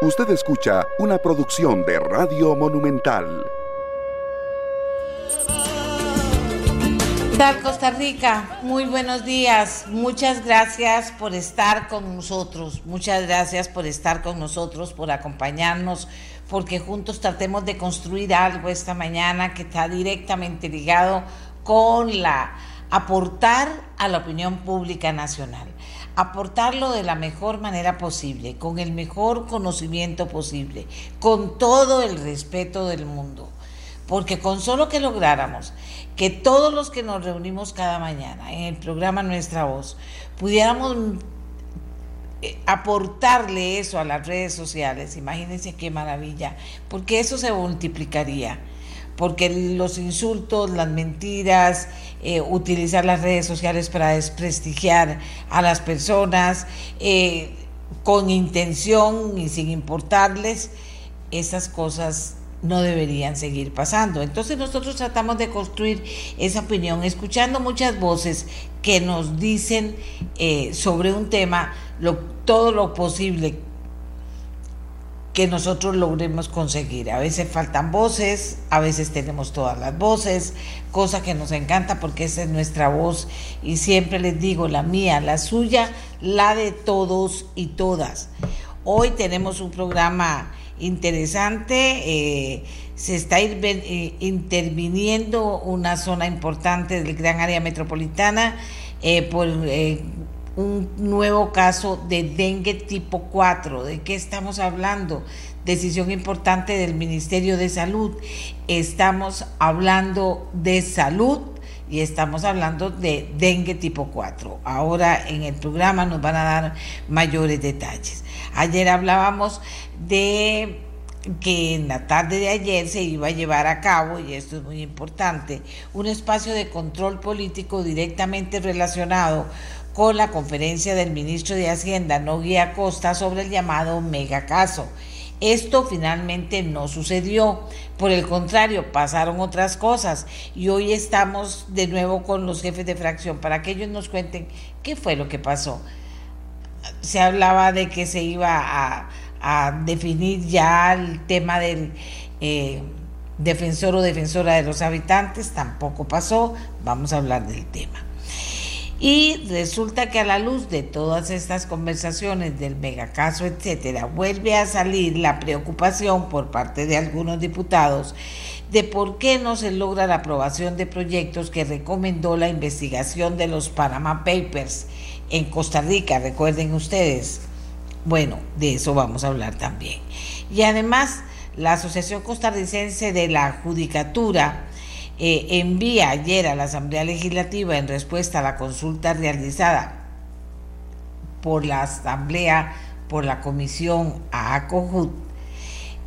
Usted escucha una producción de Radio Monumental. tal Costa Rica? Muy buenos días. Muchas gracias por estar con nosotros. Muchas gracias por estar con nosotros, por acompañarnos, porque juntos tratemos de construir algo esta mañana que está directamente ligado con la aportar a la opinión pública nacional aportarlo de la mejor manera posible, con el mejor conocimiento posible, con todo el respeto del mundo. Porque con solo que lográramos que todos los que nos reunimos cada mañana en el programa Nuestra Voz pudiéramos eh, aportarle eso a las redes sociales, imagínense qué maravilla, porque eso se multiplicaría porque los insultos, las mentiras, eh, utilizar las redes sociales para desprestigiar a las personas eh, con intención y sin importarles, esas cosas no deberían seguir pasando. Entonces nosotros tratamos de construir esa opinión, escuchando muchas voces que nos dicen eh, sobre un tema todo lo posible que nosotros logremos conseguir. A veces faltan voces, a veces tenemos todas las voces, cosa que nos encanta porque esa es nuestra voz y siempre les digo la mía, la suya, la de todos y todas. Hoy tenemos un programa interesante, eh, se está eh, interviniendo una zona importante del gran área metropolitana eh, por un nuevo caso de dengue tipo 4. ¿De qué estamos hablando? Decisión importante del Ministerio de Salud. Estamos hablando de salud y estamos hablando de dengue tipo 4. Ahora en el programa nos van a dar mayores detalles. Ayer hablábamos de que en la tarde de ayer se iba a llevar a cabo, y esto es muy importante, un espacio de control político directamente relacionado con la conferencia del ministro de Hacienda, Nogui Acosta, sobre el llamado megacaso. Esto finalmente no sucedió, por el contrario, pasaron otras cosas y hoy estamos de nuevo con los jefes de fracción para que ellos nos cuenten qué fue lo que pasó. Se hablaba de que se iba a, definir ya el tema del eh, defensor o defensora de los habitantes, tampoco pasó, vamos a hablar del tema. Y resulta que a la luz de todas estas conversaciones del megacaso, etcétera, vuelve a salir la preocupación por parte de algunos diputados de por qué no se logra la aprobación de proyectos que recomendó la investigación de los Panama Papers en Costa Rica, recuerden ustedes. Bueno, de eso vamos a hablar también. Y además, la Asociación Costarricense de la Judicatura eh, envía ayer a la Asamblea Legislativa en respuesta a la consulta realizada por la Asamblea, por la Comisión a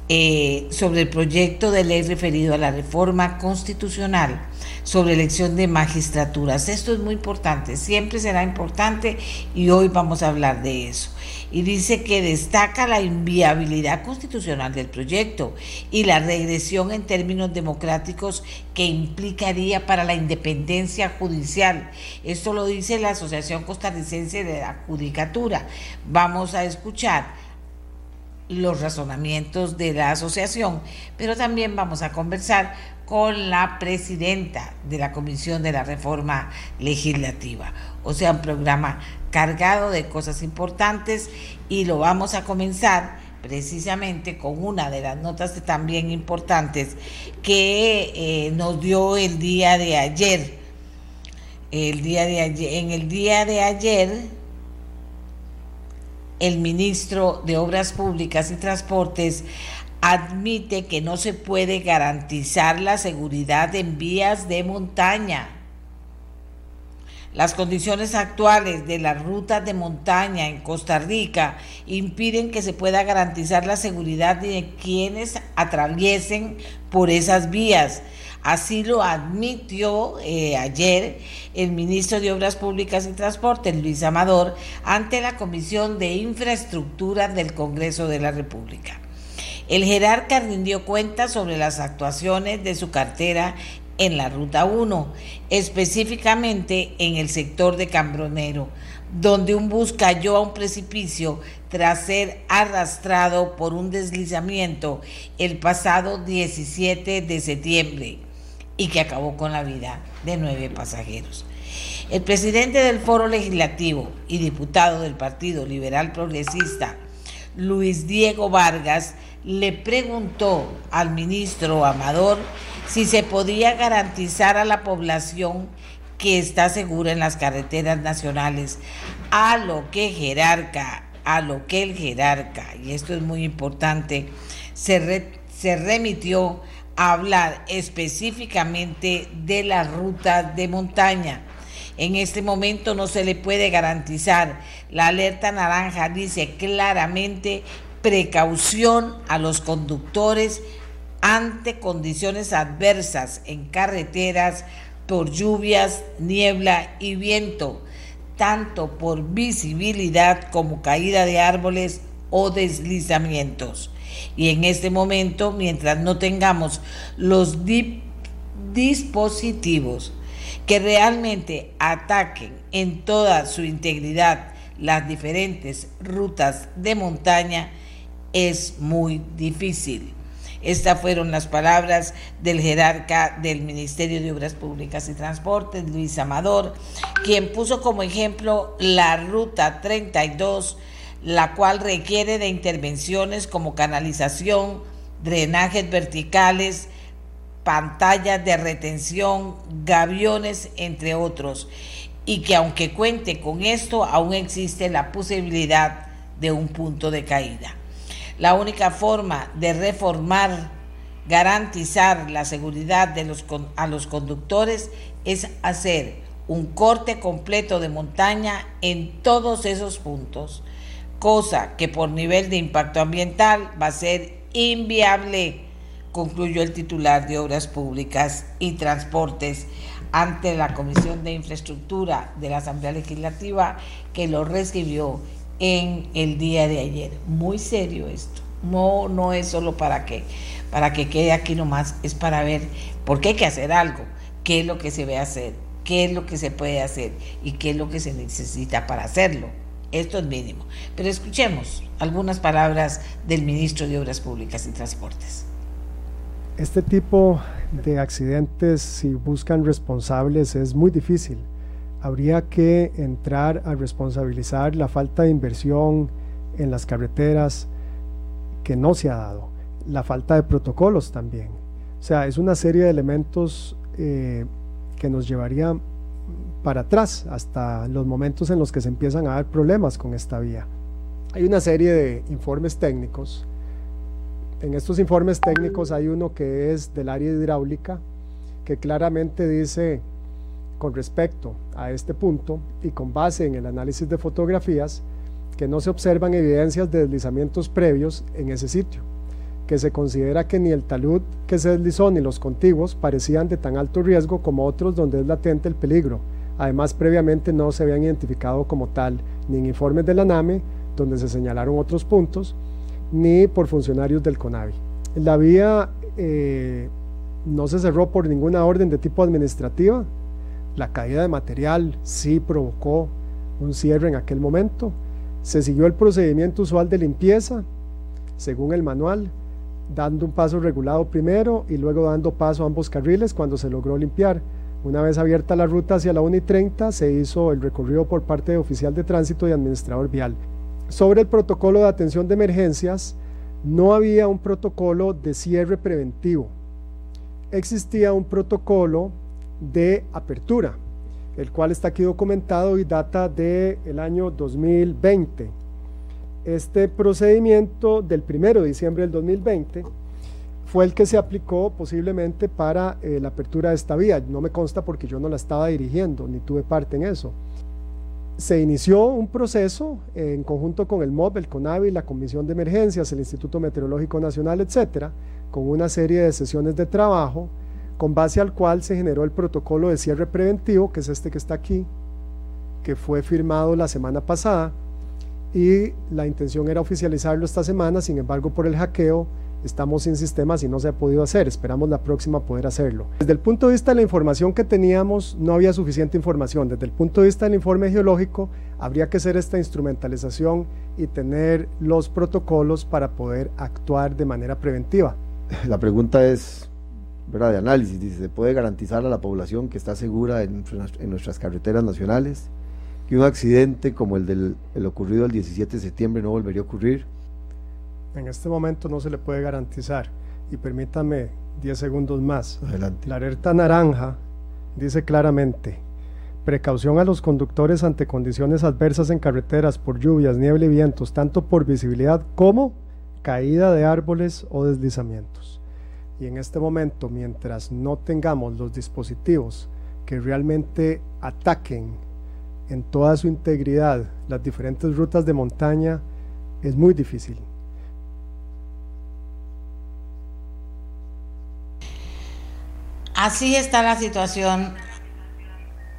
eh, sobre el proyecto de ley referido a la reforma constitucional sobre elección de magistraturas. Esto es muy importante, siempre será importante y hoy vamos a hablar de eso y dice que destaca la inviabilidad constitucional del proyecto y la regresión en términos democráticos que implicaría para la independencia judicial. Esto lo dice la Asociación Costarricense de la Judicatura. Vamos a escuchar los razonamientos de la asociación, pero también vamos a conversar con la presidenta de la Comisión de la Reforma Legislativa. O sea, un programa cargado de cosas importantes y lo vamos a comenzar precisamente con una de las notas también importantes que eh, nos dio el día de ayer. El día de ayer, en el día de ayer, el ministro de Obras Públicas y Transportes admite que no se puede garantizar la seguridad en vías de montaña las condiciones actuales de las rutas de montaña en Costa Rica impiden que se pueda garantizar la seguridad de quienes atraviesen por esas vías. Así lo admitió eh, ayer el ministro de Obras Públicas y Transportes, Luis Amador, ante la Comisión de Infraestructura del Congreso de la República. El jerarca rindió cuenta sobre las actuaciones de su cartera en la Ruta 1, específicamente en el sector de Cambronero. donde un bus cayó a un precipicio tras ser arrastrado por un deslizamiento el pasado 17 de septiembre y que acabó con la vida de nueve pasajeros. El presidente del Foro Legislativo y diputado del Partido Liberal Progresista, Luis Diego Vargas, le preguntó al ministro Amador si se podía garantizar a la población que está segura en las carreteras nacionales, a lo que jerarca, a lo que el jerarca, y esto es muy importante, se, se remitió a hablar específicamente de las rutas de montaña. En este momento no se le puede garantizar. La alerta naranja dice claramente precaución a los conductores ante condiciones adversas en carreteras por lluvias, niebla y viento, tanto por visibilidad como caída de árboles o deslizamientos. Y en este momento, mientras no tengamos los dispositivos que realmente ataquen en toda su integridad las diferentes rutas de montaña, es muy difícil. Estas fueron las palabras del jerarca del Ministerio de Obras Públicas y Transportes, Luis Amador, quien puso como ejemplo la Ruta 32, la cual requiere de intervenciones como canalización, drenajes verticales, pantallas de retención, gaviones, entre otros, y que aunque cuente con esto, aún existe la posibilidad de un punto de caída. La única forma de reformar, garantizar la seguridad de los, a los conductores es hacer un corte completo de montaña en todos esos puntos, cosa que por nivel de impacto ambiental va a ser inviable, concluyó el titular de Obras Públicas y Transportes ante la Comisión de Infraestructura de la Asamblea Legislativa que lo recibió en el día de ayer. Muy serio esto. No, no es solo para que, para que quede aquí nomás, es para ver por qué hay que hacer algo, qué es lo que se ve hacer, qué es lo que se puede hacer y qué es lo que se necesita para hacerlo. Esto es mínimo. Pero escuchemos algunas palabras del ministro de Obras Públicas y Transportes. Este tipo de accidentes, si buscan responsables, es muy difícil habría que entrar a responsabilizar la falta de inversión en las carreteras que no se ha dado, la falta de protocolos también. O sea, es una serie de elementos eh, que nos llevarían para atrás hasta los momentos en los que se empiezan a dar problemas con esta vía. Hay una serie de informes técnicos. En estos informes técnicos hay uno que es del área hidráulica, que claramente dice con respecto a este punto y con base en el análisis de fotografías que no se observan evidencias de deslizamientos previos en ese sitio, que se considera que ni el talud que se deslizó ni los contiguos parecían de tan alto riesgo como otros donde es latente el peligro. Además, previamente no se habían identificado como tal ni en informes de la NAME, donde se señalaron otros puntos, ni por funcionarios del CONAVI. La vía eh, no se cerró por ninguna orden de tipo administrativa, la caída de material sí provocó un cierre en aquel momento. Se siguió el procedimiento usual de limpieza, según el manual, dando un paso regulado primero y luego dando paso a ambos carriles cuando se logró limpiar. Una vez abierta la ruta hacia la 1 y 30, se hizo el recorrido por parte de oficial de tránsito y administrador vial. Sobre el protocolo de atención de emergencias, no había un protocolo de cierre preventivo. Existía un protocolo de apertura, el cual está aquí documentado y data del el año 2020. Este procedimiento del 1 de diciembre del 2020 fue el que se aplicó posiblemente para eh, la apertura de esta vía. No me consta porque yo no la estaba dirigiendo, ni tuve parte en eso. Se inició un proceso en conjunto con el MOB, el CONAVI, la Comisión de Emergencias, el Instituto Meteorológico Nacional, etcétera, con una serie de sesiones de trabajo con base al cual se generó el protocolo de cierre preventivo, que es este que está aquí, que fue firmado la semana pasada y la intención era oficializarlo esta semana, sin embargo por el hackeo estamos sin sistemas y no se ha podido hacer. Esperamos la próxima poder hacerlo. Desde el punto de vista de la información que teníamos, no había suficiente información. Desde el punto de vista del informe geológico, habría que hacer esta instrumentalización y tener los protocolos para poder actuar de manera preventiva. La pregunta es, ¿verdad? de análisis, dice, ¿se puede garantizar a la población que está segura en, nuestras carreteras nacionales que un accidente como el del el ocurrido el 17 de septiembre no volvería a ocurrir? En este momento no se le puede garantizar. Y permítame 10 segundos más. Adelante. La alerta naranja dice claramente, precaución a los conductores ante condiciones adversas en carreteras por lluvias, niebla y vientos, tanto por visibilidad como caída de árboles o deslizamientos. Y en este momento, mientras no tengamos los dispositivos que realmente ataquen en toda su integridad las diferentes rutas de montaña, es muy difícil. Así está la situación,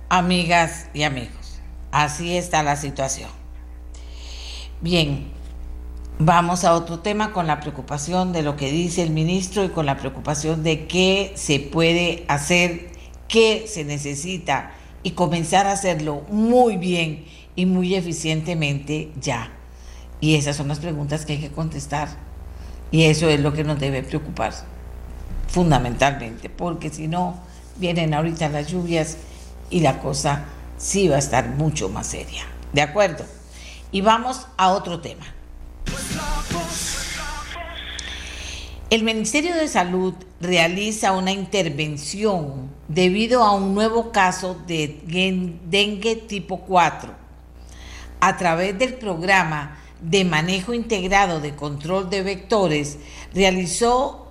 amigas y amigos. Así está la situación. Bien, vamos a otro tema con la preocupación de lo que dice el ministro y con la preocupación de qué se puede hacer, qué se necesita y comenzar a hacerlo muy bien y muy eficientemente ya. Y esas son las preguntas que hay que contestar. Y eso es lo que nos debe preocupar fundamentalmente, porque si no, vienen ahorita las lluvias y la cosa sí va a estar mucho más seria. ¿De acuerdo? Y vamos a otro tema. El Ministerio de Salud realiza una intervención debido a un nuevo caso de dengue tipo 4. A través del programa de manejo integrado de control de vectores, realizó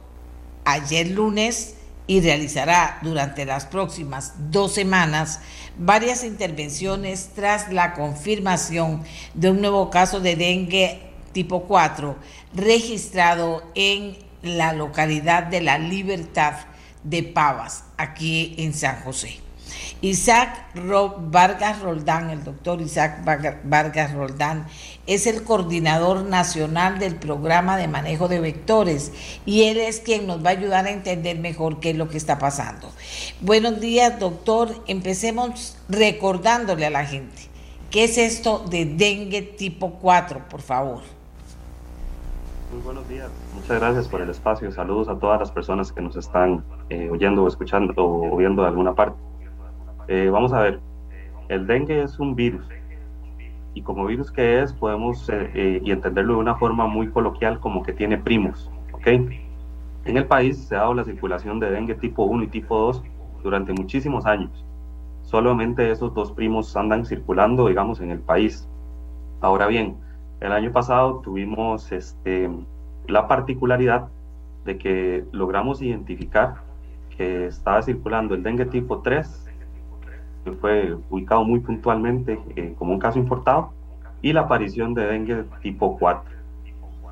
ayer lunes y realizará durante las próximas dos semanas varias intervenciones tras la confirmación de un nuevo caso de dengue tipo 4 registrado en la localidad de La Libertad de Pavas, aquí en San José. Isaac Vargas Roldán, el doctor Isaac Vargas Roldán, es el coordinador nacional del programa de manejo de vectores y él es quien nos va a ayudar a entender mejor qué es lo que está pasando. Buenos días, doctor. Empecemos recordándole a la gente qué es esto de dengue tipo 4, por favor. Muy buenos días. Muchas gracias por el espacio. Saludos a todas las personas que nos están eh, oyendo o escuchando o viendo de alguna parte. Eh, vamos a ver, el dengue es un virus y como virus que es podemos eh, y entenderlo de una forma muy coloquial como que tiene primos, ¿ok? En el país se ha dado la circulación de dengue tipo 1 y tipo 2 durante muchísimos años. Solamente esos dos primos andan circulando, digamos, en el país. Ahora bien, el año pasado tuvimos este, la particularidad de que logramos identificar que estaba circulando el dengue tipo 3 que fue ubicado muy puntualmente eh, como un caso importado, y la aparición de dengue tipo 4.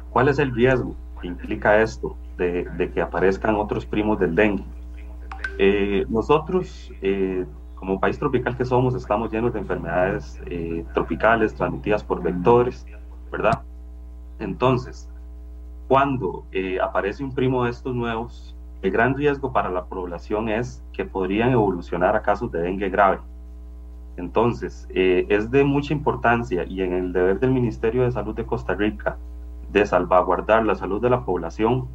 ¿Cuál es el riesgo que implica esto de, que aparezcan otros primos del dengue? Eh, nosotros, eh, como país tropical que somos, estamos llenos de enfermedades tropicales transmitidas por vectores, ¿verdad? Entonces, cuando aparece un primo de estos nuevos, el gran riesgo para la población es que podrían evolucionar a casos de dengue grave. Entonces, eh, es de mucha importancia y en el deber del Ministerio de Salud de Costa Rica de salvaguardar la salud de la población,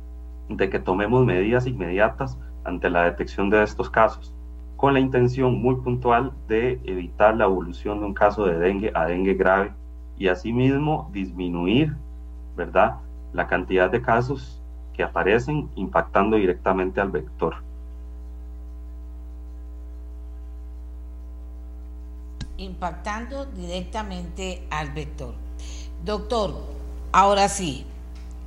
de que tomemos medidas inmediatas ante la detección de estos casos, con la intención muy puntual de evitar la evolución de un caso de dengue a dengue grave y asimismo disminuir, ¿verdad?, la cantidad de casos que aparecen impactando directamente al vector. Impactando directamente al vector. Doctor, ahora sí,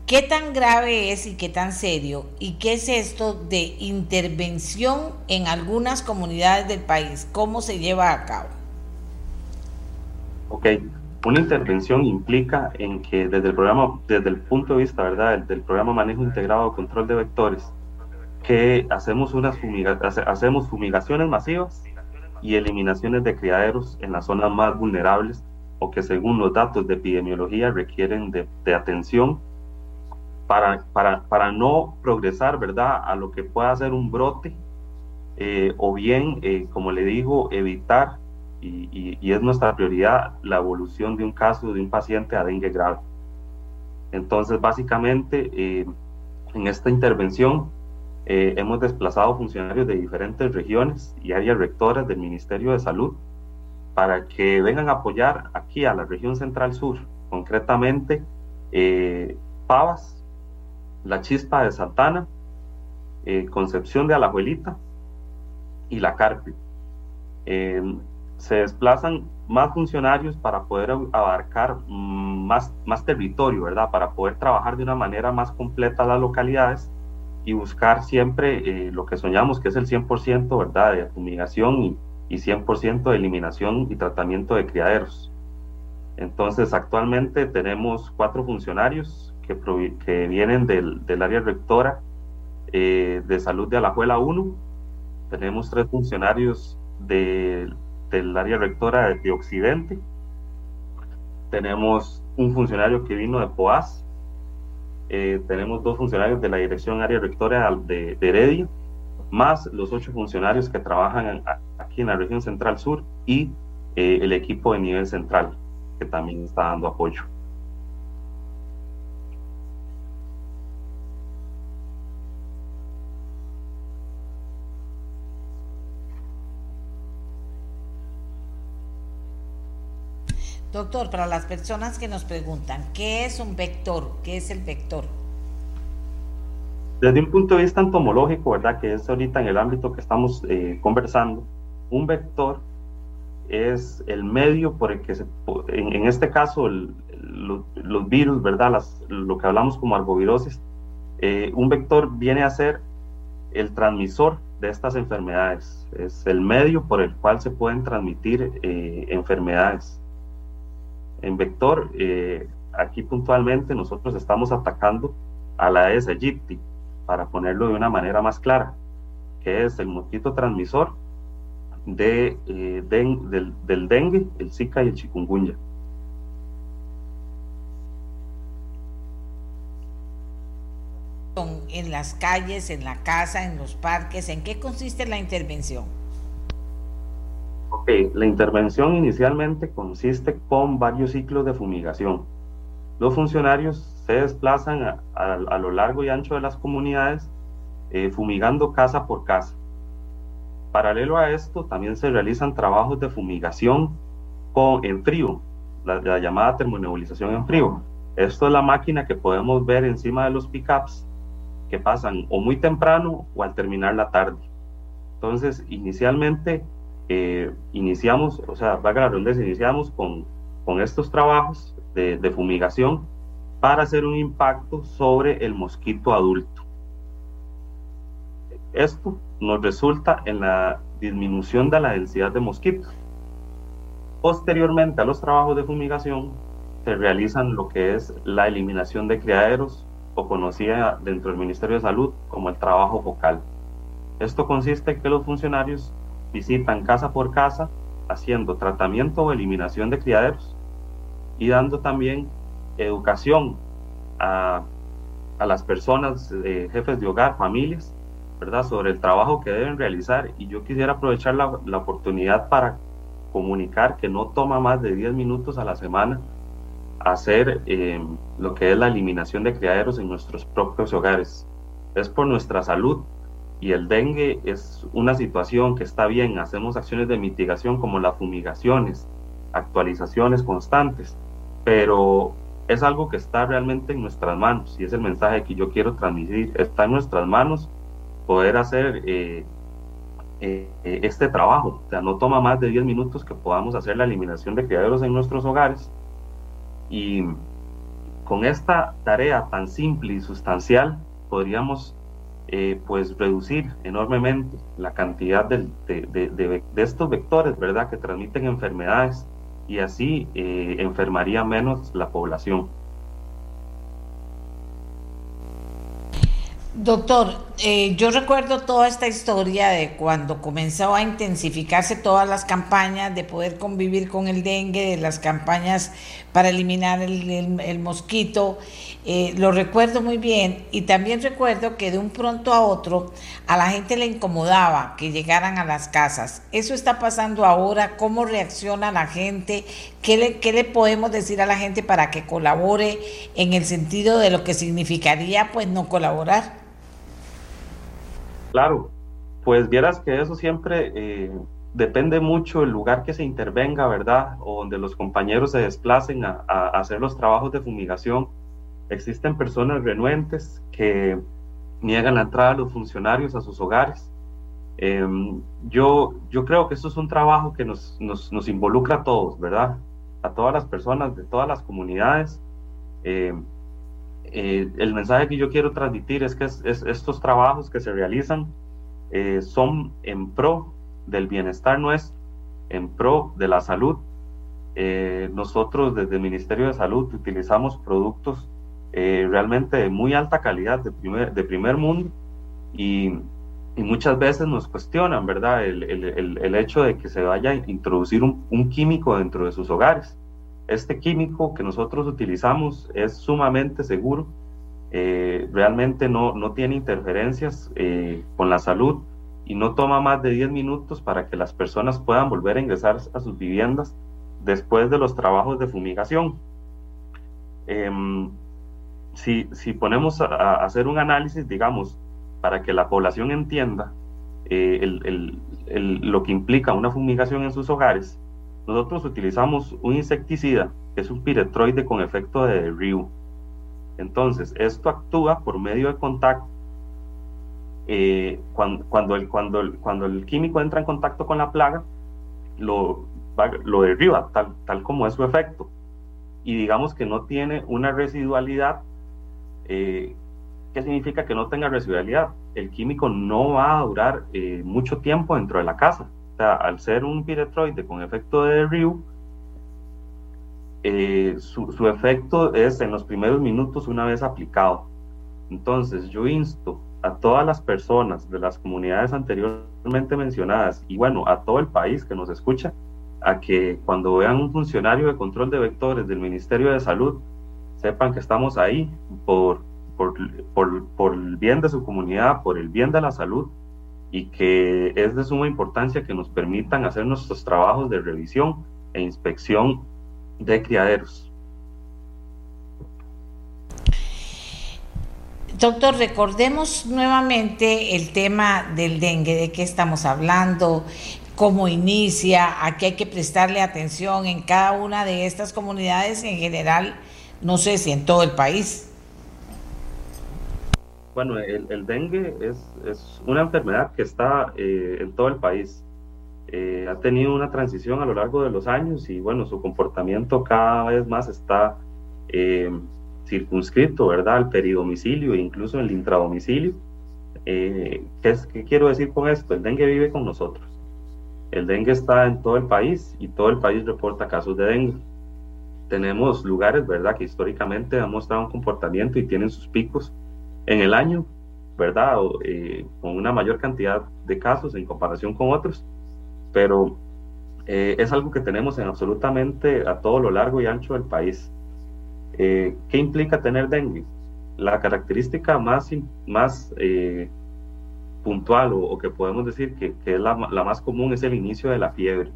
¿qué tan grave es y qué tan serio? ¿Y qué es esto de intervención en algunas comunidades del país? ¿Cómo se lleva a cabo? Ok, una intervención implica en que desde el programa, desde el punto de vista, ¿verdad?, del, programa Manejo Integrado de Control de Vectores, que hacemos, unas hacemos fumigaciones masivas y eliminaciones de criaderos en las zonas más vulnerables o que según los datos de epidemiología requieren de, atención para, para, para, no progresar, ¿verdad?, a lo que pueda ser un brote, eh, o bien, eh, como le digo, evitar, y, es nuestra prioridad, la evolución de un caso de un paciente a dengue grave. Entonces, básicamente, eh, en esta intervención hemos desplazado funcionarios de diferentes regiones y áreas rectoras del Ministerio de Salud para que vengan a apoyar aquí a la región central sur, concretamente Pavas, la Chispa de Santana, eh, Concepción de Alajuelita y la Carpio. Se desplazan más funcionarios para poder abarcar más, más territorio, ¿verdad? Para poder trabajar de una manera más completa las localidades y buscar siempre eh, lo que soñamos, que es el 100%, ¿verdad? De fumigación y, y 100% de eliminación y tratamiento de criaderos. Entonces, actualmente tenemos cuatro funcionarios que, vienen del, del, área rectora eh, de salud de Alajuela 1. Tenemos tres funcionarios de, del área rectora de, Occidente. Tenemos un funcionario que vino de POAS. Eh, tenemos dos funcionarios de la dirección área rectora de, Heredia, más los ocho funcionarios que trabajan aquí en la región central sur y eh, el equipo de nivel central, que también está dando apoyo. Doctor, para las personas que nos preguntan, ¿qué es un vector? ¿Qué es el vector? Desde un punto de vista entomológico, ¿verdad? Que es ahorita en el ámbito que estamos eh, conversando, un vector es el medio por el que se, en, este caso, los virus, ¿verdad? Las, lo que hablamos como arbovirosis, eh, un vector viene a ser el transmisor de estas enfermedades, es el medio por el cual se pueden transmitir eh, enfermedades en vector, eh, aquí puntualmente nosotros estamos atacando a la Aedes aegypti, para ponerlo de una manera más clara, que es el mosquito transmisor de, eh, del, del, dengue, el zika y el chikungunya. En las calles, en la casa, en los parques, ¿en qué consiste la intervención? Ok, la intervención inicialmente consiste con varios ciclos de fumigación. Los funcionarios se desplazan a, lo largo y ancho de las comunidades eh, fumigando casa por casa. Paralelo a esto, también se realizan trabajos de fumigación con, en frío, la, la llamada termonebulización en frío. Esto es la máquina que podemos ver encima de los pickups que pasan o muy temprano o al terminar la tarde. Entonces, inicialmente eh, iniciamos, o sea, valga la redundancia, iniciamos con, con estos trabajos de, de, fumigación para hacer un impacto sobre el mosquito adulto. Esto nos resulta en la disminución de la densidad de mosquitos. Posteriormente a los trabajos de fumigación se realizan lo que es la eliminación de criaderos o conocida dentro del Ministerio de Salud como el trabajo focal. Esto consiste en que los funcionarios visitan casa por casa haciendo tratamiento o eliminación de criaderos y dando también educación a, a las personas, eh, jefes de hogar, familias, ¿verdad? Sobre el trabajo que deben realizar. Y yo quisiera aprovechar la, la oportunidad para comunicar que no toma más de 10 minutos a la semana hacer eh, lo que es la eliminación de criaderos en nuestros propios hogares. Es por nuestra salud, y el dengue es una situación que está bien, hacemos acciones de mitigación como las fumigaciones, actualizaciones constantes, pero es algo que está realmente en nuestras manos y es el mensaje que yo quiero transmitir, está en nuestras manos poder hacer eh, eh, este trabajo, o sea, no toma más de 10 minutos que podamos hacer la eliminación de criaderos en nuestros hogares. Y con esta tarea tan simple y sustancial podríamos eh, pues reducir enormemente la cantidad de, de, de, estos vectores, ¿verdad?, que transmiten enfermedades y así eh, enfermaría menos la población. Doctor, eh, yo recuerdo toda esta historia de cuando comenzó a intensificarse todas las campañas de poder convivir con el dengue, de las campañas para eliminar el, mosquito. Eh, lo recuerdo muy bien y también recuerdo que de un pronto a otro a la gente le incomodaba que llegaran a las casas. Eso está pasando ahora. ¿Cómo reacciona la gente? ¿Qué le, qué le podemos decir a la gente para que colabore en el sentido de lo que significaría pues no colaborar? Claro, pues vieras que eso siempre eh, depende mucho del lugar que se intervenga, ¿verdad? O donde los compañeros se desplacen a, hacer los trabajos de fumigación. Existen personas renuentes que niegan la entrada de los funcionarios a sus hogares. Em, yo, yo creo que eso es un trabajo que nos, nos, involucra a todos, ¿verdad? A todas las personas de todas las comunidades. Em, eh, el mensaje que yo quiero transmitir es que estos trabajos que se realizan eh, son en pro del bienestar nuestro, en pro de la salud. Eh, nosotros desde el Ministerio de Salud utilizamos productos realmente de muy alta calidad, de primer, de primer mundo, y, muchas veces nos cuestionan, ¿verdad?, el, hecho de que se vaya a introducir un químico dentro de sus hogares. Este químico que nosotros utilizamos es sumamente seguro, eh, realmente no, no, tiene interferencias eh, con la salud y no toma más de 10 minutos para que las personas puedan volver a ingresar a sus viviendas después de los trabajos de fumigación. Em, si, si, ponemos a, hacer un análisis, digamos, para que la población entienda eh, lo que implica una fumigación en sus hogares, nosotros utilizamos un insecticida, que es un piretroide con efecto de derribo. Entonces, esto actúa por medio de contacto. Eh, cuando, el, cuando, el, cuando el químico entra en contacto con la plaga, lo, lo derriba, tal, tal como es su efecto. Y digamos que no tiene una residualidad. Eh, ¿Qué significa que no tenga residualidad? El químico no va a durar eh, mucho tiempo dentro de la casa al ser un piretroide con efecto de derribo, eh, su, su, efecto es en los primeros minutos una vez aplicado. Entonces yo insto a todas las personas de las comunidades anteriormente mencionadas y bueno, a todo el país que nos escucha, a que cuando vean un funcionario de control de vectores del Ministerio de Salud, sepan que estamos ahí por, por, por, por el bien de su comunidad, por el bien de la salud y que es de suma importancia que nos permitan hacer nuestros trabajos de revisión e inspección de criaderos. Doctor, recordemos nuevamente el tema del dengue, de qué estamos hablando, cómo inicia, a qué hay que prestarle atención en cada una de estas comunidades en general, no sé si en todo el país. Bueno, el, dengue es, una enfermedad que está eh, en todo el país. Eh, ha tenido una transición a lo largo de los años y bueno, su comportamiento cada vez más está eh, circunscrito, ¿verdad? Al peridomicilio e incluso el intradomicilio. ¿qué, es, ¿Qué quiero decir con esto? El dengue vive con nosotros. El dengue está en todo el país y todo el país reporta casos de dengue. Tenemos lugares, ¿verdad?, que históricamente han mostrado un comportamiento y tienen sus picos en el año, ¿verdad? Eh, con una mayor cantidad de casos en comparación con otros, pero eh, es algo que tenemos en absolutamente a todo lo largo y ancho del país. Eh, ¿Qué implica tener dengue? La característica más, más puntual o, que podemos decir que, que es la, la, más común es el inicio de la fiebre,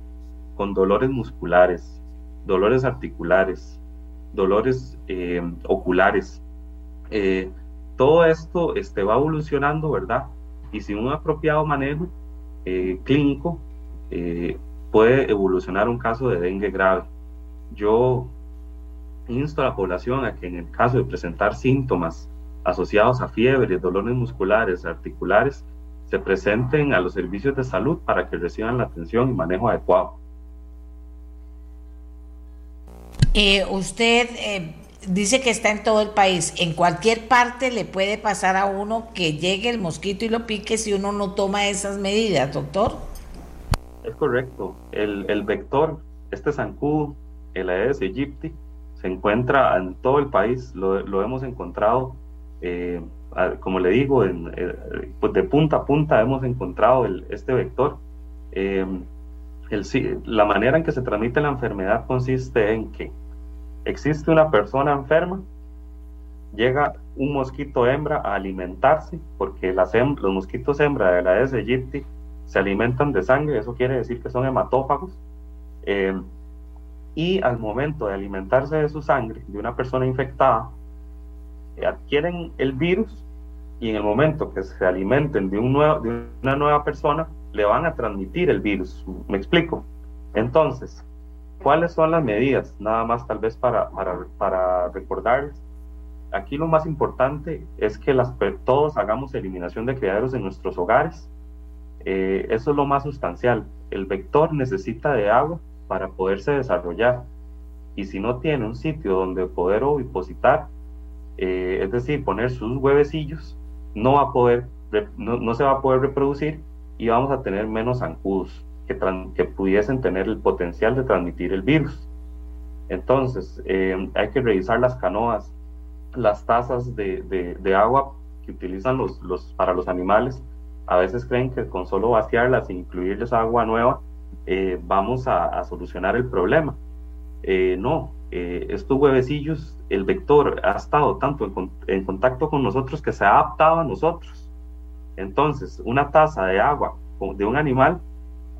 con dolores musculares, dolores articulares, dolores oculares, todo esto este, va evolucionando, ¿verdad? Y sin un apropiado manejo eh, clínico, eh, puede evolucionar un caso de dengue grave. Yo insto a la población a que en el caso de presentar síntomas asociados a fiebre, dolores musculares, articulares, se presenten a los servicios de salud para que reciban la atención y manejo adecuado. Eh, usted dice que está en todo el país. En cualquier parte le puede pasar a uno que llegue el mosquito y lo pique si uno no toma esas medidas, doctor. Es correcto. El, vector, este zancudo, el Aedes aegypti, se encuentra en todo el país. Lo, hemos encontrado eh, como le digo, pues de punta a punta hemos encontrado este vector. el, la manera en que se transmite la enfermedad consiste en que existe una persona enferma, llega un mosquito hembra a alimentarse, porque los mosquitos hembra de la Aedes aegypti se alimentan de sangre, eso quiere decir que son hematófagos, eh, y al momento de alimentarse de su sangre, de una persona infectada, eh, adquieren el virus y en el momento que se alimenten de, un nuevo, de una nueva persona, le van a transmitir el virus. ¿Me explico? Entonces, ¿cuáles son las medidas? Nada más tal vez para, para, para recordarles aquí lo más importante es que las, todos hagamos eliminación de criaderos en nuestros hogares. Eh, eso es lo más sustancial. El vector necesita de agua para poderse desarrollar. Y si no tiene un sitio donde poder ovipositar, eh, es decir, poner sus huevecillos, no, va a poder, no, se va a poder reproducir y vamos a tener menos zancudos que, pudiesen tener el potencial de transmitir el virus. Entonces, eh, hay que revisar las canoas, las tazas de, agua que utilizan los, para los animales, a veces creen que con solo vaciarlas e incluirles agua nueva, eh, vamos a, solucionar el problema. Eh, no, estos huevecillos, el vector ha estado tanto en, en, contacto con nosotros que se ha adaptado a nosotros. Entonces, una taza de agua de un animal,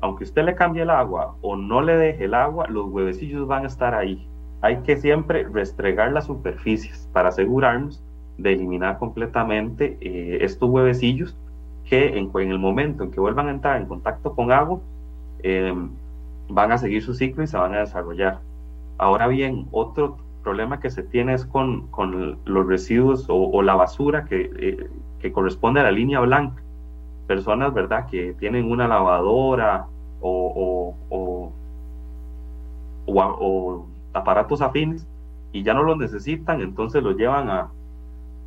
aunque usted le cambie el agua o no le deje el agua, los huevecillos van a estar ahí hay que siempre restregar las superficies para asegurarnos de eliminar completamente eh, estos huevecillos que en, el momento en que vuelvan a entrar en contacto con agua, em, van a seguir su ciclo y se van a desarrollar. Ahora bien, otro problema que se tiene es con, los residuos o, la basura que, eh, corresponde a la línea blanca. Personas, ¿verdad?, que tienen una lavadora o, o, o aparatos afines y ya no los necesitan, entonces los llevan a,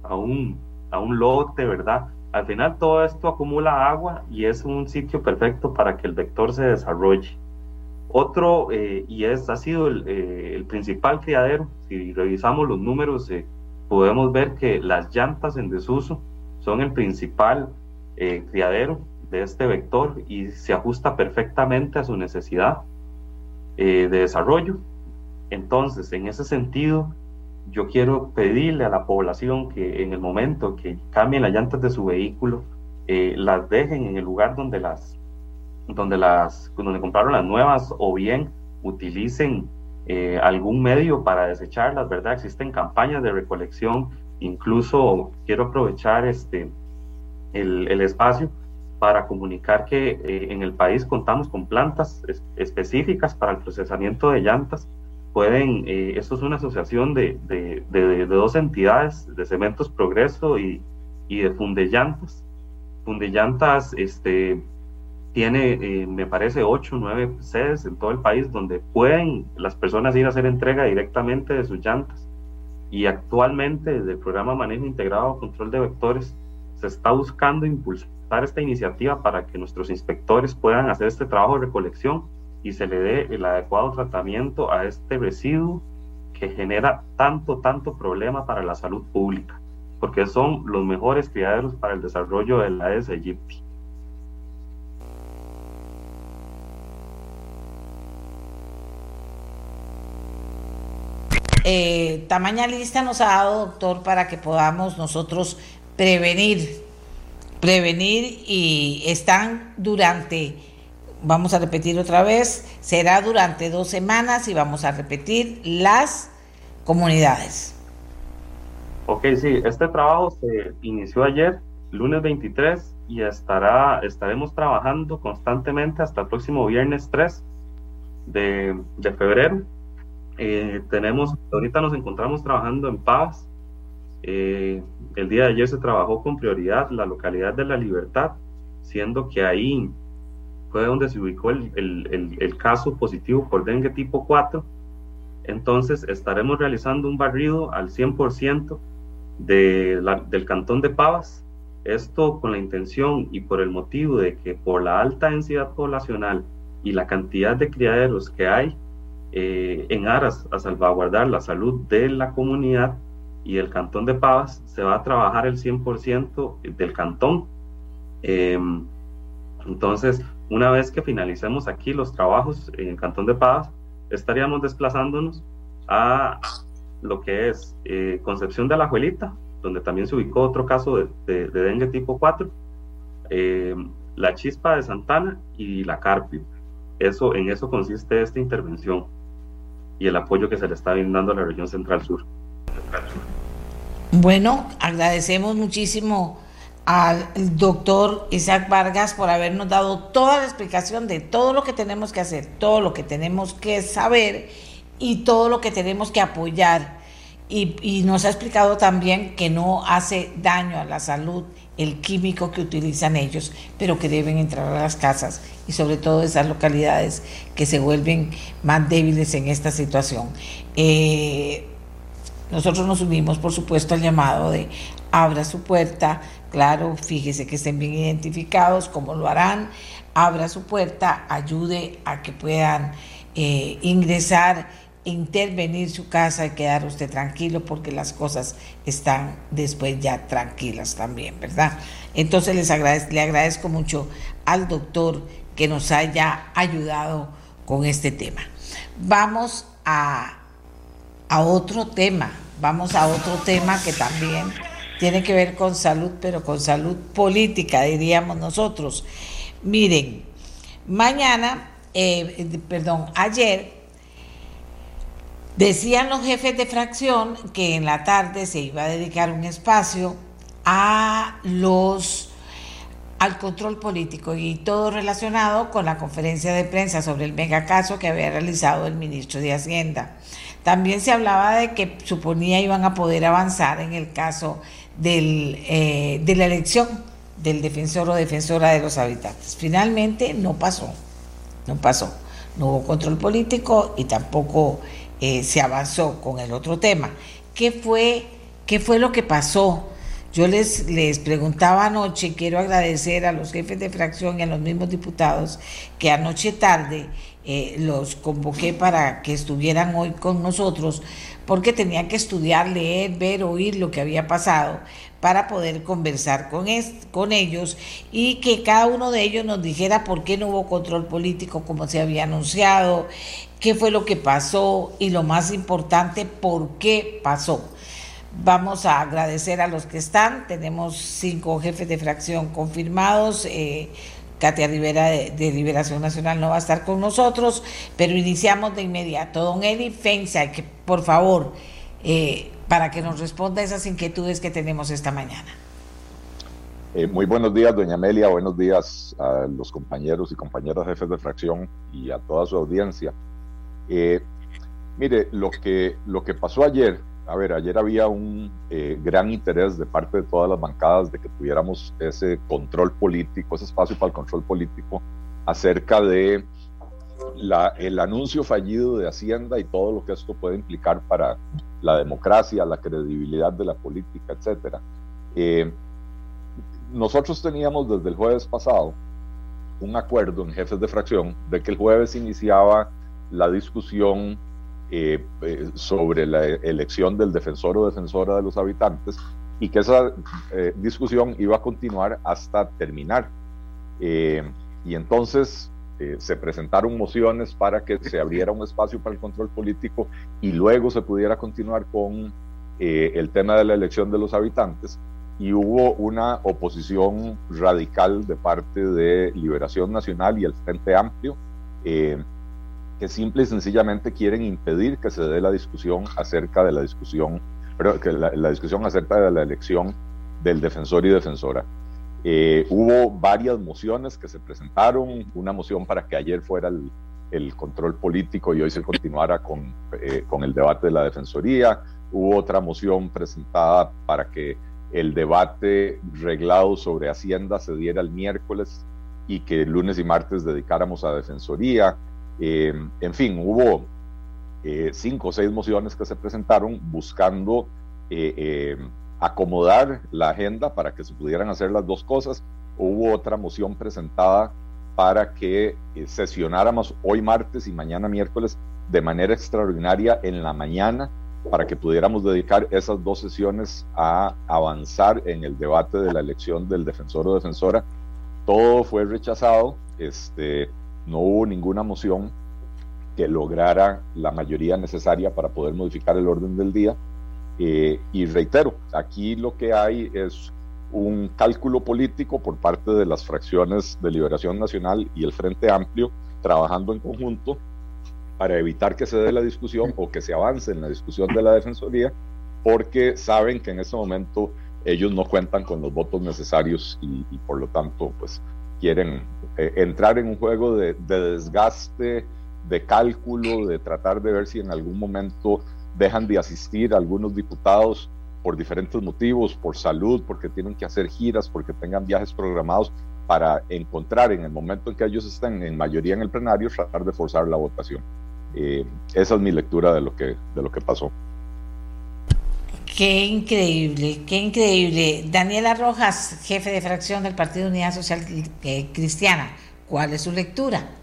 a, un, a un lote, ¿verdad? Al final todo esto acumula agua y es un sitio perfecto para que el vector se desarrolle. Otro, eh, y es, ha sido el, eh, el, principal criadero, si revisamos los números, eh, podemos ver que las llantas en desuso son el principal criadero de este vector y se ajusta perfectamente a su necesidad de desarrollo. Entonces, en ese sentido, yo quiero pedirle a la población que en el momento que cambien las llantas de su vehículo, eh, las dejen en el lugar donde las, donde las, donde compraron las nuevas o bien utilicen eh, algún medio para desecharlas, ¿verdad? Existen campañas de recolección, incluso quiero aprovechar este, el, espacio para comunicar que eh, en el país contamos con plantas específicas para el procesamiento de llantas pueden, eh, esto es una asociación de, de, de, dos entidades, de Cementos Progreso y, y de Fundellantas. Fundellantas este, tiene, eh, me parece, ocho o nueve sedes en todo el país donde pueden las personas ir a hacer entrega directamente de sus llantas. Y actualmente, desde el programa Manejo Integrado Control de Vectores, se está buscando impulsar esta iniciativa para que nuestros inspectores puedan hacer este trabajo de recolección y se le dé el adecuado tratamiento a este residuo que genera tanto, tanto problema para la salud pública, porque son los mejores criaderos para el desarrollo de la Aedes aegypti. Eh, lista nos ha dado, doctor, para que podamos nosotros prevenir, prevenir y están durante vamos a repetir otra vez, será durante dos semanas y vamos a repetir las comunidades. Ok, sí, este trabajo se inició ayer, lunes 23, y estará, estaremos trabajando constantemente hasta el próximo viernes 3 de, febrero. Eh, tenemos, ahorita nos encontramos trabajando en Paz. Eh, el día de ayer se trabajó con prioridad la localidad de La Libertad, siendo que ahí fue donde se ubicó el, el, el, caso positivo por dengue tipo 4. Entonces estaremos realizando un barrido al 100% de la, del cantón de Pavas. Esto con la intención y por el motivo de que por la alta densidad poblacional y la cantidad de criaderos que hay, eh, en aras a salvaguardar la salud de la comunidad, y el cantón de Pavas se va a trabajar el 100% del cantón. Em, entonces, una vez que finalicemos aquí los trabajos en el cantón de Pavas, estaríamos desplazándonos a lo que es eh, Concepción de la Juelita, donde también se ubicó otro caso de, dengue tipo 4, em, la chispa de Santana y la Carpio. Eso, en eso consiste esta intervención y el apoyo que se le está brindando a la región central sur. Bueno, agradecemos muchísimo al doctor Isaac Vargas por habernos dado toda la explicación de todo lo que tenemos que hacer, todo lo que tenemos que saber y todo lo que tenemos que apoyar. Y, nos ha explicado también que no hace daño a la salud el químico que utilizan ellos, pero que deben entrar a las casas y sobre todo esas localidades que se vuelven más débiles en esta situación. Eh, nosotros nos unimos, por supuesto, al llamado de abra su puerta, claro, fíjese que estén bien identificados, cómo lo harán, abra su puerta, ayude a que puedan eh, ingresar, intervenir su casa y quedar usted tranquilo porque las cosas están después ya tranquilas también, ¿verdad? Entonces les le agradezco mucho al doctor que nos haya ayudado con este tema. Vamos a, a otro tema, vamos a otro tema que también tiene que ver con salud, pero con salud política, diríamos nosotros. Miren, mañana, eh, perdón, ayer decían los jefes de fracción que en la tarde se iba a dedicar un espacio a los al control político y todo relacionado con la conferencia de prensa sobre el megacaso que había realizado el ministro de Hacienda. También se hablaba de que suponía iban a poder avanzar en el caso eh, de la elección del defensor o defensora de los habitantes. Finalmente no pasó, no pasó. No hubo control político y tampoco eh, se avanzó con el otro tema. ¿Qué fue, qué fue lo que pasó? Yo les, les preguntaba anoche, quiero agradecer a los jefes de fracción y a los mismos diputados que anoche tarde eh, los convoqué para que estuvieran hoy con nosotros, porque tenían que estudiar, leer, ver, oír lo que había pasado para poder conversar con, con ellos y que cada uno de ellos nos dijera por qué no hubo control político como se había anunciado, qué fue lo que pasó y lo más importante, por qué pasó. Vamos a agradecer a los que están. Tenemos cinco jefes de fracción confirmados. Eh, Katia Rivera de, Liberación Nacional no va a estar con nosotros, pero iniciamos de inmediato. Don Eli Fensa, que por favor, eh, para que nos responda esas inquietudes que tenemos esta mañana. Eh, muy buenos días, doña Amelia. Buenos días a los compañeros y compañeras jefes de fracción y a toda su audiencia. mire, lo que, lo que pasó ayer a ver, ayer había un eh, gran interés de parte de todas las bancadas de que tuviéramos ese control político, ese espacio para el control político acerca de el anuncio fallido de Hacienda y todo lo que esto puede implicar para la democracia, la credibilidad de la política, etc. Eh, nosotros teníamos desde el jueves pasado un acuerdo en jefes de fracción de que el jueves iniciaba la discusión eh, eh, sobre la elección del defensor o defensora de los habitantes y que esa eh, discusión iba a continuar hasta terminar. y entonces se presentaron mociones para que se abriera un espacio para el control político y luego se pudiera continuar con el tema de la elección de los habitantes y hubo una oposición radical de parte de Liberación Nacional y el Frente Amplio que simple y sencillamente quieren impedir que se dé la discusión acerca de la discusión, pero que la, discusión acerca de la elección del defensor y defensora. Eh, hubo varias mociones que se presentaron, una moción para que ayer fuera el, control político y hoy se continuara con, eh, con el debate de la defensoría, hubo otra moción presentada para que el debate reglado sobre Hacienda se diera el miércoles y que lunes y martes dedicáramos a defensoría. Eh, en fin, hubo eh, cinco o seis mociones que se presentaron buscando eh, acomodar la agenda para que se pudieran hacer las dos cosas. Hubo otra moción presentada para que sesionáramos hoy martes y mañana miércoles de manera extraordinaria en la mañana para que pudiéramos dedicar esas dos sesiones a avanzar en el debate de la elección del defensor o defensora. Todo fue rechazado, este, no hubo ninguna moción que lograra la mayoría necesaria para poder modificar el orden del día. Eh, y reitero, aquí lo que hay es un cálculo político por parte de las fracciones de Liberación Nacional y el Frente Amplio trabajando en conjunto para evitar que se dé la discusión o que se avance en la discusión de la Defensoría, porque saben que en ese momento ellos no cuentan con los votos necesarios y, por lo tanto pues quieren eh, entrar en un juego de, de desgaste, de cálculo, de tratar de ver si en algún momento dejan de asistir algunos diputados por diferentes motivos, por salud, porque tienen que hacer giras, porque tengan viajes programados para encontrar en el momento en que ellos estén en mayoría en el plenario, tratar de forzar la votación. Eh, esa es mi lectura de lo que, de lo que pasó. Qué increíble, qué increíble. Daniela Rojas, jefe de fracción del Partido Unidad Social Cristiana, ¿cuál es su lectura?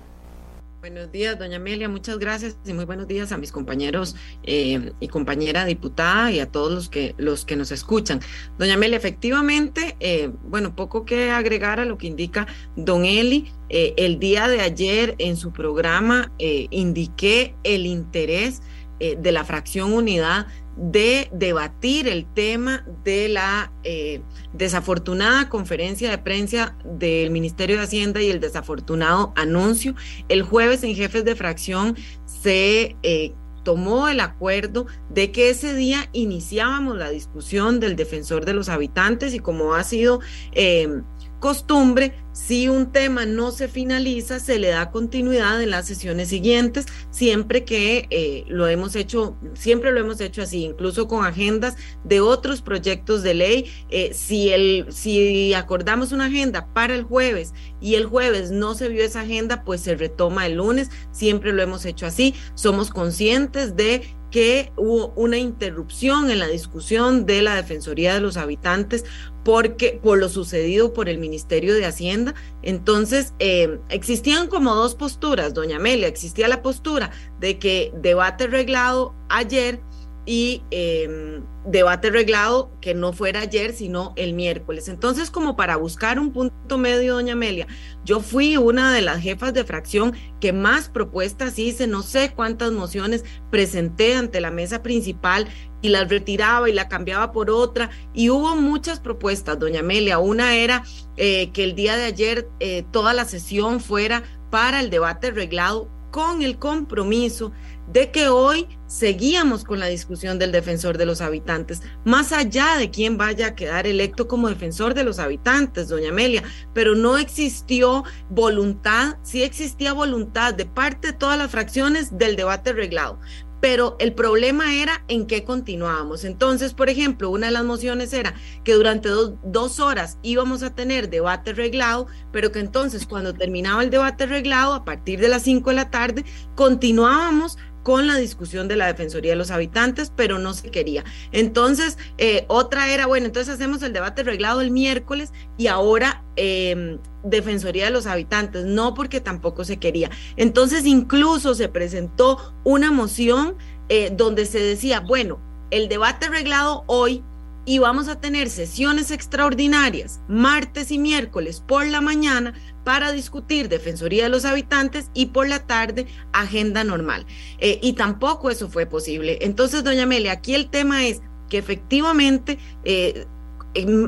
Buenos días, doña Amelia, muchas gracias y muy buenos días a mis compañeros eh, y compañera diputada y a todos los que, los que nos escuchan. Doña Amelia, efectivamente, eh, bueno, poco que agregar a lo que indica don Eli. Eh, el día de ayer en su programa indiqué el interés de la fracción unidad de debatir el tema de la eh, desafortunada conferencia de prensa del Ministerio de Hacienda y el desafortunado anuncio. El jueves en jefes de fracción se eh, tomó el acuerdo de que ese día iniciábamos la discusión del defensor de los habitantes y como ha sido eh, costumbre, si un tema no se finaliza, se le da continuidad en las sesiones siguientes, siempre que eh, lo hemos hecho, siempre lo hemos hecho así, incluso con agendas de otros proyectos de ley. Eh, si, el, si acordamos una agenda para el jueves y el jueves no se vio esa agenda, pues se retoma el lunes, siempre lo hemos hecho así. Somos conscientes de que hubo una interrupción en la discusión de la Defensoría de los Habitantes porque por lo sucedido por el Ministerio de Hacienda. Entonces, eh, existían como dos posturas, doña Amelia. Existía la postura de que debate reglado ayer y em, debate reglado que no fuera ayer, sino el miércoles. Entonces, como para buscar un punto medio, doña Amelia, yo fui una de las jefas de fracción que más propuestas hice, no sé cuántas mociones presenté ante la mesa principal y las retiraba y la cambiaba por otra. Y hubo muchas propuestas, doña Amelia. Una era eh, que el día de ayer eh, toda la sesión fuera para el debate reglado con el compromiso de que hoy seguíamos con la discusión del defensor de los habitantes, más allá de quién vaya a quedar electo como defensor de los habitantes, doña Amelia, pero no existió voluntad, sí existía voluntad de parte de todas las fracciones del debate reglado, pero el problema era en qué continuábamos. Entonces, por ejemplo, una de las mociones era que durante dos, horas íbamos a tener debate reglado, pero que entonces cuando terminaba el debate reglado, a partir de las cinco de la tarde, continuábamos con la discusión de la Defensoría de los Habitantes, pero no se quería. Entonces, eh, otra era, bueno, entonces hacemos el debate reglado el miércoles y ahora em, Defensoría de los Habitantes, no porque tampoco se quería. Entonces, incluso se presentó una moción eh, donde se decía, bueno, el debate reglado hoy y vamos a tener sesiones extraordinarias martes y miércoles por la mañana para discutir Defensoría de los Habitantes y por la tarde agenda normal. Eh, y tampoco eso fue posible. Entonces, doña Amelia, aquí el tema es que efectivamente eh,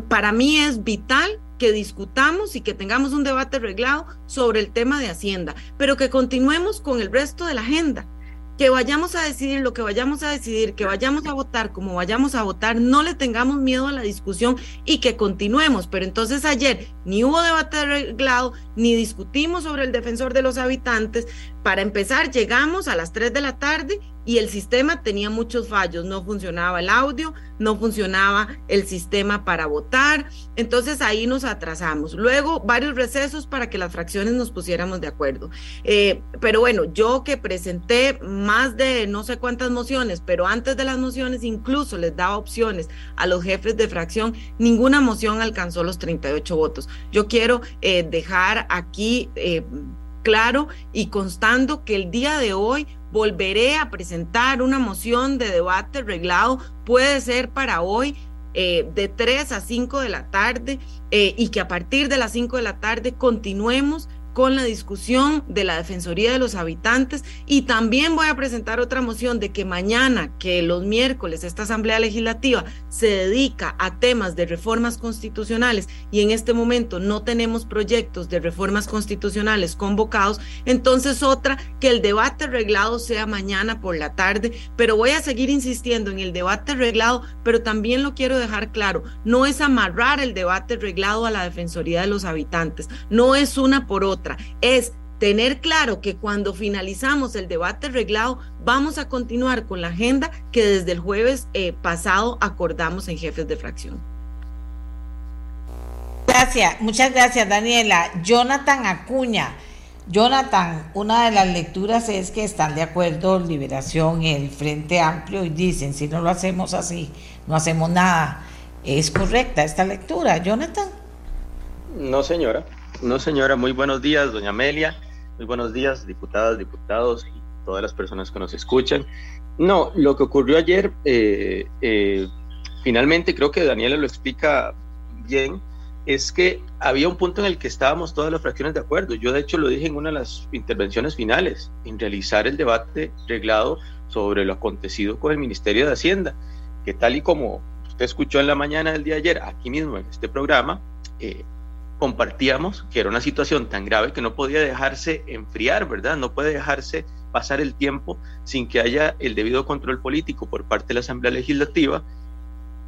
para mí es vital que discutamos y que tengamos un debate arreglado sobre el tema de Hacienda, pero que continuemos con el resto de la agenda que vayamos a decidir lo que vayamos a decidir, que vayamos a votar como vayamos a votar, no le tengamos miedo a la discusión y que continuemos. Pero entonces ayer ni hubo debate arreglado, ni discutimos sobre el defensor de los habitantes. Para empezar, llegamos a las 3 de la tarde y el sistema tenía muchos fallos, no funcionaba el audio, no funcionaba el sistema para votar, entonces ahí nos atrasamos. Luego varios recesos para que las fracciones nos pusiéramos de acuerdo. Eh, pero bueno, yo que presenté más de no sé cuántas mociones, pero antes de las mociones incluso les daba opciones a los jefes de fracción, ninguna moción alcanzó los 38 votos. Yo quiero eh, dejar aquí... Eh, claro y constando que el día de hoy volveré a presentar una moción de debate reglado, puede ser para hoy, eh, de 3 a 5 de la tarde eh, y que a partir de las 5 de la tarde continuemos con la discusión de la Defensoría de los Habitantes. Y también voy a presentar otra moción de que mañana, que los miércoles esta Asamblea Legislativa se dedica a temas de reformas constitucionales y en este momento no tenemos proyectos de reformas constitucionales convocados, entonces otra, que el debate reglado sea mañana por la tarde, pero voy a seguir insistiendo en el debate reglado, pero también lo quiero dejar claro, no es amarrar el debate reglado a la Defensoría de los Habitantes, no es una por otra es tener claro que cuando finalizamos el debate reglado vamos a continuar con la agenda que desde el jueves eh, pasado acordamos en jefes de fracción. Gracias, muchas gracias Daniela. Jonathan Acuña. Jonathan, una de las lecturas es que están de acuerdo Liberación y el Frente Amplio y dicen, si no lo hacemos así, no hacemos nada. ¿Es correcta esta lectura, Jonathan? No, señora. No, señora, muy buenos días, doña Amelia. Muy buenos días, diputadas, diputados y todas las personas que nos escuchan. No, lo que ocurrió ayer, eh, eh, finalmente creo que Daniela lo explica bien, es que había un punto en el que estábamos todas las fracciones de acuerdo. Yo de hecho lo dije en una de las intervenciones finales, en realizar el debate reglado sobre lo acontecido con el Ministerio de Hacienda, que tal y como usted escuchó en la mañana del día ayer, aquí mismo en este programa, eh, compartíamos que era una situación tan grave que no podía dejarse enfriar, ¿verdad? No puede dejarse pasar el tiempo sin que haya el debido control político por parte de la Asamblea Legislativa,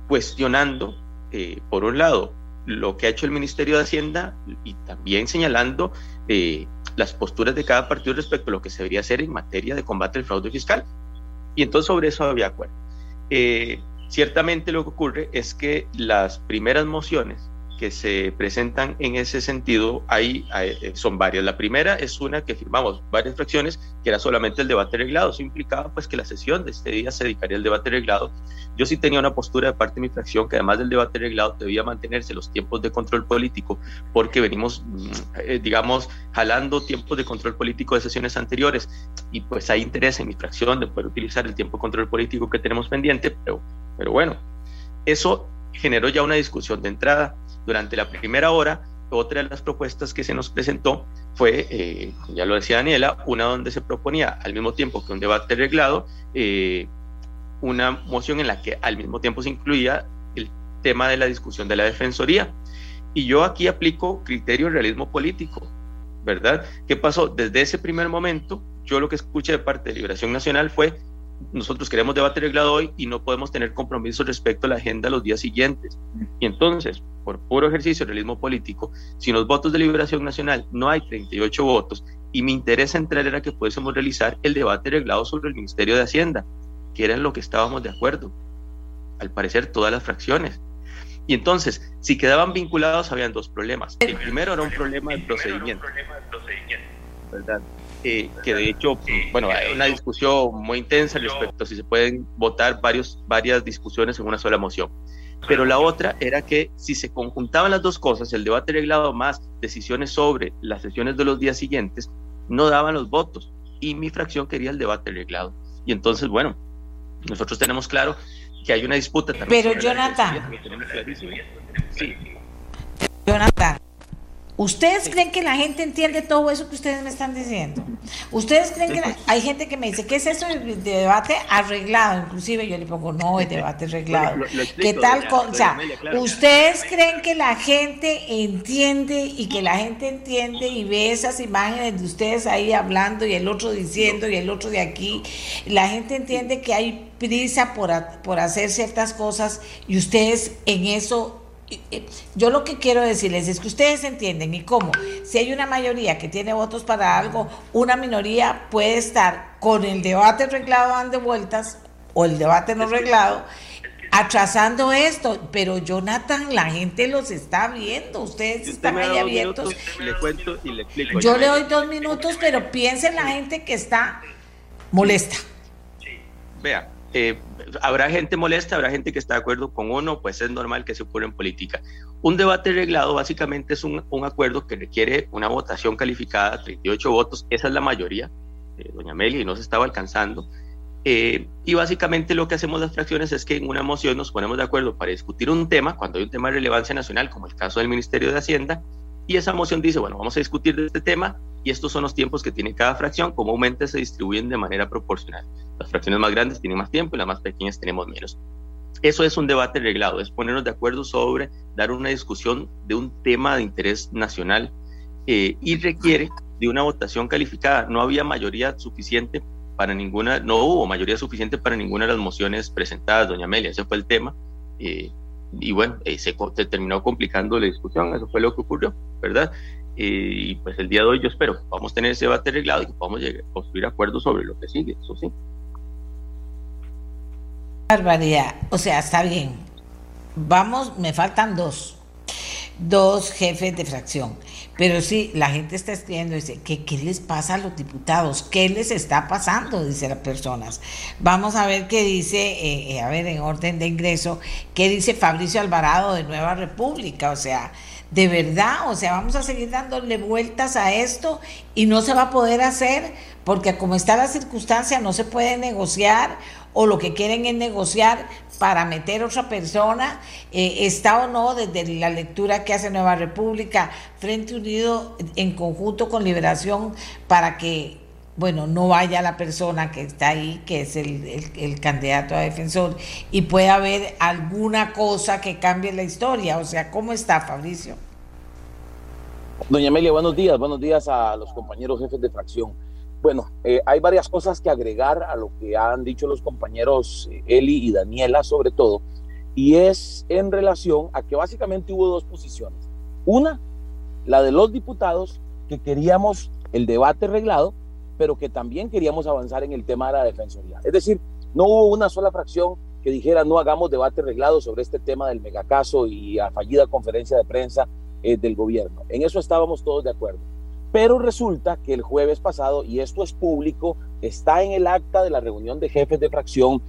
cuestionando, eh, por un lado, lo que ha hecho el Ministerio de Hacienda y también señalando eh, las posturas de cada partido respecto a lo que se debería hacer en materia de combate al fraude fiscal. Y entonces sobre eso había acuerdo. Eh, ciertamente lo que ocurre es que las primeras mociones que se presentan en ese sentido hay, eh, son varias. La primera es una que firmamos varias fracciones, que era solamente el debate reglado. Eso implicaba pues que la sesión de este día se dedicaría al debate reglado. Yo sí tenía una postura de parte de mi fracción que además del debate reglado debía mantenerse los tiempos de control político, porque venimos, mm, eh, digamos, jalando tiempos de control político de sesiones anteriores y pues hay interés en mi fracción de poder utilizar el tiempo de control político que tenemos pendiente, pero, pero bueno, eso generó ya una discusión de entrada durante la primera hora, otra de las propuestas que se nos presentó fue, eh, ya lo decía Daniela, una donde se proponía al mismo tiempo que un debate reglado, eh, una moción en la que al mismo tiempo se incluía el tema de la discusión de la defensoría. Y yo aquí aplico criterio realismo político, ¿verdad? ¿Qué pasó? Desde ese primer momento, yo lo que escuché de parte de Liberación Nacional fue nosotros queremos debate reglado hoy y no podemos tener compromisos respecto a la agenda los días siguientes. Y entonces, por puro ejercicio de realismo político, si en los votos de liberación nacional no hay 38 votos y mi interés central era que pudiésemos realizar el debate reglado sobre el Ministerio de Hacienda, que era en lo que estábamos de acuerdo, al parecer todas las fracciones. Y entonces, si quedaban vinculados, habían dos problemas. El primero era un problema de procedimiento. ¿verdad? Que de hecho, bueno, hay una discusión muy intensa respecto a si se pueden votar varios, varias discusiones en una sola moción. Pero la otra era que si se conjuntaban las dos cosas, el debate reglado más decisiones sobre las sesiones de los días siguientes, no daban los votos. Y mi fracción quería el debate reglado. Y entonces, bueno, nosotros tenemos claro que hay una disputa también. Pero Jonathan. Sí. Jonathan, ¿Ustedes creen que la gente entiende todo eso que ustedes me están diciendo? ¿Ustedes creen que hay gente que me dice, ¿qué es eso de debate arreglado? Inclusive yo le pongo, no, es debate arreglado. ¿Qué tal? o sea, ¿ustedes creen que la gente entiende y que la gente entiende y ve esas imágenes de ustedes ahí hablando y el otro diciendo y el otro de aquí? La gente entiende que hay prisa por, por hacer ciertas cosas y ustedes en eso yo lo que quiero decirles es que ustedes entienden y cómo, si hay una mayoría que tiene votos para algo, una minoría puede estar con el debate reglado dando vueltas o el debate no reglado atrasando esto, pero Jonathan, la gente los está viendo, ustedes están ahí abiertos. Yo le doy dos minutos, pero piensen la gente que está molesta. Vea, eh, habrá gente molesta, habrá gente que está de acuerdo con uno, pues es normal que se ocurra en política. Un debate reglado básicamente es un, acuerdo que requiere una votación calificada, 38 votos, esa es la mayoría, eh, doña Meli, no se estaba alcanzando. Eh, y básicamente lo que hacemos las fracciones es que en una moción nos ponemos de acuerdo para discutir un tema, cuando hay un tema de relevancia nacional, como el caso del Ministerio de Hacienda, y esa moción dice, bueno, vamos a discutir de este tema y estos son los tiempos que tiene cada fracción, comúnmente se distribuyen de manera proporcional. Las fracciones más grandes tienen más tiempo y las más pequeñas tenemos menos. Eso es un debate reglado, es ponernos de acuerdo sobre dar una discusión de un tema de interés nacional eh, y requiere de una votación calificada. No había mayoría suficiente para ninguna, no hubo mayoría suficiente para ninguna de las mociones presentadas, doña Amelia, ese fue el tema. Eh, y bueno, eh, se, terminó complicando la discusión, eso fue lo que ocurrió, ¿verdad? y pues el día de hoy yo espero que podamos tener ese debate arreglado y que podamos llegar, construir acuerdos sobre lo que sigue, eso sí. Barbaridad, o sea, está bien. Vamos, me faltan dos, dos jefes de fracción. Pero sí, la gente está escribiendo, dice, ¿qué, ¿qué les pasa a los diputados? ¿Qué les está pasando? Dice las personas. Vamos a ver qué dice, eh, eh, a ver, en orden de ingreso, qué dice Fabricio Alvarado de Nueva República. O sea, de verdad, o sea, vamos a seguir dándole vueltas a esto y no se va a poder hacer porque como está la circunstancia no se puede negociar o lo que quieren es negociar para meter otra persona, eh, está o no desde la lectura que hace Nueva República, Frente Unido en conjunto con Liberación, para que, bueno, no vaya la persona que está ahí, que es el, candidato a defensor, y pueda haber alguna cosa que cambie la historia. O sea, ¿cómo está, Fabricio? Doña Amelia, buenos días, buenos días a los compañeros jefes de fracción. Bueno, eh, hay varias cosas que agregar a lo que han dicho los compañeros eh, Eli y Daniela sobre todo, y es en relación a que básicamente hubo dos posiciones. Una, la de los diputados que queríamos el debate reglado, pero que también queríamos avanzar en el tema de la defensoría. Es decir, no hubo una sola fracción que dijera no hagamos debate reglado sobre este tema del megacaso y a fallida conferencia de prensa eh, del gobierno. En eso estábamos todos de acuerdo. Pero resulta que el jueves pasado, y esto es público, está en el acta de la reunión de jefes de fracción,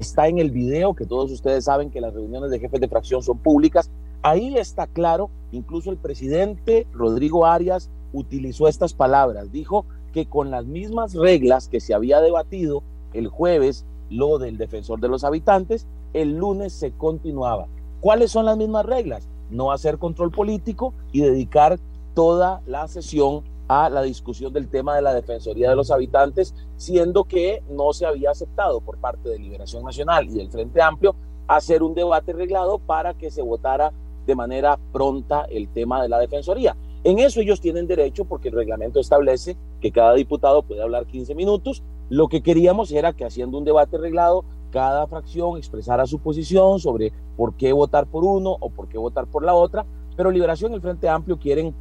está en el video, que todos ustedes saben que las reuniones de jefes de fracción son públicas. Ahí está claro, incluso el presidente Rodrigo Arias utilizó estas palabras, dijo que con las mismas reglas que se había debatido el jueves, lo del defensor de los habitantes, el lunes se continuaba. ¿Cuáles son las mismas reglas? No hacer control político y dedicar toda la sesión a la discusión del tema de la Defensoría de los Habitantes, siendo que no se había aceptado por parte de Liberación Nacional y del Frente Amplio hacer un debate reglado para que se votara de manera pronta el tema de la Defensoría. En eso ellos tienen derecho porque el reglamento establece que cada diputado puede hablar 15 minutos. Lo que queríamos era que haciendo un debate reglado, cada fracción expresara su posición sobre por qué votar por uno o por qué votar por la otra, pero Liberación y el Frente Amplio quieren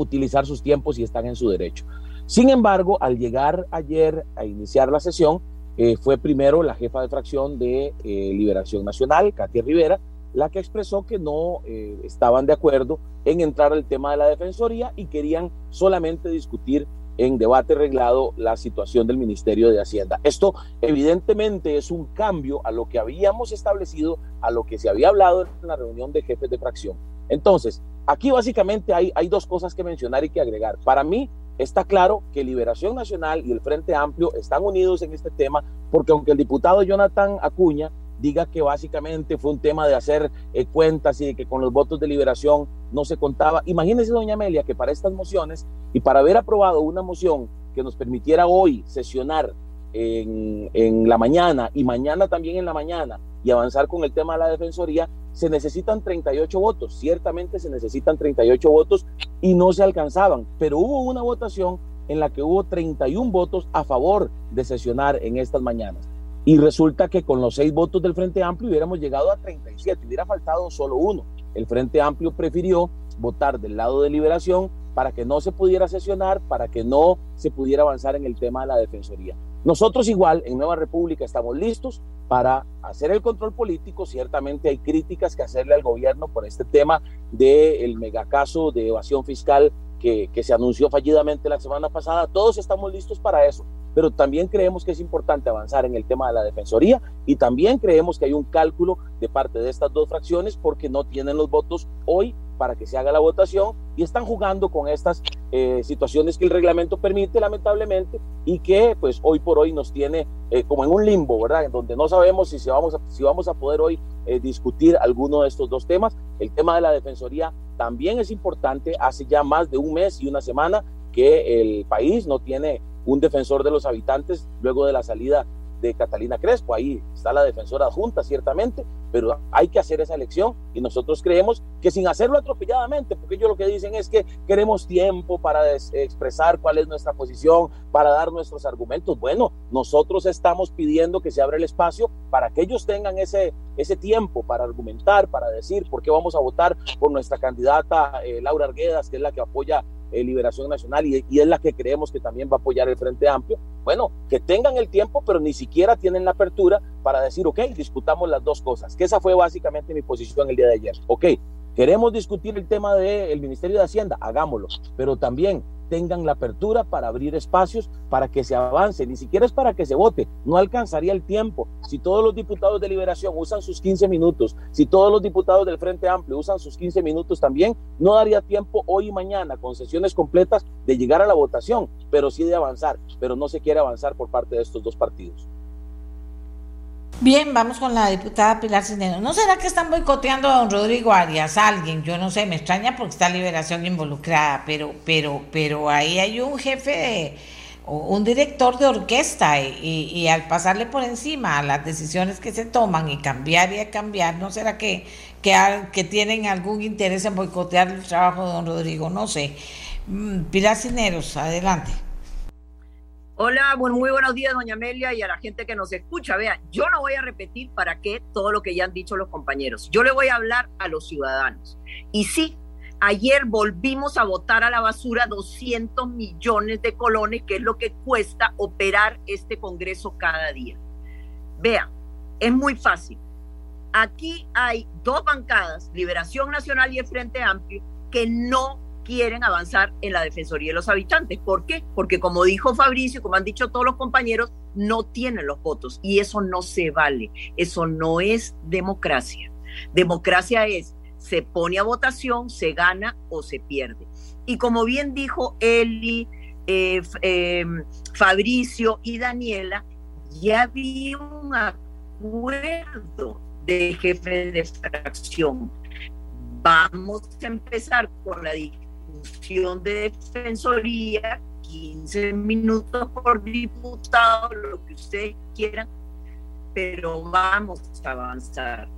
utilizar sus tiempos y están en su derecho. Sin embargo, al llegar ayer a iniciar la sesión, eh, fue primero la jefa de fracción de eh, Liberación Nacional, Katia Rivera, la que expresó que no eh, estaban de acuerdo en entrar al tema de la defensoría y querían solamente discutir en debate reglado la situación del Ministerio de Hacienda. Esto evidentemente es un cambio a lo que habíamos establecido, a lo que se había hablado en la reunión de jefes de fracción. Entonces, aquí básicamente hay, dos cosas que mencionar y que agregar. Para mí está claro que Liberación Nacional y el Frente Amplio están unidos en este tema, porque aunque el diputado Jonathan Acuña diga que básicamente fue un tema de hacer eh, cuentas y de que con los votos de liberación no se contaba. Imagínese, doña Amelia, que para estas mociones y para haber aprobado una moción que nos permitiera hoy sesionar en, en la mañana y mañana también en la mañana y avanzar con el tema de la defensoría, se necesitan 38 votos, ciertamente se necesitan 38 votos y no se alcanzaban, pero hubo una votación en la que hubo 31 votos a favor de sesionar en estas mañanas. Y resulta que con los seis votos del Frente Amplio hubiéramos llegado a 37, hubiera faltado solo uno. El Frente Amplio prefirió votar del lado de liberación para que no se pudiera sesionar, para que no se pudiera avanzar en el tema de la Defensoría. Nosotros igual en Nueva República estamos listos para hacer el control político. Ciertamente hay críticas que hacerle al gobierno por este tema del megacaso de evasión fiscal que, que se anunció fallidamente la semana pasada. Todos estamos listos para eso pero también creemos que es importante avanzar en el tema de la defensoría y también creemos que hay un cálculo de parte de estas dos fracciones porque no tienen los votos hoy para que se haga la votación y están jugando con estas eh, situaciones que el reglamento permite lamentablemente y que pues hoy por hoy nos tiene eh, como en un limbo, ¿verdad? En donde no sabemos si, se vamos, a, si vamos a poder hoy eh, discutir alguno de estos dos temas. El tema de la defensoría también es importante. Hace ya más de un mes y una semana que el país no tiene un defensor de los habitantes luego de la salida de Catalina Crespo. Ahí está la defensora adjunta, ciertamente, pero hay que hacer esa elección y nosotros creemos que sin hacerlo atropelladamente, porque ellos lo que dicen es que queremos tiempo para expresar cuál es nuestra posición, para dar nuestros argumentos. Bueno, nosotros estamos pidiendo que se abra el espacio para que ellos tengan ese, ese tiempo para argumentar, para decir por qué vamos a votar por nuestra candidata eh, Laura Arguedas, que es la que apoya eh, Liberación Nacional y, y, es la que creemos que también va a apoyar el Frente Amplio, bueno, que tengan el tiempo, pero ni siquiera tienen la apertura para decir, ok, discutamos las dos cosas, que esa fue básicamente mi posición el día de ayer. Ok, queremos discutir el tema del Ministerio de Hacienda, hagámoslo, pero también tengan la apertura para abrir espacios para que se avance, ni siquiera es para que se vote, no alcanzaría el tiempo. Si todos los diputados de liberación usan sus 15 minutos, si todos los diputados del Frente Amplio usan sus 15 minutos también, no daría tiempo hoy y mañana con sesiones completas de llegar a la votación, pero sí de avanzar, pero no se quiere avanzar por parte de estos dos partidos. Bien, vamos con la diputada Pilar Cisneros. ¿No será que están boicoteando a don Rodrigo Arias? Alguien, yo no sé, me extraña porque está Liberación involucrada, pero, pero, pero ahí hay un jefe de, un director de orquesta y, al pasarle por encima a las decisiones que se toman y cambiar y a cambiar, ¿no será que, que, que tienen algún interés en boicotear el trabajo de don Rodrigo? No sé. Mm, Pilar Cisneros, adelante. Hola, muy buenos días, doña Amelia, y a la gente que nos escucha. Vean, yo no voy a repetir para qué todo lo que ya han dicho los compañeros. Yo le voy a hablar a los ciudadanos. Y sí, ayer volvimos a votar a la basura 200 millones de colones, que es lo que cuesta operar este Congreso cada día. Vean, es muy fácil. Aquí hay dos bancadas, Liberación Nacional y el Frente Amplio, que no quieren avanzar en la Defensoría de los Habitantes. ¿Por qué? Porque como dijo Fabricio, como han dicho todos los compañeros, no tienen los votos y eso no se vale. Eso no es democracia. Democracia es, se pone a votación, se gana o se pierde. Y como bien dijo Eli, eh, eh, Fabricio y Daniela, ya había un acuerdo de jefe de fracción. Vamos a empezar con la de defensoría, 15 minutos por diputado, lo que ustedes quieran, pero vamos a avanzar.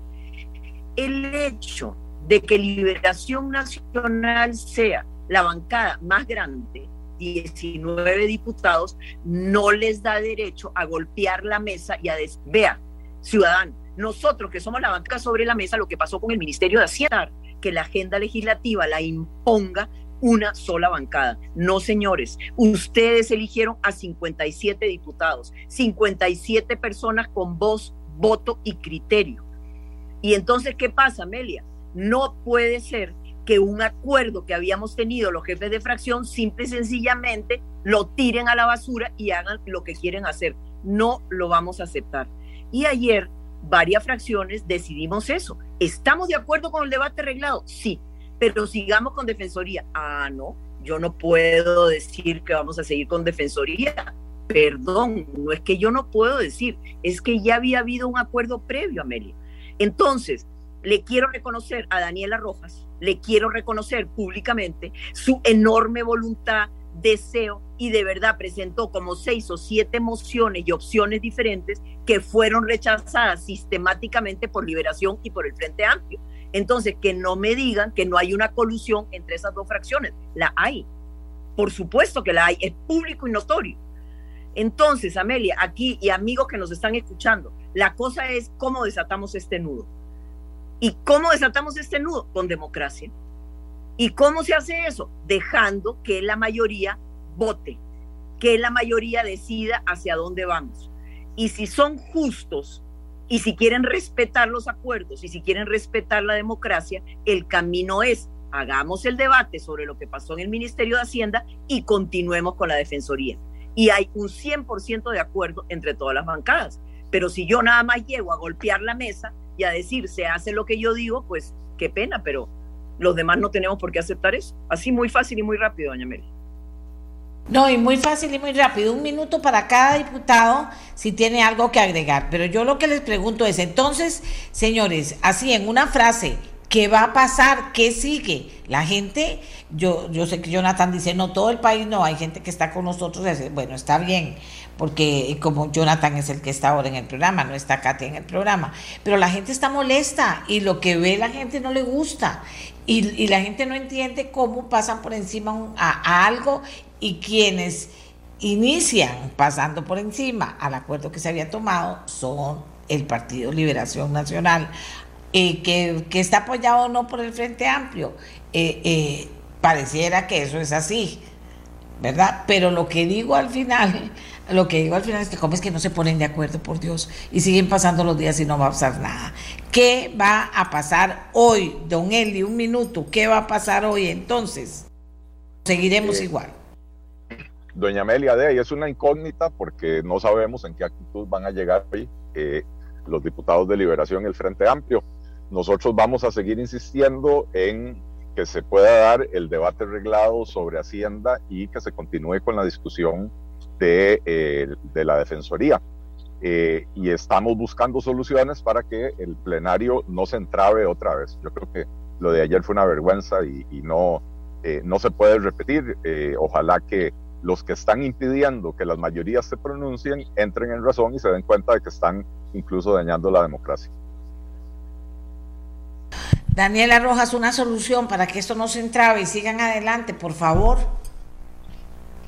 El hecho de que Liberación Nacional sea la bancada más grande, 19 diputados, no les da derecho a golpear la mesa y a decir, vea, ciudadano, nosotros que somos la banca sobre la mesa, lo que pasó con el Ministerio de Hacienda, que la agenda legislativa la imponga una sola bancada. No, señores, ustedes eligieron a 57 diputados, 57 personas con voz, voto y criterio. Y entonces, ¿qué pasa, Amelia? No puede ser que un acuerdo que habíamos tenido los jefes de fracción simple y sencillamente lo tiren a la basura y hagan lo que quieren hacer. No lo vamos a aceptar. Y ayer varias fracciones decidimos eso. ¿Estamos de acuerdo con el debate arreglado? Sí, pero sigamos con defensoría. Ah, no, yo no puedo decir que vamos a seguir con defensoría. Perdón, no es que yo no puedo decir, es que ya había habido un acuerdo previo, Amelia. Entonces, le quiero reconocer a Daniela Rojas, le quiero reconocer públicamente su enorme voluntad, deseo y de verdad presentó como seis o siete mociones y opciones diferentes que fueron rechazadas sistemáticamente por Liberación y por el Frente Amplio. Entonces, que no me digan que no hay una colusión entre esas dos fracciones. La hay. Por supuesto que la hay. Es público y notorio. Entonces, Amelia, aquí y amigos que nos están escuchando, la cosa es cómo desatamos este nudo. ¿Y cómo desatamos este nudo? Con democracia. ¿Y cómo se hace eso? Dejando que la mayoría vote, que la mayoría decida hacia dónde vamos. Y si son justos y si quieren respetar los acuerdos y si quieren respetar la democracia, el camino es hagamos el debate sobre lo que pasó en el Ministerio de Hacienda y continuemos con la Defensoría. Y hay un 100% de acuerdo entre todas las bancadas. Pero si yo nada más llego a golpear la mesa y a decir se hace lo que yo digo, pues qué pena, pero los demás no tenemos por qué aceptar eso. Así muy fácil y muy rápido, doña Meli. No, y muy fácil y muy rápido. Un minuto para cada diputado si tiene algo que agregar. Pero yo lo que les pregunto es, entonces, señores, así en una frase, ¿qué va a pasar? ¿Qué sigue? La gente, yo, yo sé que Jonathan dice, no, todo el país no, hay gente que está con nosotros. Bueno, está bien, porque como Jonathan es el que está ahora en el programa, no está Katia en el programa. Pero la gente está molesta y lo que ve la gente no le gusta. Y, la gente no entiende cómo pasan por encima a algo y quienes inician pasando por encima al acuerdo que se había tomado son el Partido Liberación Nacional, eh, que, está apoyado o no por el Frente Amplio. Eh, eh, pareciera que eso es así, ¿verdad? Pero lo que digo al final, lo que digo al final es que como es que no se ponen de acuerdo, por Dios, y siguen pasando los días y no va a pasar nada. ¿Qué va a pasar hoy, don Eli? Un minuto, ¿qué va a pasar hoy entonces? Seguiremos igual. Doña Amelia de ahí es una incógnita porque no sabemos en qué actitud van a llegar hoy eh, los diputados de Liberación y el Frente Amplio. Nosotros vamos a seguir insistiendo en que se pueda dar el debate reglado sobre Hacienda y que se continúe con la discusión de, eh, la Defensoría. Eh, y estamos buscando soluciones para que el plenario no se entrabe otra vez. Yo creo que lo de ayer fue una vergüenza y, y no, no se puede repetir. ojalá que los que están impidiendo que las mayorías se pronuncien entren en razón y se den cuenta de que están incluso dañando la democracia. Daniela Rojas, una solución para que esto no se entrabe y sigan adelante, por favor.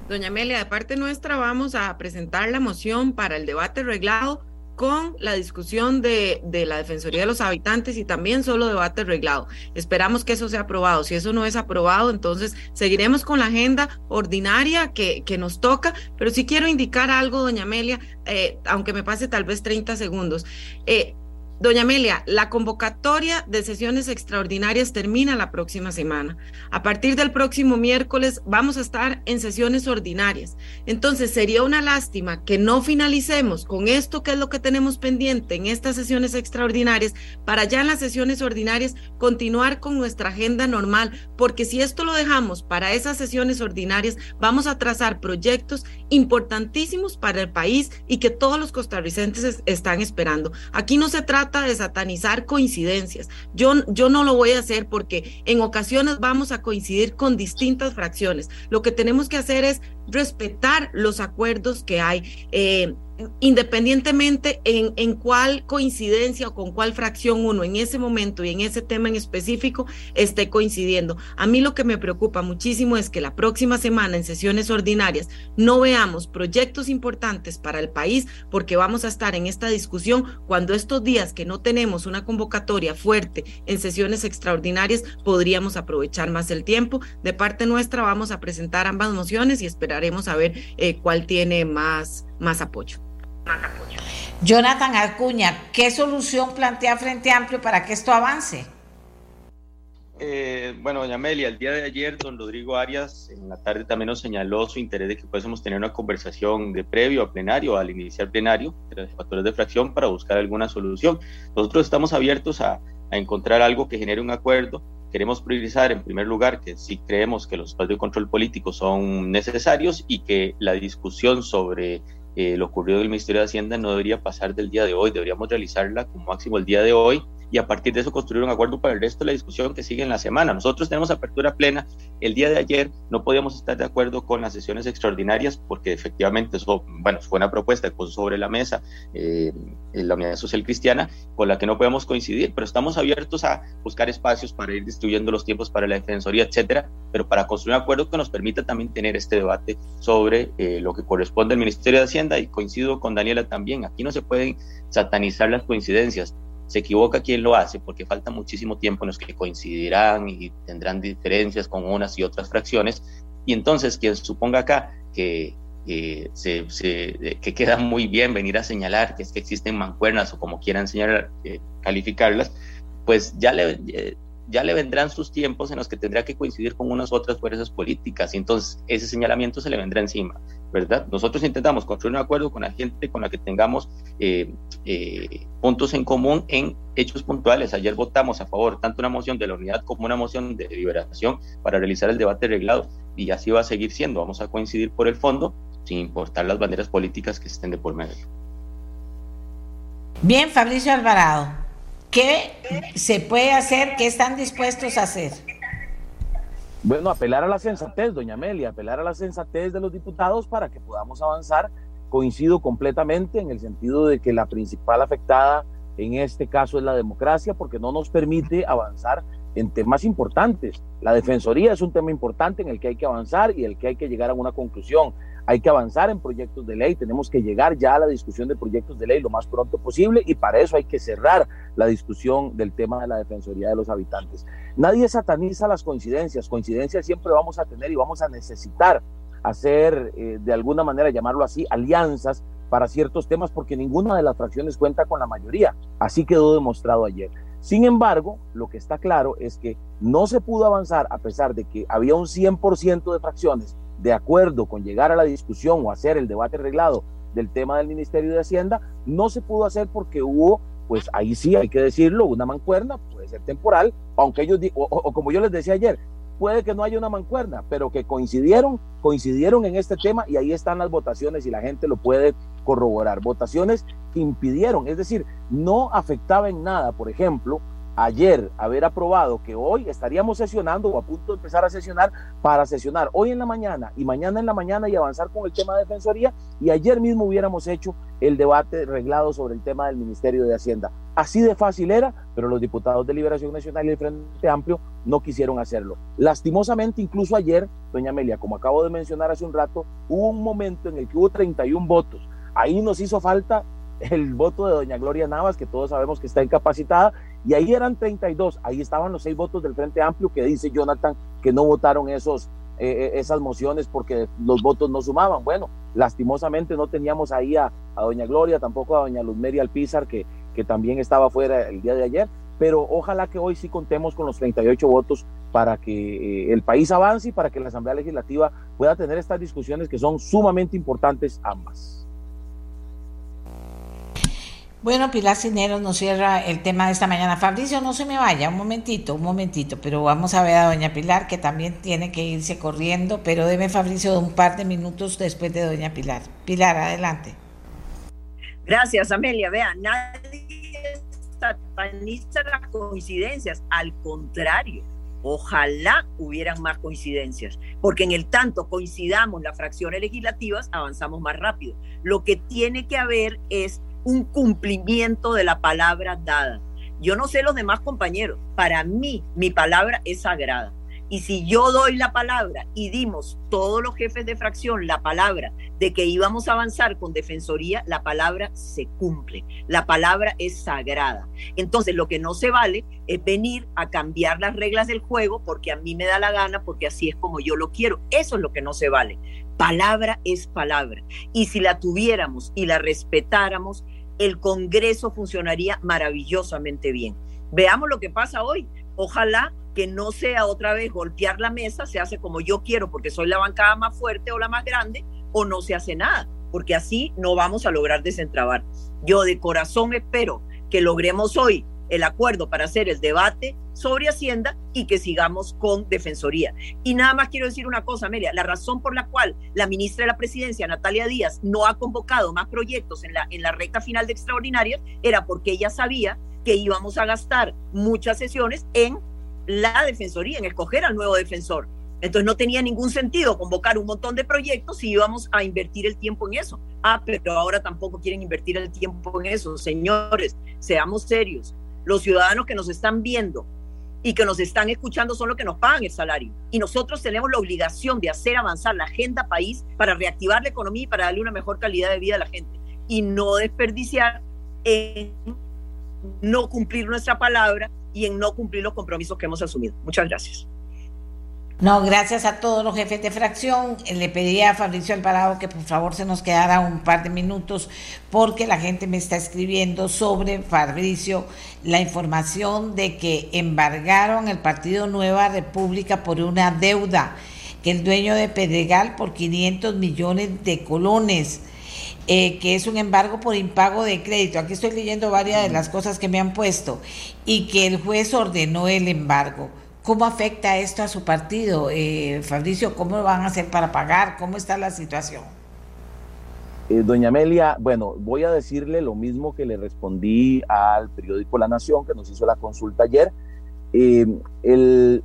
Doña Amelia, de parte nuestra vamos a presentar la moción para el debate reglado con la discusión de, de, la Defensoría de los Habitantes y también solo debate reglado. Esperamos que eso sea aprobado. Si eso no es aprobado, entonces seguiremos con la agenda ordinaria que, que nos toca, pero sí quiero indicar algo, doña Amelia, eh, aunque me pase tal vez 30 segundos. Eh, Doña Amelia, la convocatoria de sesiones extraordinarias termina la próxima semana. A partir del próximo miércoles vamos a estar en sesiones ordinarias. Entonces sería una lástima que no finalicemos con esto que es lo que tenemos pendiente en estas sesiones extraordinarias para ya en las sesiones ordinarias continuar con nuestra agenda normal, porque si esto lo dejamos para esas sesiones ordinarias, vamos a trazar proyectos importantísimos para el país y que todos los costarricenses están esperando. Aquí no se trata de satanizar coincidencias. Yo, yo no lo voy a hacer porque en ocasiones vamos a coincidir con distintas fracciones. Lo que tenemos que hacer es respetar los acuerdos que hay. Eh, independientemente en, en cuál coincidencia o con cuál fracción uno en ese momento y en ese tema en específico esté coincidiendo. A mí lo que me preocupa muchísimo es que la próxima semana en sesiones ordinarias no veamos proyectos importantes para el país porque vamos a estar en esta discusión cuando estos días que no tenemos una convocatoria fuerte en sesiones extraordinarias podríamos aprovechar más el tiempo. De parte nuestra vamos a presentar ambas mociones y esperaremos a ver eh, cuál tiene más, más apoyo. Jonathan Acuña, ¿qué solución plantea Frente Amplio para que esto avance? Eh, bueno, doña Amelia, el día de ayer don Rodrigo Arias en la tarde también nos señaló su interés de que pudiésemos tener una conversación de previo a plenario, al iniciar plenario, de los factores de fracción para buscar alguna solución. Nosotros estamos abiertos a, a encontrar algo que genere un acuerdo. Queremos priorizar en primer lugar que sí creemos que los espacios de control político son necesarios y que la discusión sobre eh, lo ocurrido del Ministerio de Hacienda no debería pasar del día de hoy, deberíamos realizarla como máximo el día de hoy y a partir de eso construir un acuerdo para el resto de la discusión que sigue en la semana. Nosotros tenemos apertura plena. El día de ayer no podíamos estar de acuerdo con las sesiones extraordinarias porque efectivamente eso, bueno, fue una propuesta que puso sobre la mesa eh, la Unidad Social Cristiana con la que no podemos coincidir, pero estamos abiertos a buscar espacios para ir distribuyendo los tiempos para la Defensoría, etcétera, pero para construir un acuerdo que nos permita también tener este debate sobre eh, lo que corresponde al Ministerio de Hacienda y coincido con Daniela también. Aquí no se pueden satanizar las coincidencias se equivoca quien lo hace porque falta muchísimo tiempo en los que coincidirán y tendrán diferencias con unas y otras fracciones. Y entonces quien suponga acá que, se, que queda muy bien venir a señalar que es que existen mancuernas o como quieran señalar, eh, calificarlas, pues ya le, eh, ya le vendrán sus tiempos en los que tendrá que coincidir con unas otras fuerzas políticas y entonces ese señalamiento se le vendrá encima, ¿verdad? Nosotros intentamos construir un acuerdo con la gente con la que tengamos eh, eh, puntos en común en hechos puntuales. Ayer votamos a favor tanto una moción de la unidad como una moción de liberación para realizar el debate reglado y así va a seguir siendo. Vamos a coincidir por el fondo sin importar las banderas políticas que estén de por medio. Bien, Fabricio Alvarado. ¿Qué se puede hacer? ¿Qué están dispuestos a hacer? Bueno, apelar a la sensatez, doña Amelia, apelar a la sensatez de los diputados para que podamos avanzar. Coincido completamente en el sentido de que la principal afectada en este caso es la democracia porque no nos permite avanzar en temas importantes. La defensoría es un tema importante en el que hay que avanzar y el que hay que llegar a una conclusión hay que avanzar en proyectos de ley, tenemos que llegar ya a la discusión de proyectos de ley lo más pronto posible y para eso hay que cerrar la discusión del tema de la Defensoría de los Habitantes. Nadie sataniza las coincidencias, coincidencias siempre vamos a tener y vamos a necesitar hacer, eh, de alguna manera, llamarlo así, alianzas para ciertos temas porque ninguna de las fracciones cuenta con la mayoría. Así quedó demostrado ayer. Sin embargo, lo que está claro es que no se pudo avanzar a pesar de que había un 100% de fracciones de acuerdo con llegar a la discusión o hacer el debate arreglado del tema del Ministerio de Hacienda, no se pudo hacer porque hubo, pues ahí sí hay que decirlo, una mancuerna, puede ser temporal, aunque ellos, o, o como yo les decía ayer, puede que no haya una mancuerna, pero que coincidieron, coincidieron en este tema y ahí están las votaciones y la gente lo puede corroborar. Votaciones que impidieron, es decir, no afectaba en nada, por ejemplo, ayer haber aprobado que hoy estaríamos sesionando o a punto de empezar a sesionar para sesionar hoy en la mañana y mañana en la mañana y avanzar con el tema de defensoría y ayer mismo hubiéramos hecho el debate reglado sobre el tema del Ministerio de Hacienda. Así de fácil era, pero los diputados de Liberación Nacional y el Frente Amplio no quisieron hacerlo. Lastimosamente, incluso ayer, doña Amelia, como acabo de mencionar hace un rato, hubo un momento en el que hubo 31 votos. Ahí nos hizo falta el voto de doña Gloria Navas, que todos sabemos que está incapacitada, y ahí eran 32, ahí estaban los seis votos del Frente Amplio que dice Jonathan que no votaron esos, eh, eh, esas mociones porque los votos no sumaban. Bueno, lastimosamente no teníamos ahí a, doña Gloria, tampoco a doña Luzmeria Alpizar, que, que también estaba fuera el día de ayer, pero ojalá que hoy sí contemos con los 38 votos para que eh, el país avance y para que la Asamblea Legislativa pueda tener estas discusiones que son sumamente importantes ambas. Bueno, Pilar Cineros nos cierra el tema de esta mañana. Fabricio, no se me vaya, un momentito, un momentito, pero vamos a ver a doña Pilar, que también tiene que irse corriendo, pero debe Fabricio un par de minutos después de doña Pilar. Pilar, adelante. Gracias, Amelia. Vea, nadie sataniza las coincidencias, al contrario. Ojalá hubieran más coincidencias, porque en el tanto coincidamos las fracciones legislativas, avanzamos más rápido. Lo que tiene que haber es un cumplimiento de la palabra dada. Yo no sé los demás compañeros, para mí mi palabra es sagrada. Y si yo doy la palabra y dimos todos los jefes de fracción la palabra de que íbamos a avanzar con defensoría, la palabra se cumple. La palabra es sagrada. Entonces lo que no se vale es venir a cambiar las reglas del juego porque a mí me da la gana, porque así es como yo lo quiero. Eso es lo que no se vale. Palabra es palabra. Y si la tuviéramos y la respetáramos, el Congreso funcionaría maravillosamente bien. Veamos lo que pasa hoy. Ojalá que no sea otra vez golpear la mesa, se hace como yo quiero porque soy la bancada más fuerte o la más grande, o no se hace nada, porque así no vamos a lograr desentrabar. Yo de corazón espero que logremos hoy el acuerdo para hacer el debate sobre Hacienda y que sigamos con Defensoría. Y nada más quiero decir una cosa, Amelia, la razón por la cual la ministra de la Presidencia, Natalia Díaz, no ha convocado más proyectos en la, en la recta final de extraordinarias era porque ella sabía que íbamos a gastar muchas sesiones en la Defensoría, en escoger al nuevo defensor. Entonces no tenía ningún sentido convocar un montón de proyectos si íbamos a invertir el tiempo en eso. Ah, pero ahora tampoco quieren invertir el tiempo en eso. Señores, seamos serios los ciudadanos que nos están viendo y que nos están escuchando son los que nos pagan el salario. Y nosotros tenemos la obligación de hacer avanzar la agenda país para reactivar la economía y para darle una mejor calidad de vida a la gente. Y no desperdiciar en no cumplir nuestra palabra y en no cumplir los compromisos que hemos asumido. Muchas gracias. No, gracias a todos los jefes de fracción. Le pedía a Fabricio Alvarado que por favor se nos quedara un par de minutos porque la gente me está escribiendo sobre Fabricio la información de que embargaron el Partido Nueva República por una deuda que el dueño de Pedregal por 500 millones de colones. Eh, que es un embargo por impago de crédito. Aquí estoy leyendo varias de las cosas que me han puesto y que el juez ordenó el embargo. ¿Cómo afecta esto a su partido, eh, Fabricio? ¿Cómo van a hacer para pagar? ¿Cómo está la situación? Eh, doña Amelia, bueno, voy a decirle lo mismo que le respondí al periódico La Nación que nos hizo la consulta ayer. el,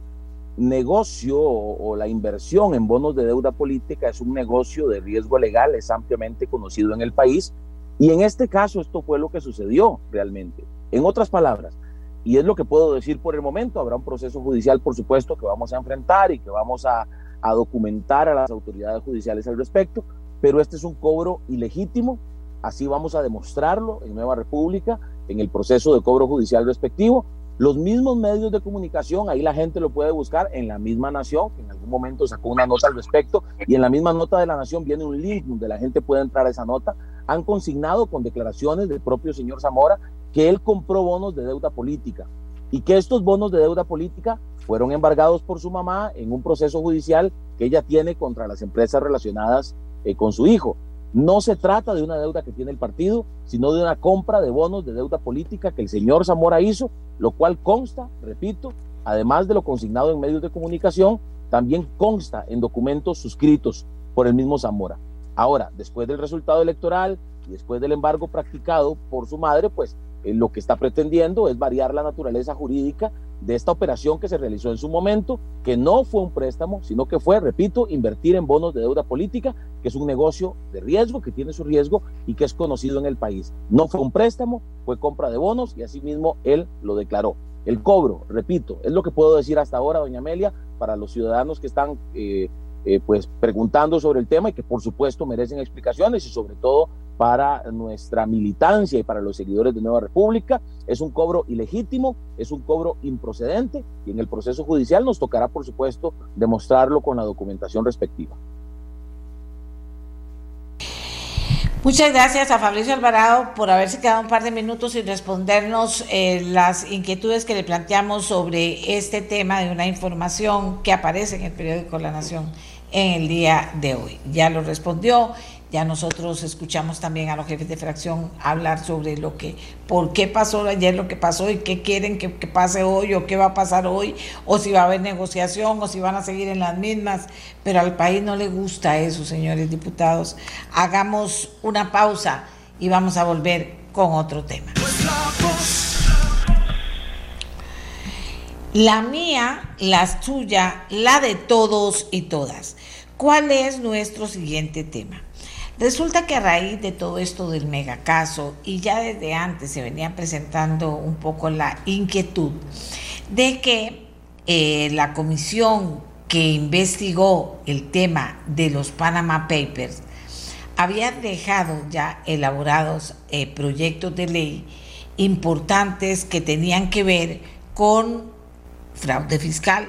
negocio o, la inversión en bonos de deuda política es un negocio de riesgo legal, es ampliamente conocido en el país y en este caso esto fue lo que sucedió realmente. En otras palabras, y es lo que puedo decir por el momento, habrá un proceso judicial por supuesto que vamos a enfrentar y que vamos a, documentar a las autoridades judiciales al respecto, pero este es un cobro ilegítimo, así vamos a demostrarlo en Nueva República, en el proceso de cobro judicial respectivo, los mismos medios de comunicación, ahí la gente lo puede buscar en la misma Nación, que en algún momento sacó una nota al respecto, y en la misma nota de la Nación viene un link donde la gente puede entrar a esa nota. Han consignado con declaraciones del propio señor Zamora que él compró bonos de deuda política y que estos bonos de deuda política fueron embargados por su mamá en un proceso judicial que ella tiene contra las empresas relacionadas eh, con su hijo. No se trata de una deuda que tiene el partido, sino de una compra de bonos de deuda política que el señor Zamora hizo, lo cual consta, repito, además de lo consignado en medios de comunicación, también consta en documentos suscritos por el mismo Zamora. Ahora, después del resultado electoral y después del embargo practicado por su madre, pues eh, lo que está pretendiendo es variar la naturaleza jurídica de esta operación que se realizó en su momento, que no fue un préstamo, sino que fue, repito, invertir en bonos de deuda política, que es un negocio de riesgo, que tiene su riesgo y que es conocido en el país. No fue un préstamo, fue compra de bonos y asimismo él lo declaró. El cobro, repito, es lo que puedo decir hasta ahora, doña Amelia, para los ciudadanos que están eh, eh, pues preguntando sobre el tema y que por supuesto merecen explicaciones y sobre todo para nuestra militancia y para los seguidores de Nueva República. Es un cobro ilegítimo, es un cobro improcedente y en el proceso judicial nos tocará, por supuesto, demostrarlo con la documentación respectiva. Muchas gracias a Fabricio Alvarado por haberse quedado un par de minutos y respondernos eh, las inquietudes que le planteamos sobre este tema de una información que aparece en el periódico La Nación en el día de hoy. Ya lo respondió ya nosotros escuchamos también a los jefes de fracción hablar sobre lo que, por qué pasó ayer lo que pasó y qué quieren que, pase hoy o qué va a pasar hoy, o si va a haber negociación o si van a seguir en las mismas. Pero al país no le gusta eso, señores diputados. Hagamos una pausa y vamos a volver con otro tema. La mía, la tuya, la de todos y todas. ¿Cuál es nuestro siguiente tema? Resulta que a raíz de todo esto del megacaso, y ya desde antes se venía presentando un poco la inquietud de que eh, la comisión que investigó el tema de los Panama Papers había dejado ya elaborados eh, proyectos de ley importantes que tenían que ver con fraude fiscal.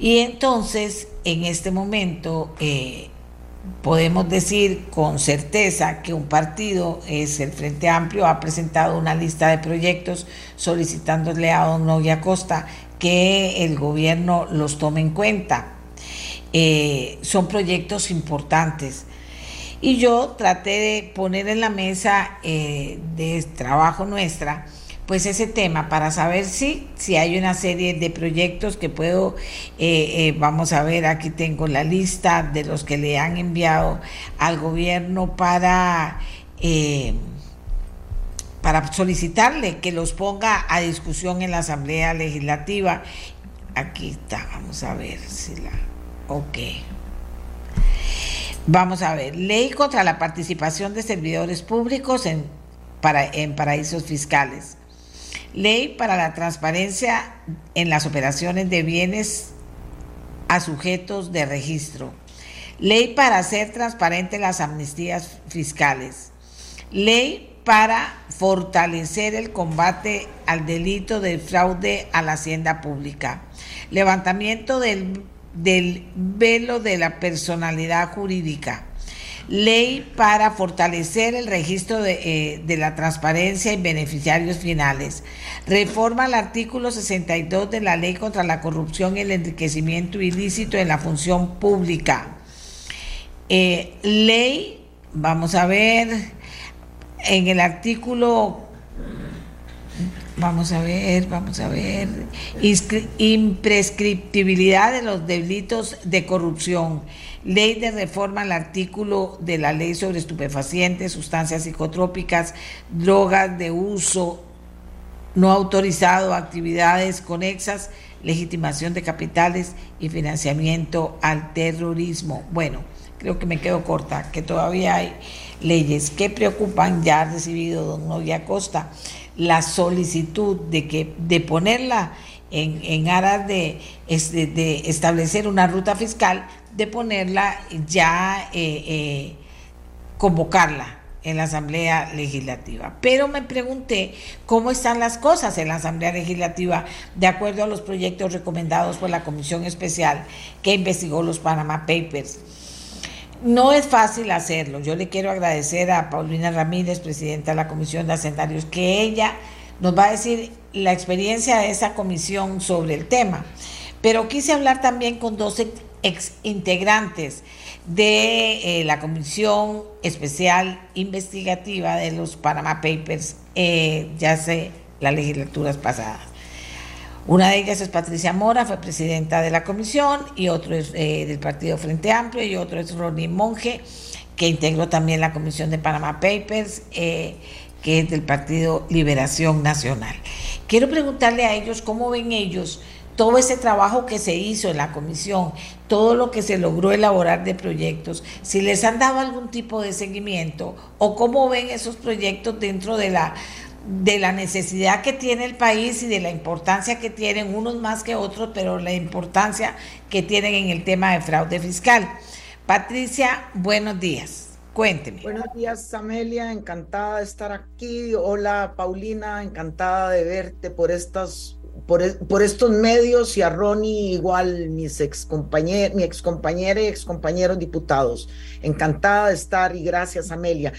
Y entonces, en este momento, eh, podemos decir con certeza que un partido, es el Frente Amplio, ha presentado una lista de proyectos solicitándole a don Novia Costa que el gobierno los tome en cuenta. Eh, son proyectos importantes. Y yo traté de poner en la mesa eh, de trabajo nuestra pues ese tema para saber si, si hay una serie de proyectos que puedo, eh, eh, vamos a ver, aquí tengo la lista de los que le han enviado al gobierno para, eh, para solicitarle que los ponga a discusión en la Asamblea Legislativa. Aquí está, vamos a ver si la... Ok. Vamos a ver, ley contra la participación de servidores públicos en, para, en paraísos fiscales Ley para la transparencia en las operaciones de bienes a sujetos de registro. Ley para hacer transparentes las amnistías fiscales. Ley para fortalecer el combate al delito de fraude a la hacienda pública. Levantamiento del del velo de la personalidad jurídica. Ley para fortalecer el registro de, eh, la transparencia y beneficiarios finales. Reforma al artículo 62 de la Ley contra la corrupción y el enriquecimiento ilícito en la función pública. Eh, ley, vamos a ver, en el artículo Vamos a ver, vamos a ver. Imprescriptibilidad de los delitos de corrupción. Ley de reforma al artículo de la ley sobre estupefacientes, sustancias psicotrópicas, drogas de uso no autorizado, actividades conexas, legitimación de capitales y financiamiento al terrorismo. Bueno, creo que me quedo corta, que todavía hay leyes que preocupan. Ya ha recibido don Novia Costa la solicitud de, que, de ponerla en, en aras de, de, establecer una ruta fiscal, de ponerla ya, eh, eh, convocarla en la Asamblea Legislativa. Pero me pregunté cómo están las cosas en la Asamblea Legislativa de acuerdo a los proyectos recomendados por la Comisión Especial que investigó los Panama Papers. No es fácil hacerlo. Yo le quiero agradecer a Paulina Ramírez, presidenta de la Comisión de Hacendarios, que ella nos va a decir la experiencia de esa comisión sobre el tema. Pero quise hablar también con dos ex integrantes de eh, la Comisión Especial Investigativa de los Panama Papers, eh, ya sé, las legislaturas pasadas. Una de ellas es Patricia Mora, fue presidenta de la comisión, y otro es eh, del Partido Frente Amplio, y otro es Ronnie Monge, que integró también la comisión de Panama Papers, eh, que es del Partido Liberación Nacional. Quiero preguntarle a ellos cómo ven ellos todo ese trabajo que se hizo en la comisión, todo lo que se logró elaborar de proyectos, si les han dado algún tipo de seguimiento o cómo ven esos proyectos dentro de la de la necesidad que tiene el país y de la importancia que tienen unos más que otros, pero la importancia que tienen en el tema de fraude fiscal. Patricia, buenos días. Cuénteme. Buenos días, Amelia. Encantada de estar aquí. Hola, Paulina. Encantada de verte por estas por, por, estos medios y a Ronnie igual mis ex mi ex compañera y ex compañeros diputados. Encantada de estar y gracias Amelia.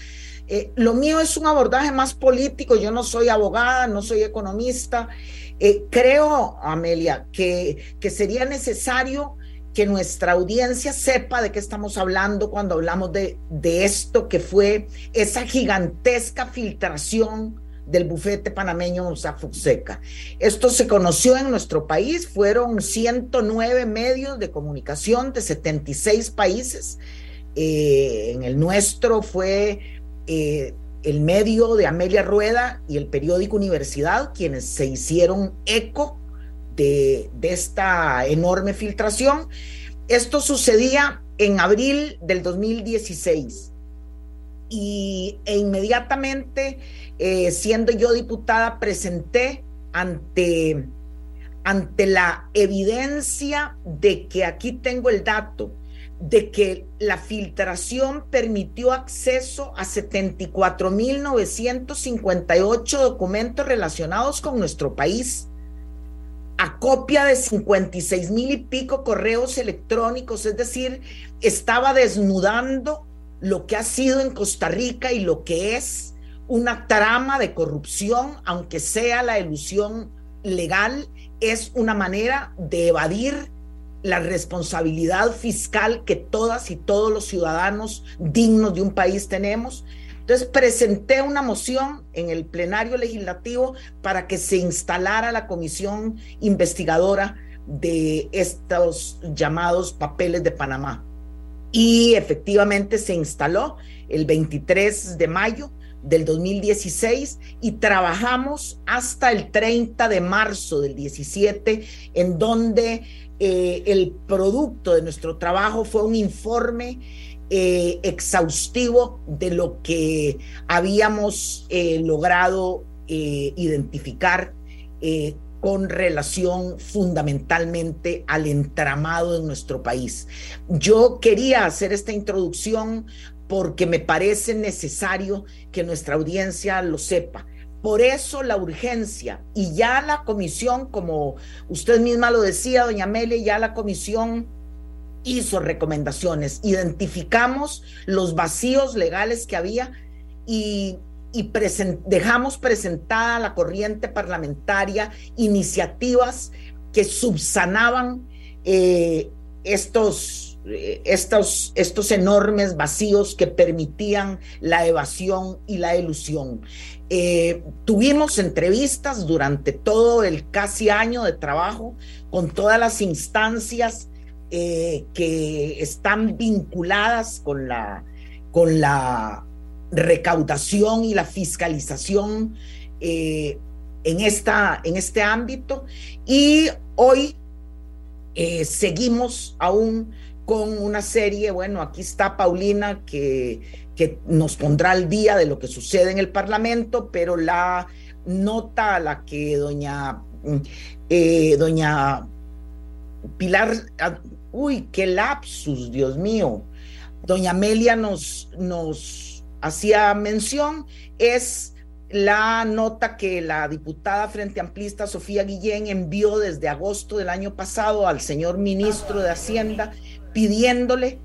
Eh, lo mío es un abordaje más político, yo no soy abogada, no soy economista. Eh, creo, Amelia, que, que sería necesario que nuestra audiencia sepa de qué estamos hablando cuando hablamos de, de esto que fue esa gigantesca filtración del bufete panameño Mossack Fonseca. Esto se conoció en nuestro país, fueron 109 medios de comunicación de 76 países. Eh, en el nuestro fue eh, el medio de Amelia Rueda y el periódico Universidad, quienes se hicieron eco de, esta enorme filtración. Esto sucedía en abril del 2016 y, e inmediatamente, eh, siendo yo diputada, presenté ante, ante la evidencia de que aquí tengo el dato, de que la filtración permitió acceso a 74.958 documentos relacionados con nuestro país, a copia de 56 mil y pico correos electrónicos, es decir, estaba desnudando lo que ha sido en Costa Rica y lo que es una trama de corrupción, aunque sea la ilusión legal, es una manera de evadir la responsabilidad fiscal que todas y todos los ciudadanos dignos de un país tenemos. Entonces presenté una moción en el plenario legislativo para que se instalara la comisión investigadora de estos llamados papeles de Panamá. Y efectivamente se instaló el 23 de mayo del 2016 y trabajamos hasta el 30 de marzo del 17, en donde eh, el producto de nuestro trabajo fue un informe eh, exhaustivo de lo que habíamos eh, logrado identificar con relación fundamentalmente al entramado de nuestro país. Yo quería hacer esta introducción porque me parece necesario que nuestra audiencia lo sepa. Por eso la urgencia. Y ya la comisión, como usted misma lo decía, doña Mele, ya la comisión hizo recomendaciones, identificamos los vacíos legales que había y, dejamos presentada la corriente parlamentaria iniciativas que subsanaban eh, estos, estos, estos enormes vacíos que permitían la evasión y la ilusión. Eh, tuvimos entrevistas durante todo el casi año de trabajo con todas las instancias eh, que están vinculadas con la, con la recaudación y la fiscalización eh, en, esta, en este ámbito. Y hoy seguimos aún con una serie, bueno, aquí está Paulina que, que nos pondrá al día de lo que sucede en el Parlamento, pero la nota a la que doña, doña Pilar Uy, qué lapsus, Dios mío. Doña Amelia nos, nos hacía mención, es la nota que la diputada frente amplista Sofía Guillén envió desde agosto del año pasado al señor ministro de Hacienda pidiéndole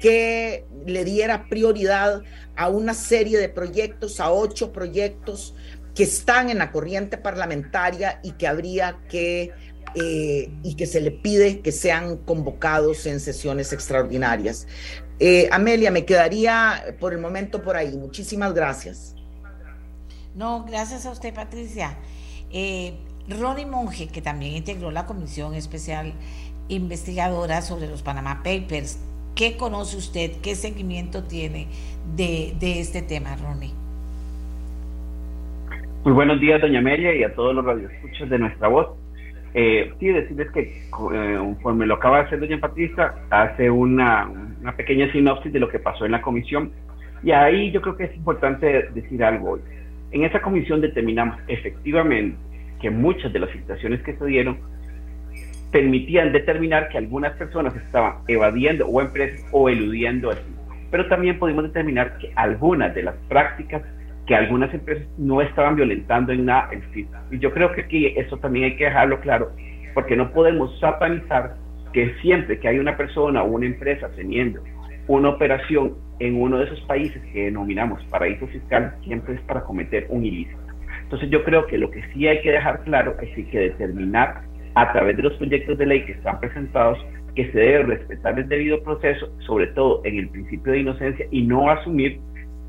que le diera prioridad a una serie de proyectos, a ocho proyectos que están en la corriente parlamentaria y que habría que eh, y que se le pide que sean convocados en sesiones extraordinarias. Eh, Amelia, me quedaría por el momento por ahí. Muchísimas gracias. No, gracias a usted, Patricia. Eh, Ronnie Monge, que también integró la Comisión Especial Investigadora sobre los Panama Papers, ¿qué conoce usted? ¿Qué seguimiento tiene de, de este tema, Ronnie? Muy buenos días, doña Amelia, y a todos los radioescuchos de nuestra voz. Eh, sí, decirles que eh, conforme lo acaba de hacer doña Patricia, hace una, una, pequeña sinopsis de lo que pasó en la comisión. Y ahí yo creo que es importante decir algo. En esa comisión determinamos efectivamente que muchas de las situaciones que se dieron permitían determinar que algunas personas estaban evadiendo o empresas o eludiendo así. Pero también pudimos determinar que algunas de las prácticas que algunas empresas no estaban violentando en nada el fisco. Y yo creo que aquí eso también hay que dejarlo claro, porque no podemos satanizar que siempre que hay una persona o una empresa teniendo una operación en uno de esos países que denominamos paraíso fiscal, siempre es para cometer un ilícito. Entonces yo creo que lo que sí hay que dejar claro es que hay que determinar a través de los proyectos de ley que están presentados que se debe respetar el debido proceso, sobre todo en el principio de inocencia, y no asumir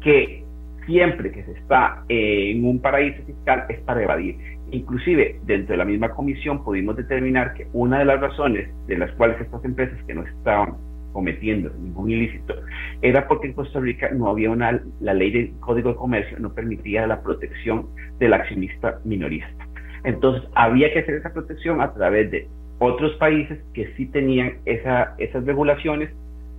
que siempre que se está en un paraíso fiscal es para evadir. Inclusive dentro de la misma comisión pudimos determinar que una de las razones de las cuales estas empresas que no estaban cometiendo ningún ilícito era porque en Costa Rica no había una, la ley del Código de Comercio no permitía la protección del accionista minorista. Entonces había que hacer esa protección a través de otros países que sí tenían esa, esas regulaciones.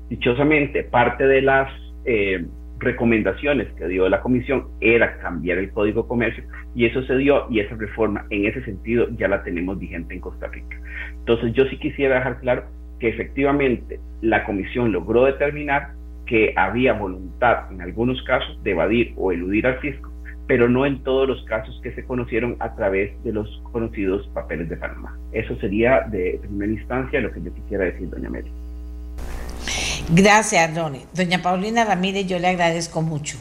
Dichosamente, parte de las eh, recomendaciones que dio la comisión era cambiar el código comercio y eso se dio y esa reforma en ese sentido ya la tenemos vigente en Costa Rica. Entonces yo sí quisiera dejar claro que efectivamente la comisión logró determinar que había voluntad en algunos casos de evadir o eludir al fisco, pero no en todos los casos que se conocieron a través de los conocidos papeles de Panamá. Eso sería de primera instancia lo que yo quisiera decir, doña Mary. Gracias, Ronnie. Doña Paulina Ramírez, yo le agradezco mucho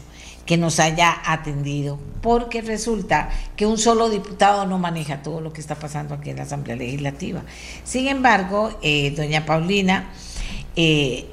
que nos haya atendido, porque resulta que un solo diputado no maneja todo lo que está pasando aquí en la Asamblea Legislativa. Sin embargo, eh, doña Paulina eh,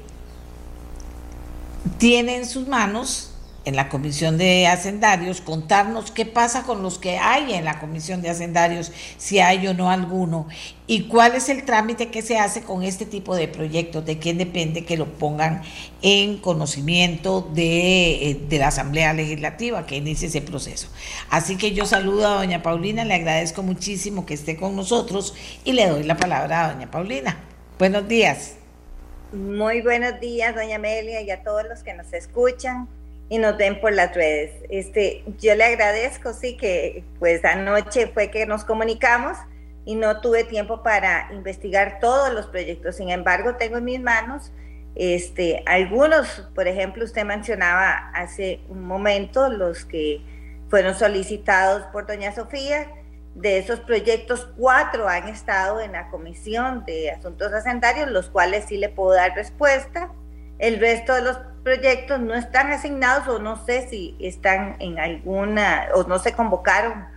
tiene en sus manos en la Comisión de Hacendarios, contarnos qué pasa con los que hay en la Comisión de Hacendarios, si hay o no alguno, y cuál es el trámite que se hace con este tipo de proyectos, de quién depende que lo pongan en conocimiento de, eh, de la Asamblea Legislativa, que inicie ese proceso. Así que yo saludo a doña Paulina, le agradezco muchísimo que esté con nosotros y le doy la palabra a doña Paulina. Buenos días. Muy buenos días, doña Amelia, y a todos los que nos escuchan y nos ven por las redes. Este, yo le agradezco, sí, que pues anoche fue que nos comunicamos y no tuve tiempo para investigar todos los proyectos. Sin embargo, tengo en mis manos este, algunos, por ejemplo, usted mencionaba hace un momento los que fueron solicitados por doña Sofía De esos proyectos, cuatro han estado en la Comisión de Asuntos Hacendarios, los cuales sí le puedo dar respuesta. El resto de los proyectos no están asignados o no sé si están en alguna, o no se convocaron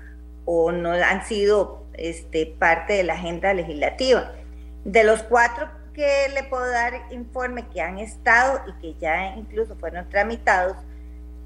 o no han sido este, parte de la agenda legislativa. De los cuatro que le puedo dar informe que han estado y que ya incluso fueron tramitados,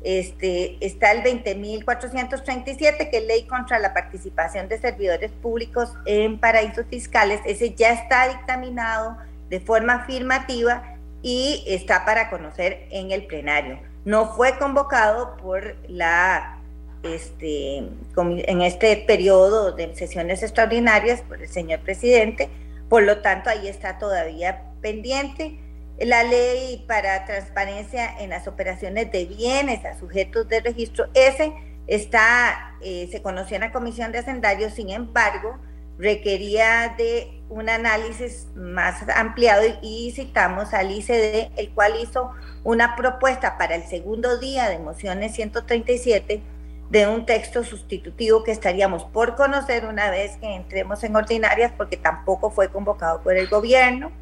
este, está el 20.437, que es ley contra la participación de servidores públicos en paraísos fiscales. Ese ya está dictaminado de forma afirmativa y está para conocer en el plenario. No fue convocado por la este, en este periodo de sesiones extraordinarias por el señor presidente, por lo tanto ahí está todavía pendiente. La ley para transparencia en las operaciones de bienes a sujetos de registro, ese está, eh, se conoció en la Comisión de Hacendarios, sin embargo, requería de un análisis más ampliado y citamos al ICD, el cual hizo una propuesta para el segundo día de mociones 137 de un texto sustitutivo que estaríamos por conocer una vez que entremos en ordinarias porque tampoco fue convocado por el gobierno.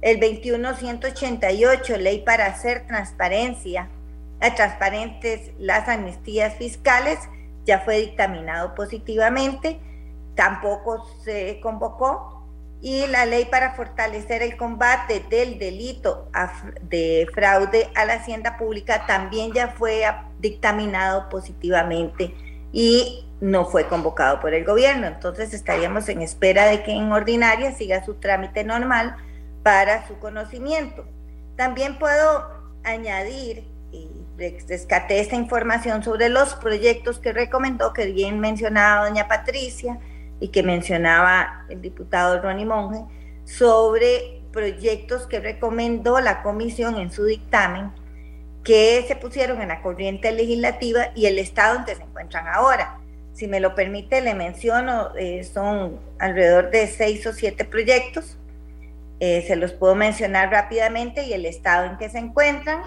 El 21188, ley para hacer transparencia, a transparentes las amnistías fiscales, ya fue dictaminado positivamente tampoco se convocó. Y la ley para fortalecer el combate del delito de fraude a la hacienda pública también ya fue dictaminado positivamente y no fue convocado por el gobierno. Entonces estaríamos en espera de que en ordinaria siga su trámite normal para su conocimiento. También puedo añadir, y rescaté esta información sobre los proyectos que recomendó, que bien mencionaba doña Patricia, y que mencionaba el diputado Ronnie Monge sobre proyectos que recomendó la comisión en su dictamen que se pusieron en la corriente legislativa y el estado en que se encuentran ahora. Si me lo permite, le menciono, eh, son alrededor de seis o siete proyectos. Eh, se los puedo mencionar rápidamente y el estado en que se encuentran.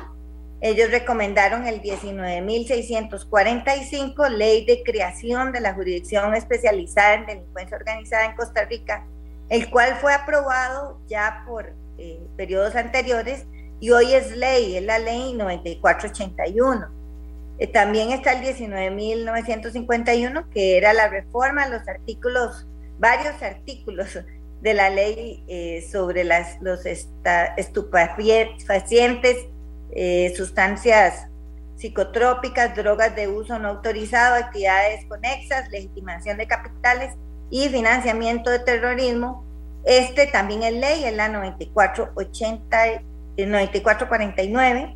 Ellos recomendaron el 19.645, Ley de Creación de la Jurisdicción Especializada en Delincuencia Organizada en Costa Rica, el cual fue aprobado ya por eh, periodos anteriores y hoy es ley, es la ley 9481. Eh, también está el 19.951, que era la reforma a los artículos, varios artículos de la ley eh, sobre las, los estupefacientes eh, sustancias psicotrópicas, drogas de uso no autorizado, actividades conexas, legitimación de capitales y financiamiento de terrorismo. Este también es ley, es la 9480, 9449.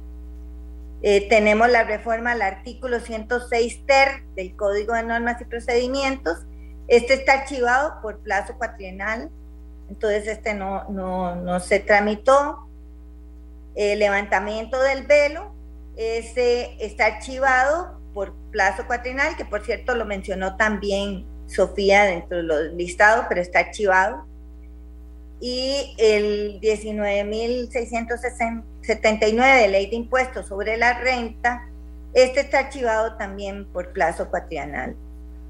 Eh, tenemos la reforma al artículo 106 ter del Código de Normas y Procedimientos. Este está archivado por plazo cuatrienal, entonces este no, no, no se tramitó el levantamiento del velo, ese está archivado por plazo cuatrinal, que por cierto lo mencionó también Sofía dentro de los listados, pero está archivado. Y el 19.679 de ley de impuestos sobre la renta, este está archivado también por plazo cuatrienal.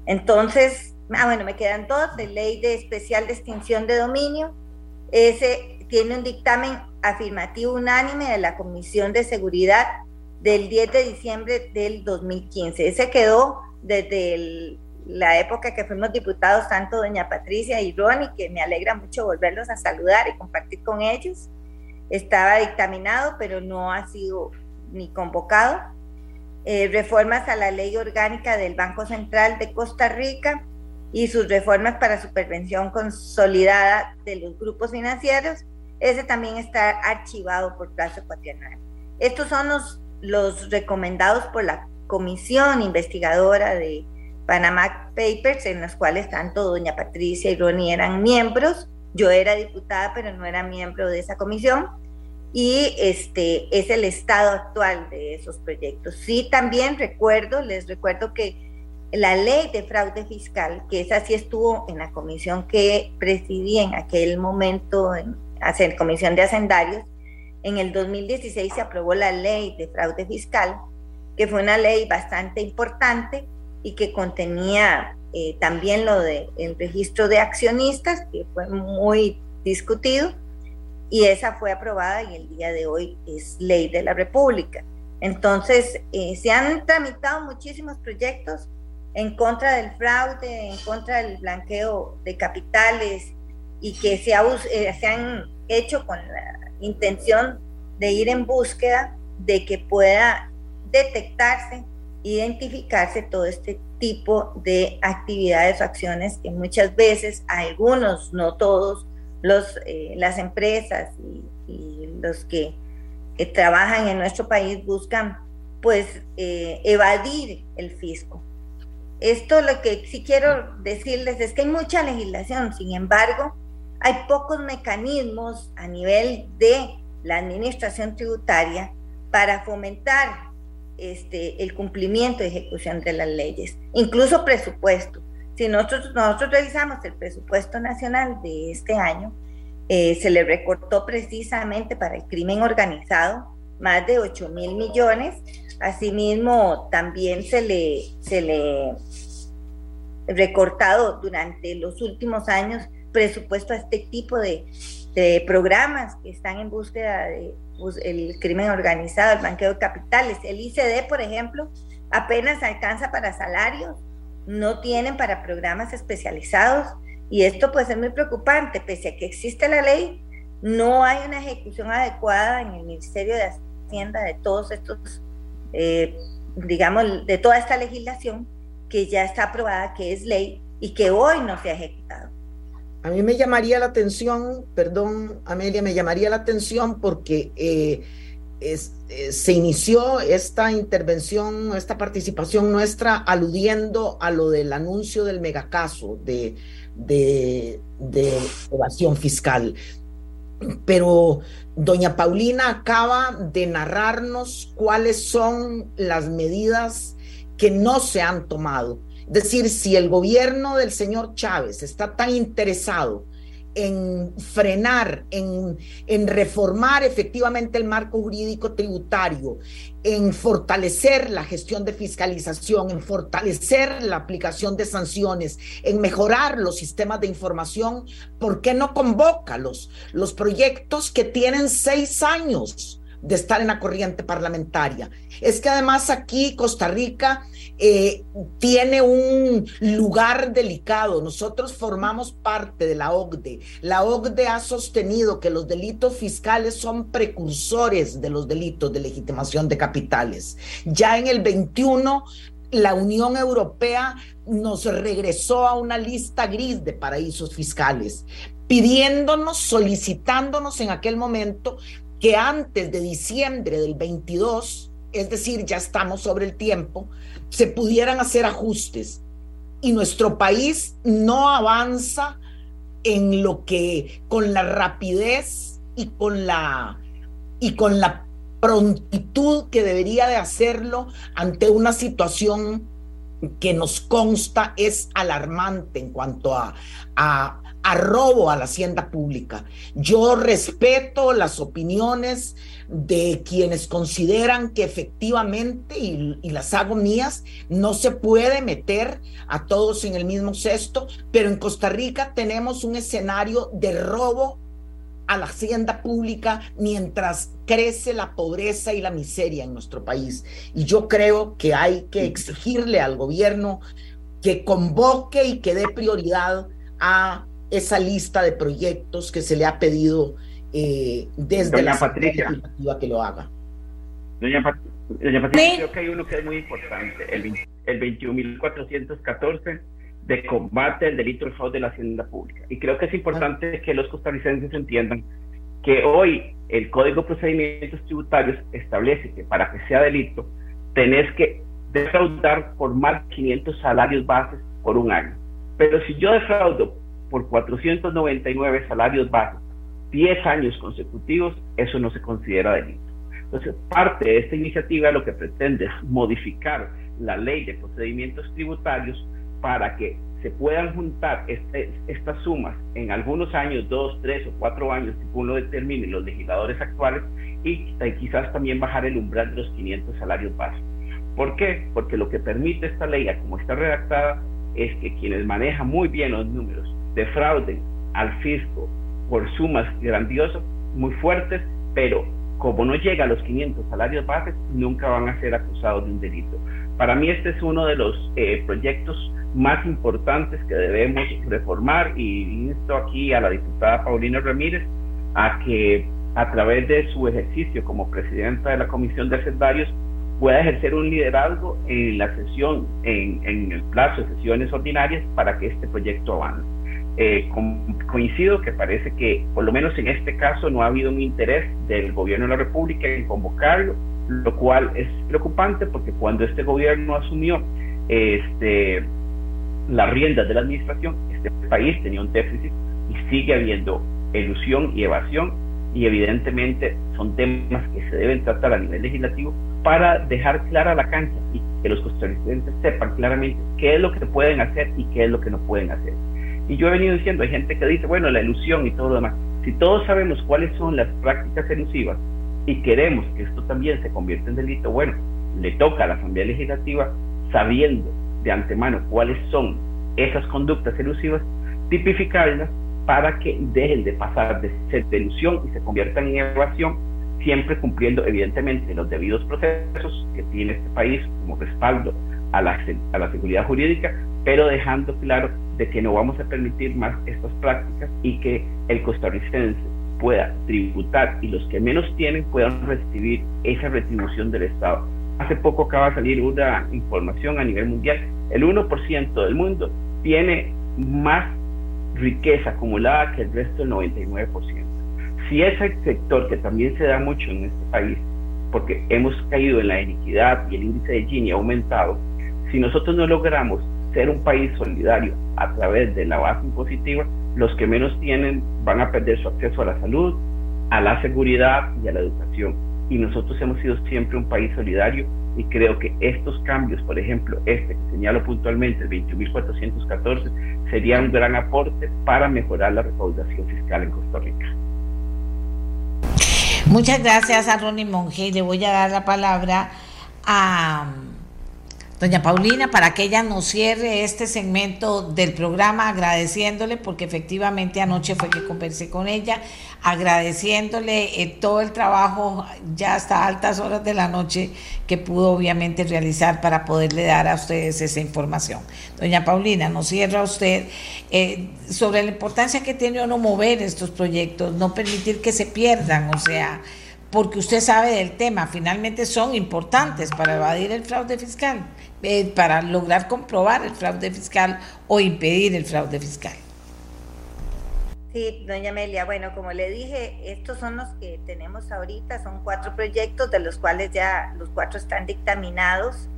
Entonces, ah, bueno, me quedan dos, de ley de especial distinción de dominio, ese tiene un dictamen afirmativo unánime de la Comisión de Seguridad del 10 de diciembre del 2015. Ese quedó desde la época que fuimos diputados, tanto doña Patricia y Ronnie, que me alegra mucho volverlos a saludar y compartir con ellos. Estaba dictaminado, pero no ha sido ni convocado. Eh, reformas a la ley orgánica del Banco Central de Costa Rica y sus reformas para supervención consolidada de los grupos financieros ese también está archivado por plazo cuatrienal. Estos son los, los recomendados por la comisión investigadora de Panama Papers, en los cuales tanto doña Patricia y Ronnie eran miembros. Yo era diputada, pero no era miembro de esa comisión. Y este es el estado actual de esos proyectos. Sí, también recuerdo, les recuerdo que la ley de fraude fiscal, que esa sí estuvo en la comisión que presidí en aquel momento, en, Comisión de Hacendarios, en el 2016 se aprobó la ley de fraude fiscal, que fue una ley bastante importante y que contenía eh, también lo del el registro de accionistas, que fue muy discutido, y esa fue aprobada y el día de hoy es ley de la República. Entonces, eh, se han tramitado muchísimos proyectos en contra del fraude, en contra del blanqueo de capitales y que se, eh, se han hecho con la intención de ir en búsqueda de que pueda detectarse, identificarse todo este tipo de actividades o acciones que muchas veces algunos, no todos, los, eh, las empresas y, los que, trabajan en nuestro país buscan pues eh, evadir el fisco. Esto lo que sí quiero decirles es que hay mucha legislación, sin embargo, hay pocos mecanismos a nivel de la administración tributaria para fomentar este, el cumplimiento y ejecución de las leyes, incluso presupuesto. Si nosotros, revisamos el presupuesto nacional de este año, eh, se le recortó precisamente para el crimen organizado más de 8 mil millones. Asimismo, también se le, se le recortado durante los últimos años presupuesto a este tipo de, programas que están en búsqueda de pues, crimen organizado, el blanqueo de capitales. El ICD, por ejemplo, apenas alcanza para salarios, no tienen para programas especializados y esto pues es muy preocupante, pese a que existe la ley, no hay una ejecución adecuada en el Ministerio de Hacienda de todos estos, eh, digamos, de toda esta legislación que ya está aprobada, que es ley y que hoy no se ha ejecutado. A mí me llamaría la atención, perdón Amelia, me llamaría la atención porque eh, eh, se inició esta intervención, esta participación nuestra aludiendo a lo del anuncio del megacaso de, de, evasión fiscal. Pero doña Paulina acaba de narrarnos cuáles son las medidas que no se han tomado decir, si el gobierno del señor Chávez está tan interesado en frenar, en, reformar efectivamente el marco jurídico tributario, en fortalecer la gestión de fiscalización, en fortalecer la aplicación de sanciones, en mejorar los sistemas de información, ¿por qué no convoca los proyectos que tienen seis años? De estar en la corriente parlamentaria. Es que además aquí Costa Rica eh, tiene un lugar delicado. Nosotros formamos parte de la OCDE. La OCDE ha sostenido que los delitos fiscales son precursores de los delitos de legitimación de capitales. Ya en el 21 la Unión Europea nos regresó a una lista gris de paraísos fiscales, pidiéndonos, solicitándonos en aquel momento que antes de diciembre del 22, es decir, ya estamos sobre el tiempo, se pudieran hacer ajustes. Y nuestro país no avanza en lo que con la rapidez y con la y con la prontitud que debería de hacerlo ante una situación que nos consta es alarmante en cuanto a, a, a robo a la hacienda pública. Yo respeto las opiniones de quienes consideran que efectivamente, y, y, las hago mías, no se puede meter a todos en el mismo cesto, pero en Costa Rica tenemos un escenario de robo a la hacienda pública mientras crece la pobreza y la miseria en nuestro país. Y yo creo que hay que exigirle al gobierno que convoque y que dé prioridad a esa lista de proyectos que se le ha pedido eh, desde la Patricia que lo haga. Doña, Patricia, creo que hay uno que es muy importante, el, el 21.414 de combate al delito del fraude de la hacienda pública. Y creo que es importante que los costarricenses entiendan que hoy el Código de Procedimientos Tributarios establece que para que sea delito tenés que defraudar por más de 500 salarios bases por un año. Pero si yo defraudo por 499 salarios bajos 10 años consecutivos, eso no se considera delito. Entonces, parte de esta iniciativa lo que pretende es modificar la ley de procedimientos tributarios para que se puedan juntar este, estas sumas en algunos años, dos, tres o cuatro años, según lo determinen los legisladores actuales, y, quizás también bajar el umbral de los 500 salarios básicos. ¿Por qué? Porque lo que permite esta ley, como está redactada, es que quienes manejan muy bien los números defrauden al fisco por sumas grandiosas, muy fuertes, pero como no llega a los 500 salarios bases, nunca van a ser acusados de un delito. Para mí este es uno de los eh, proyectos más importantes que debemos reformar y insto aquí a la diputada Paulina Ramírez a que a través de su ejercicio como presidenta de la Comisión de Hacendarios pueda ejercer un liderazgo en la sesión, en, el plazo de sesiones ordinarias para que este proyecto avance. Eh, coincido que parece que, por lo menos en este caso, no ha habido un interés del gobierno de la República en convocarlo, lo cual es preocupante porque cuando este gobierno asumió este, las riendas de la administración, este país tenía un déficit y sigue habiendo elusión y evasión y evidentemente son temas que se deben tratar a nivel legislativo para dejar clara la cancha y que los costarricenses sepan claramente qué es lo que pueden hacer y qué es lo que no pueden hacer. Y yo he venido diciendo, hay gente que dice, bueno, la ilusión y todo lo demás. Si todos sabemos cuáles son las prácticas elusivas y queremos que esto también se convierta en delito, bueno, le toca a la Asamblea Legislativa, sabiendo de antemano cuáles son esas conductas elusivas, tipificarlas para que dejen de pasar de ser delusión y se conviertan en evasión, siempre cumpliendo evidentemente los debidos procesos que tiene este país como respaldo a la, a la seguridad jurídica, pero dejando claro de que no vamos a permitir más estas prácticas y que el costarricense pueda tributar y los que menos tienen puedan recibir esa retribución del Estado. Hace poco acaba de salir una información a nivel mundial, el 1% del mundo tiene más riqueza acumulada que el resto del 99%. Si ese sector, que también se da mucho en este país, porque hemos caído en la iniquidad y el índice de Gini ha aumentado, si nosotros no logramos ser un país solidario a través de la base impositiva, los que menos tienen van a perder su acceso a la salud, a la seguridad y a la educación. Y nosotros hemos sido siempre un país solidario y creo que estos cambios, por ejemplo, este que señalo puntualmente, el 21.414, sería un gran aporte para mejorar la recaudación fiscal en Costa Rica. Muchas gracias a Ronnie Monge le voy a dar la palabra a doña Paulina, para que ella nos cierre este segmento del programa, agradeciéndole, porque efectivamente anoche fue que conversé con ella, agradeciéndole eh, todo el trabajo ya hasta altas horas de la noche que pudo obviamente realizar para poderle dar a ustedes esa información. Doña Paulina, nos cierra usted eh, sobre la importancia que tiene uno mover estos proyectos, no permitir que se pierdan, o sea, porque usted sabe del tema, finalmente son importantes para evadir el fraude fiscal. Eh, para lograr comprobar el fraude fiscal o impedir el fraude fiscal. Sí, doña Amelia, bueno, como le dije, estos son los que tenemos ahorita, son cuatro proyectos de los cuales ya los cuatro están dictaminados,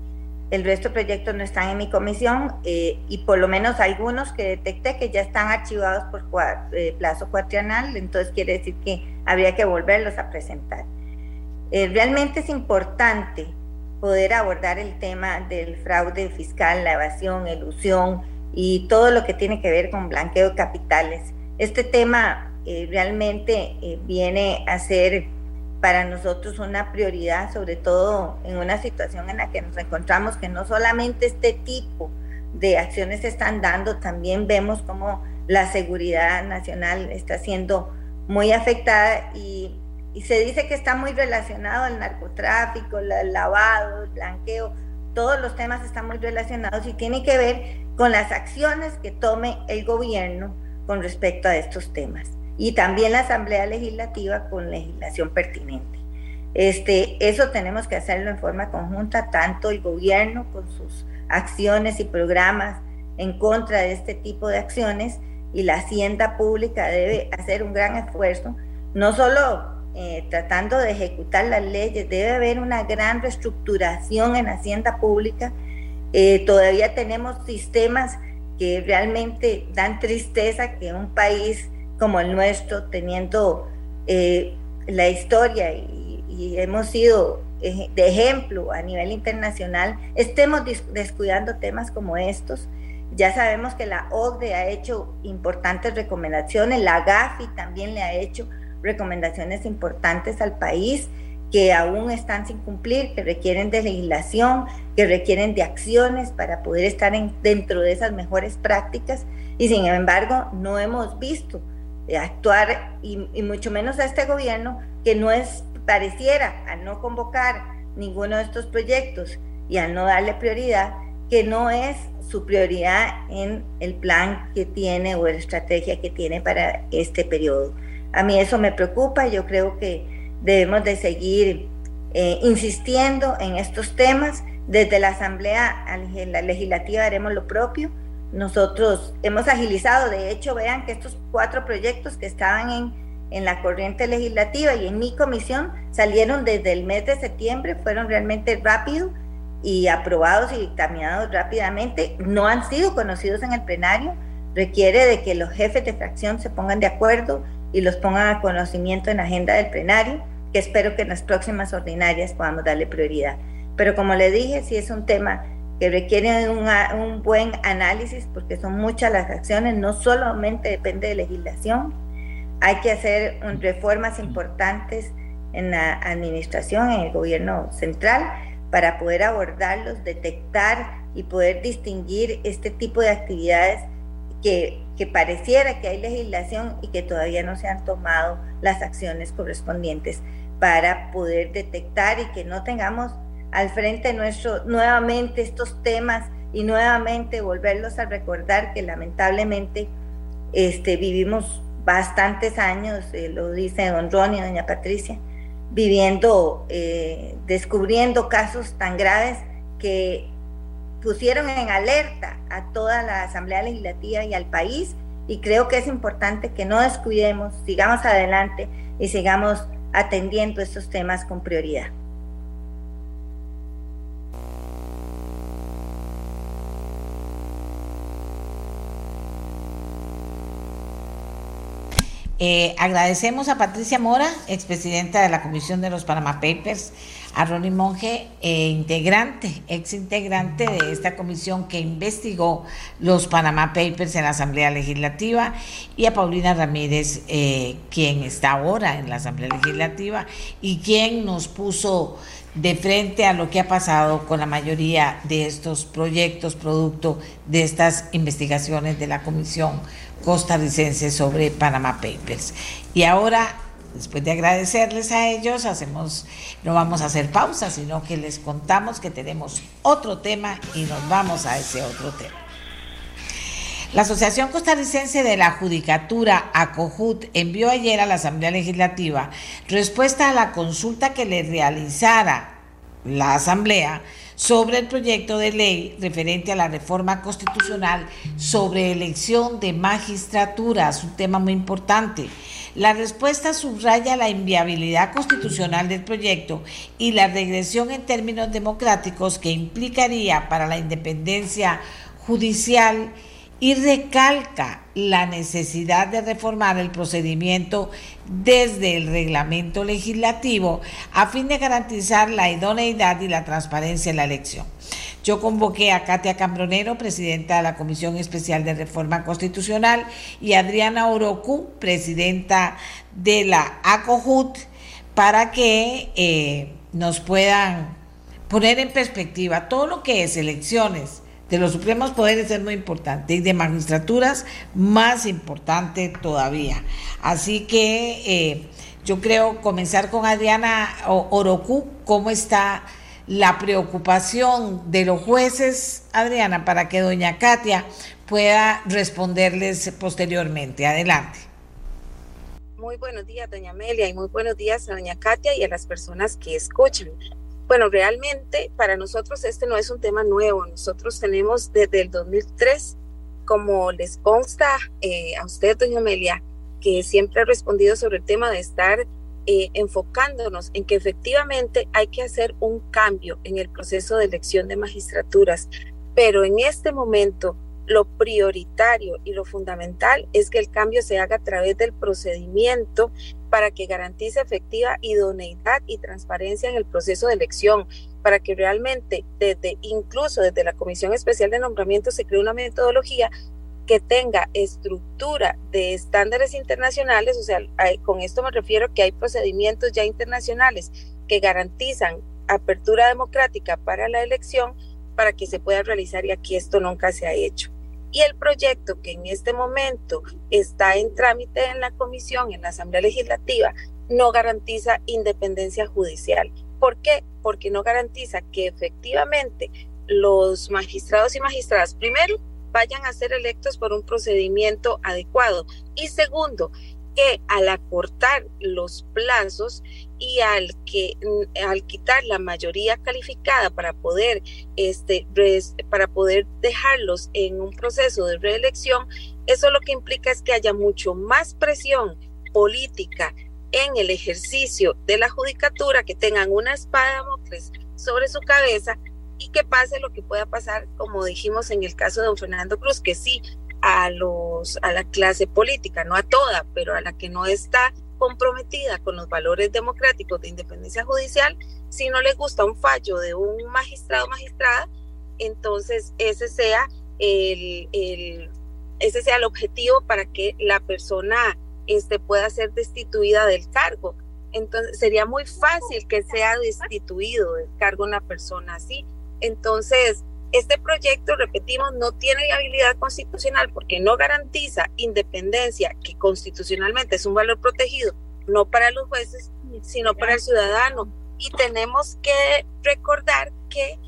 el resto de proyectos no están en mi comisión eh, y por lo menos algunos que detecté que ya están archivados por eh, plazo cuatrienal, entonces quiere decir que habría que volverlos a presentar. realmente es importante poder abordar el tema del fraude fiscal, la evasión, elusión y todo lo que tiene que ver con blanqueo de capitales. Este tema eh, realmente eh, viene a ser para nosotros una prioridad, sobre todo en una situación en la que nos encontramos, que no solamente este tipo de acciones se están dando, también vemos cómo la seguridad nacional está siendo muy afectada y y se dice que está muy relacionado al narcotráfico, el lavado, el blanqueo, todos los temas están muy relacionados y tiene que ver con las acciones que tome el gobierno con respecto a estos temas y también la Asamblea Legislativa con legislación pertinente. Este, eso tenemos que hacerlo en forma conjunta, tanto el gobierno con sus acciones y programas en contra de este tipo de acciones y la hacienda pública debe hacer un gran esfuerzo, no solo eh, tratando de ejecutar las leyes, debe haber una gran reestructuración en Hacienda Pública. Eh, todavía tenemos sistemas que realmente dan tristeza que un país como el nuestro, teniendo eh, la historia y, hemos sido de ejemplo a nivel internacional, estemos descuidando temas como estos. Ya sabemos que la OCDE ha hecho importantes recomendaciones, la GAFI también le ha hecho recomendaciones importantes al país que aún están sin cumplir, que requieren de legislación, que requieren de acciones para poder estar dentro de esas mejores prácticas y sin embargo no hemos visto actuar y, y mucho menos a este gobierno que no es pareciera al no convocar ninguno de estos proyectos y al no darle prioridad que no es su prioridad en el plan que tiene o la estrategia que tiene para este periodo. A mí eso me preocupa, yo creo que debemos de seguir eh, insistiendo en estos temas. Desde la Asamblea Legislativa haremos lo propio. Nosotros hemos agilizado, de hecho, vean que estos cuatro proyectos que estaban en, en la corriente legislativa y en mi comisión salieron desde el mes de septiembre, fueron realmente rápidos y aprobados y dictaminados rápidamente, no han sido conocidos en el plenario, requiere de que los jefes de fracción se pongan de acuerdo y los pongan a conocimiento en la agenda del plenario, que espero que en las próximas ordinarias podamos darle prioridad. Pero como le dije, sí es un tema que requiere un, un buen análisis porque son muchas las acciones, no solamente depende de legislación, hay que hacer reformas importantes en la administración, en el gobierno central, para poder abordarlos, detectar y poder distinguir este tipo de actividades que, que, pareciera que hay legislación y que todavía no se han tomado las acciones correspondientes para poder detectar y que no tengamos al frente nuestro nuevamente estos temas y nuevamente volverlos a recordar que lamentablemente este, vivimos bastantes años, eh, lo dice don Ronnie, doña Patricia, viviendo, eh, descubriendo casos tan graves que pusieron en alerta a toda la Asamblea Legislativa y al país y creo que es importante que no descuidemos, sigamos adelante y sigamos atendiendo estos temas con prioridad. Eh, agradecemos a Patricia Mora, expresidenta de la Comisión de los Panama Papers, a Ronnie Monge, eh, integrante, ex integrante de esta comisión que investigó los Panama Papers en la Asamblea Legislativa, y a Paulina Ramírez, eh, quien está ahora en la Asamblea Legislativa y quien nos puso de frente a lo que ha pasado con la mayoría de estos proyectos, producto de estas investigaciones de la Comisión costarricense sobre Panama Papers. Y ahora, después de agradecerles a ellos, hacemos, no vamos a hacer pausa, sino que les contamos que tenemos otro tema y nos vamos a ese otro tema. La Asociación Costarricense de la Judicatura, ACOJUT, envió ayer a la Asamblea Legislativa respuesta a la consulta que le realizara la Asamblea sobre el proyecto de ley referente a la reforma constitucional sobre elección de magistraturas, un tema muy importante. La respuesta subraya la inviabilidad constitucional del proyecto y la regresión en términos democráticos que implicaría para la independencia judicial y recalca la necesidad de reformar el procedimiento desde el reglamento legislativo a fin de garantizar la idoneidad y la transparencia en la elección. Yo convoqué a Katia Cambronero, presidenta de la Comisión Especial de Reforma Constitucional, y Adriana Orocu, presidenta de la ACOJUT, para que eh, nos puedan poner en perspectiva todo lo que es elecciones de los supremos poderes es muy importante y de magistraturas más importante todavía. Así que eh, yo creo comenzar con Adriana Orocu, ¿cómo está la preocupación de los jueces, Adriana, para que doña Katia pueda responderles posteriormente? Adelante. Muy buenos días, doña Amelia, y muy buenos días a doña Katia y a las personas que escuchan. Bueno, realmente para nosotros este no es un tema nuevo. Nosotros tenemos desde el 2003, como les consta eh, a usted, doña Amelia, que siempre ha respondido sobre el tema de estar eh, enfocándonos en que efectivamente hay que hacer un cambio en el proceso de elección de magistraturas. Pero en este momento lo prioritario y lo fundamental es que el cambio se haga a través del procedimiento para que garantice efectiva idoneidad y transparencia en el proceso de elección, para que realmente desde incluso desde la Comisión Especial de Nombramiento se cree una metodología que tenga estructura de estándares internacionales, o sea, con esto me refiero que hay procedimientos ya internacionales que garantizan apertura democrática para la elección para que se pueda realizar y aquí esto nunca se ha hecho. Y el proyecto que en este momento está en trámite en la comisión, en la Asamblea Legislativa, no garantiza independencia judicial. ¿Por qué? Porque no garantiza que efectivamente los magistrados y magistradas, primero, vayan a ser electos por un procedimiento adecuado y segundo, que al acortar los plazos y al que mm, al quitar la mayoría calificada para poder este para poder dejarlos en un proceso de reelección, eso lo que implica es que haya mucho más presión política en el ejercicio de la judicatura, que tengan una espada de Mocles sobre su cabeza y que pase lo que pueda pasar, como dijimos en el caso de don Fernando Cruz, que sí, a, los, a la clase política, no a toda, pero a la que no está comprometida con los valores democráticos de independencia judicial, si no le gusta un fallo de un magistrado o magistrada, entonces ese sea el, el, ese sea el objetivo para que la persona este, pueda ser destituida del cargo. Entonces sería muy fácil que sea destituido del cargo una persona así. Entonces, este proyecto, repetimos, no tiene viabilidad constitucional porque no garantiza independencia, que constitucionalmente es un valor protegido, no para los jueces, sino para el ciudadano. Y tenemos que recordar que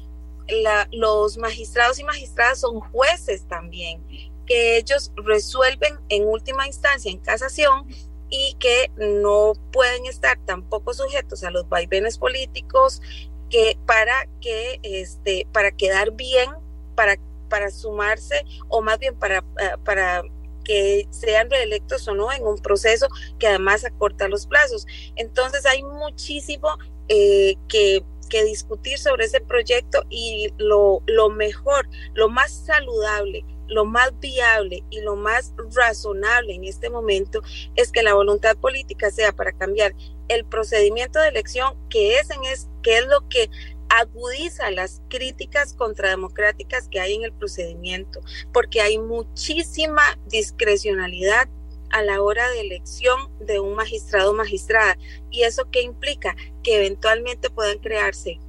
los magistrados y magistradas son jueces también, que ellos resuelven en última instancia en casación y que no pueden estar tampoco sujetos a los vaivenes políticos que para que este para quedar bien para para sumarse o más bien para eh, para que sean reelectos o no en un proceso que además acorta los plazos. Entonces hay muchísimo eh, que, que, discutir sobre ese proyecto y lo, lo mejor, lo más saludable, lo más viable y lo más razonable en este momento es que la voluntad política sea para cambiar el procedimiento de elección, que es, en es, que es lo que agudiza las críticas contrademocráticas que hay en el procedimiento, porque hay muchísima discrecionalidad a la hora de elección de un magistrado o magistrada. ¿Y eso qué implica? Que eventualmente puedan crearse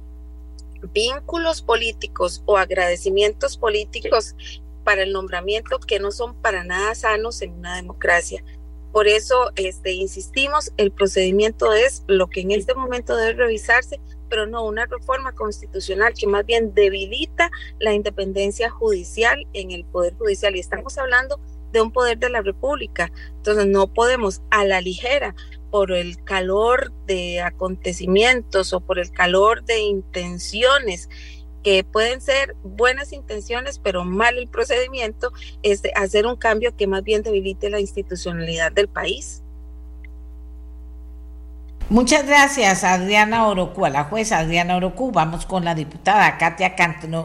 vínculos políticos o agradecimientos políticos para el nombramiento que no son para nada sanos en una democracia. Por eso este, insistimos, el procedimiento es lo que en este momento debe revisarse, pero no una reforma constitucional que más bien debilita la independencia judicial en el Poder Judicial. Y estamos hablando de un poder de la República. Entonces no podemos a la ligera por el calor de acontecimientos o por el calor de intenciones que pueden ser buenas intenciones, pero mal el procedimiento, es hacer un cambio que más bien debilite la institucionalidad del país. Muchas gracias, Adriana Orocu, a la jueza Adriana Orocu. Vamos con la diputada Katia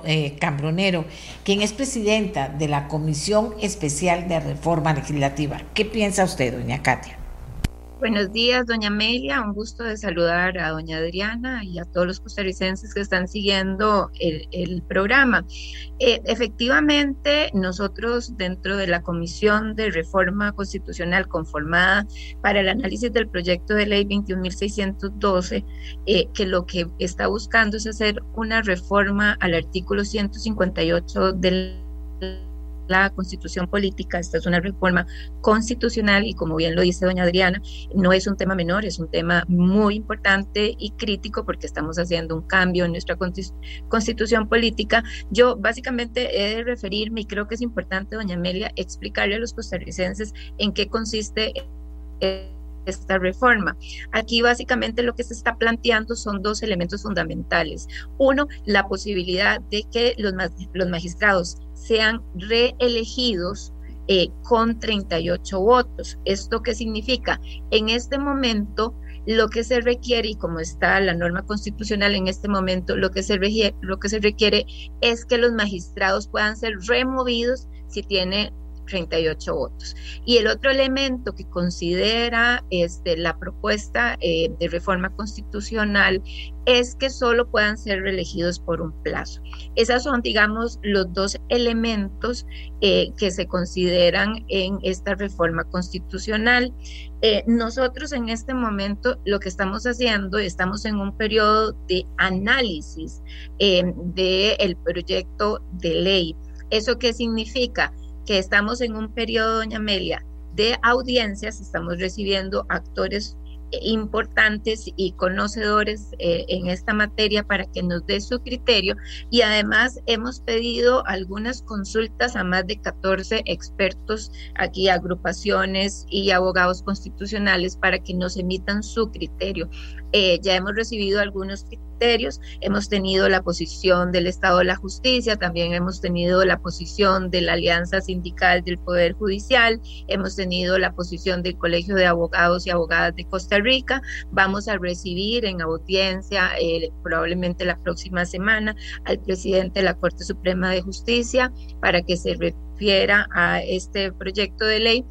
eh, Cambronero, quien es presidenta de la Comisión Especial de Reforma Legislativa. ¿Qué piensa usted, doña Katia? Buenos días, doña Amelia. Un gusto de saludar a doña Adriana y a todos los costarricenses que están siguiendo el, programa. Eh, efectivamente, nosotros dentro de la Comisión de Reforma Constitucional conformada para el análisis del proyecto de ley 21.612, eh, que lo que está buscando es hacer una reforma al artículo 158 del la constitución política, esta es una reforma constitucional y como bien lo dice doña Adriana, no es un tema menor, es un tema muy importante y crítico porque estamos haciendo un cambio en nuestra constitución política. Yo básicamente he de referirme y creo que es importante, doña Amelia, explicarle a los costarricenses en qué consiste esta reforma. Aquí básicamente lo que se está planteando son dos elementos fundamentales. Uno, la posibilidad de que los, los magistrados sean reelegidos eh, con 38 votos. ¿Esto qué significa? En este momento, lo que se requiere, y como está la norma constitucional en este momento, lo que se requiere, lo que se requiere es que los magistrados puedan ser removidos si tiene 38 votos. Y el otro elemento que considera este, la propuesta eh, de reforma constitucional es que solo puedan ser reelegidos por un plazo. Esos son, digamos, los dos elementos eh, que se consideran en esta reforma constitucional. Eh, nosotros en este momento lo que estamos haciendo, estamos en un periodo de análisis del proyecto de ley. ¿Eso qué significa? Que estamos en un periodo, doña Amelia, de audiencias, estamos recibiendo actores importantes y conocedores eh, en esta materia para que nos dé su criterio y además hemos pedido algunas consultas a más de 14 expertos aquí, agrupaciones y abogados constitucionales para que nos emitan su criterio. Eh, ya hemos recibido algunos criterios, hemos tenido la posición del Estado de la Justicia, también hemos tenido la posición de la Alianza Sindical del Poder Judicial, hemos tenido la posición del Colegio de Abogados y Abogadas de Costa Rica. Vamos a recibir en audiencia eh, probablemente la próxima semana al presidente de la Corte Suprema de Justicia para que se refiera a este proyecto de ley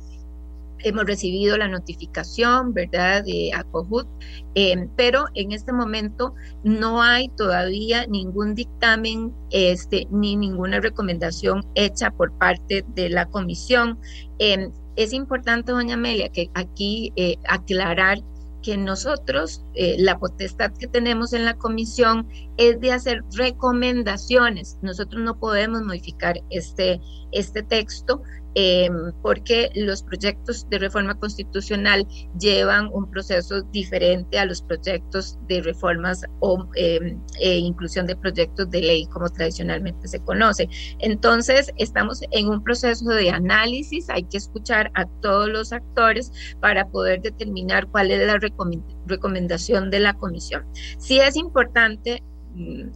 hemos recibido la notificación, ¿verdad?, de ACOHUT, eh, pero en este momento no hay todavía ningún dictamen este, ni ninguna recomendación hecha por parte de la comisión. Eh, es importante, doña Amelia, que aquí eh, aclarar que nosotros, la potestad que tenemos en la comisión es de hacer recomendaciones. Nosotros no podemos modificar este, este texto, Em, porque los proyectos de reforma constitucional llevan un proceso diferente a los proyectos de reformas o em, e inclusión de proyectos de ley como tradicionalmente se conoce. Entonces, estamos en un proceso de análisis, hay que escuchar a todos los actores para poder determinar cuál es la recomendación de la comisión. Sí es importante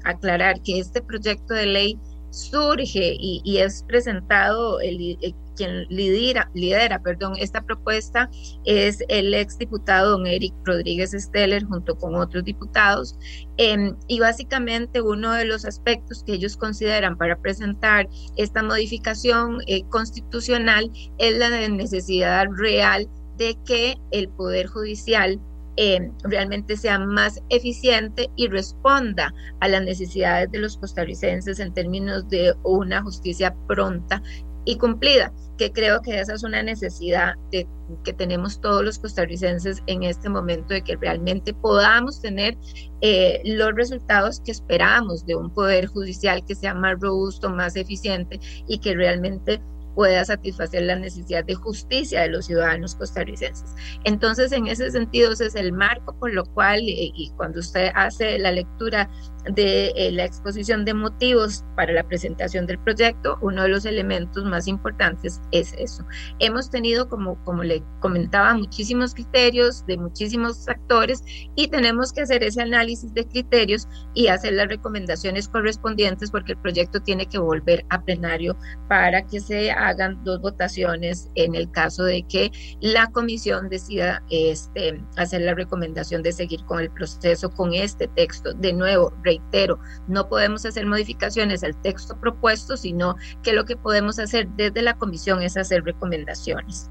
aclarar que este proyecto de ley surge y, es presentado el, quien lidera, lidera perdón, esta propuesta es el ex diputado don Eric Rodríguez Steller junto con otros diputados. Em, y básicamente uno de los aspectos que ellos consideran para presentar esta modificación eh, constitucional es la necesidad real de que el Poder Judicial em, realmente sea más eficiente y responda a las necesidades de los costarricenses en términos de una justicia pronta y cumplida, que creo que esa es una necesidad que tenemos todos los costarricenses en este momento de que realmente podamos tener eh, los resultados que esperamos de un poder judicial que sea más robusto, más eficiente y que realmente pueda satisfacer la necesidad de justicia de los ciudadanos costarricenses. Entonces, en ese sentido, ese es el marco por lo cual, y, y cuando usted hace la lectura de eh, la exposición de motivos para la presentación del proyecto, uno de los elementos más importantes es eso. Hemos tenido, como, como le comentaba, muchísimos criterios de muchísimos actores y tenemos que hacer ese análisis de criterios y hacer las recomendaciones correspondientes porque el proyecto tiene que volver a plenario para que se hagan dos votaciones en el caso de que la comisión decida este, hacer la recomendación de seguir con el proceso con este texto. De nuevo, reitero, no podemos hacer modificaciones al texto propuesto, sino que lo que podemos hacer desde la comisión es hacer recomendaciones.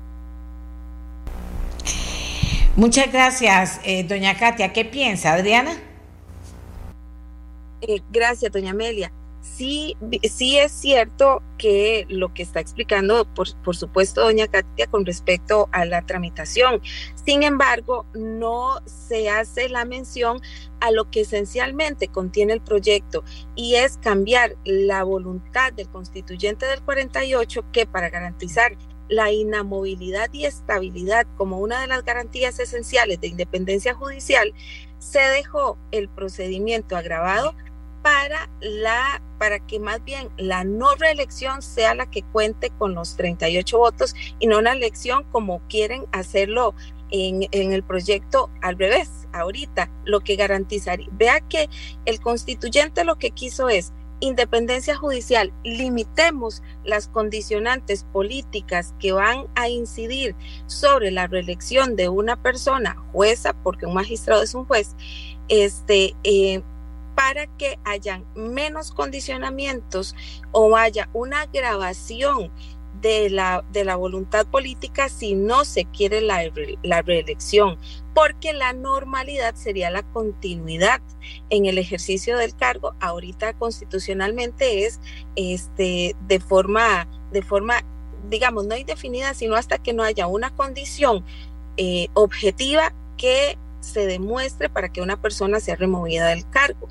Muchas gracias, eh, doña Katia. ¿Qué piensa, Adriana? Eh, gracias, doña Amelia sí, sí es cierto que lo que está explicando, por, por, supuesto, doña Katia, con respecto a la tramitación. Sin embargo, no se hace la mención a lo que esencialmente contiene el proyecto y es cambiar la voluntad del constituyente del 48 que para garantizar la inamovilidad y estabilidad como una de las garantías esenciales de independencia judicial, se dejó el procedimiento agravado para la para que más bien la no reelección sea la que cuente con los 38 votos y no una elección como quieren hacerlo en, en, el proyecto al revés, ahorita, lo que garantizaría. Vea que el constituyente lo que quiso es independencia judicial, limitemos las condicionantes políticas que van a incidir sobre la reelección de una persona jueza, porque un magistrado es un juez, este, eh, para que hayan menos condicionamientos o haya una grabación de la, de la voluntad política si no se quiere la, la reelección, porque la normalidad sería la continuidad en el ejercicio del cargo. Ahorita constitucionalmente es este, de, forma, de forma, digamos, no indefinida, sino hasta que no haya una condición eh, objetiva que se demuestre para que una persona sea removida del cargo.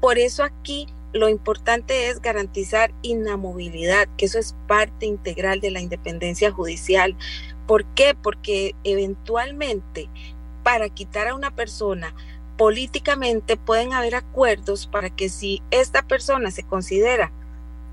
Por eso aquí lo importante es garantizar inamovilidad, que eso es parte integral de la independencia judicial. ¿Por qué? Porque eventualmente para quitar a una persona políticamente pueden haber acuerdos para que si esta persona se considera,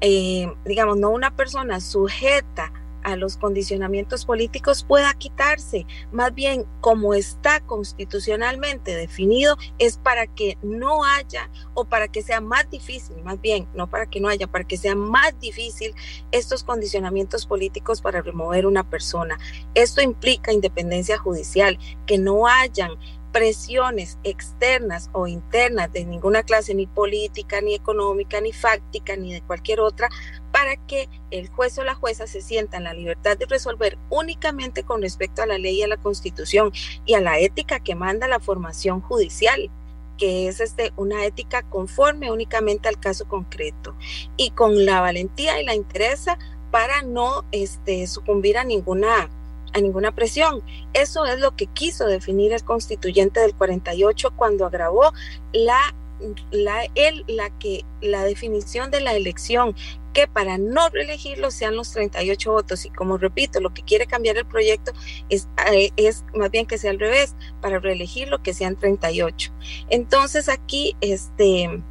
eh, digamos, no una persona sujeta a los condicionamientos políticos pueda quitarse. Más bien, como está constitucionalmente definido, es para que no haya o para que sea más difícil, más bien, no para que no haya, para que sea más difícil estos condicionamientos políticos para remover una persona. Esto implica independencia judicial, que no hayan presiones externas o internas de ninguna clase, ni política, ni económica, ni fáctica, ni de cualquier otra, para que el juez o la jueza se sienta en la libertad de resolver únicamente con respecto a la ley y a la constitución y a la ética que manda la formación judicial que es este, una ética conforme únicamente al caso concreto y con la valentía y la interés para no este, sucumbir a ninguna a ninguna presión. Eso es lo que quiso definir el constituyente del 48 cuando agravó la la, el, la, que, la definición de la elección, que para no reelegirlo sean los 38 votos. Y como repito, lo que quiere cambiar el proyecto es, eh, más bien que sea al revés, para reelegirlo que sean 38. Entonces aquí, este,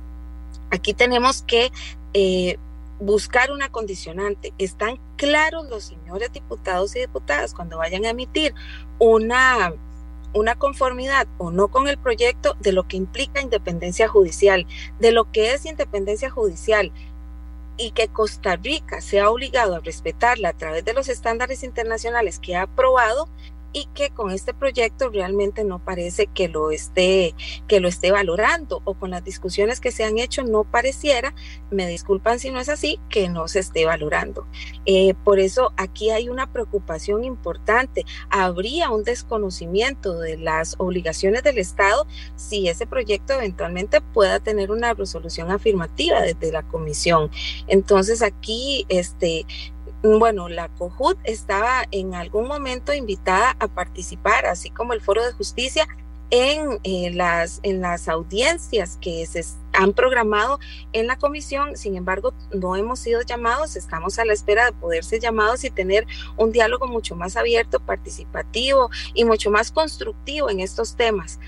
aquí tenemos que eh, buscar una condicionante. Están claros los señores diputados y diputadas cuando vayan a emitir una, una conformidad o no con el proyecto de lo que implica independencia judicial, de lo que es independencia judicial y que Costa Rica sea obligado a respetarla a través de los estándares internacionales que ha aprobado y que con este proyecto realmente no parece que lo esté que lo esté valorando o con las discusiones que se han hecho no pareciera me disculpan si no es así que no se esté valorando. Eh, por eso aquí hay una preocupación importante. Habría un desconocimiento de las obligaciones del Estado si ese proyecto eventualmente pueda tener una resolución afirmativa desde la comisión. Entonces aquí este bueno, la COJUT estaba en algún momento invitada a participar, así como el Foro de Justicia, en, eh, las, en las audiencias que se han programado en la comisión. Sin embargo, no hemos sido llamados, estamos a la espera de poder ser llamados y tener un diálogo mucho más abierto, participativo y mucho más constructivo en estos temas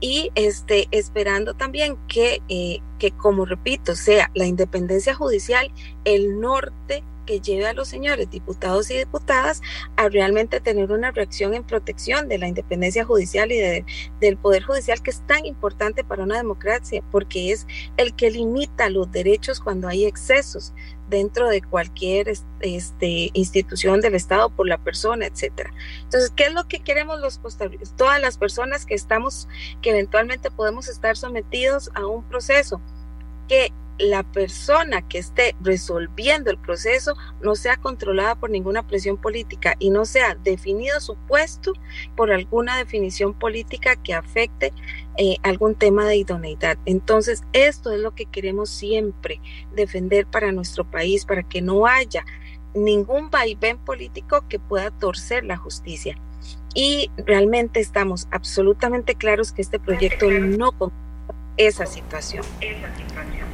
y este, esperando también que, eh, que, como repito, sea la independencia judicial el norte que lleve a los señores diputados y diputadas a realmente tener una reacción en protección de la independencia judicial y de, del poder judicial que es tan importante para una democracia porque es el que limita los derechos cuando hay excesos dentro de cualquier este, institución del Estado por la persona, etcétera. Entonces, ¿qué es lo que queremos los costarricenses? Todas las personas que estamos, que eventualmente podemos estar sometidos a un proceso, que la persona que esté resolviendo el proceso no sea controlada por ninguna presión política y no sea definido su puesto por alguna definición política que afecte eh, algún tema de idoneidad. Entonces, esto es lo que queremos siempre defender para nuestro país, para que no haya ningún vaivén político que pueda torcer la justicia. Y realmente estamos absolutamente claros que este proyecto no esa situación. Esa situación.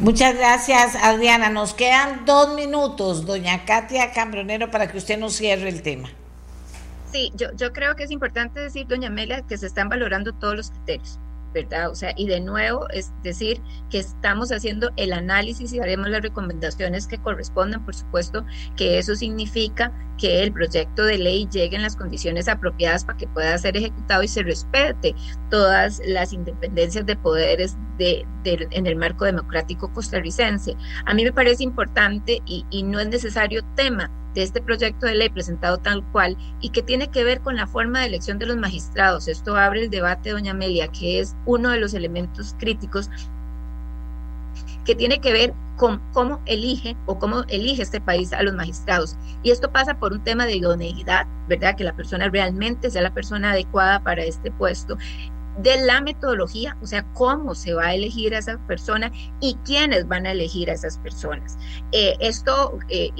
Muchas gracias, Adriana. Nos quedan dos minutos, doña Katia Cambronero, para que usted nos cierre el tema. Sí, yo, yo creo que es importante decir, doña Amelia, que se están valorando todos los criterios. ¿Verdad? O sea, y de nuevo es decir que estamos haciendo el análisis y haremos las recomendaciones que correspondan, por supuesto, que eso significa que el proyecto de ley llegue en las condiciones apropiadas para que pueda ser ejecutado y se respete todas las independencias de poderes de, en el marco democrático costarricense. A mí me parece importante y, y no es necesario tema de este proyecto de ley presentado tal cual y que tiene que ver con la forma de elección de los magistrados. Esto abre el debate, doña Amelia, que es uno de los elementos críticos que tiene que ver con cómo elige o cómo elige este país a los magistrados. Y esto pasa por un tema de idoneidad, ¿verdad? Que la persona realmente sea la persona adecuada para este puesto de la metodología, o sea, cómo se va a elegir a esa persona y quiénes van a elegir a esas personas. Eh, esto, eh,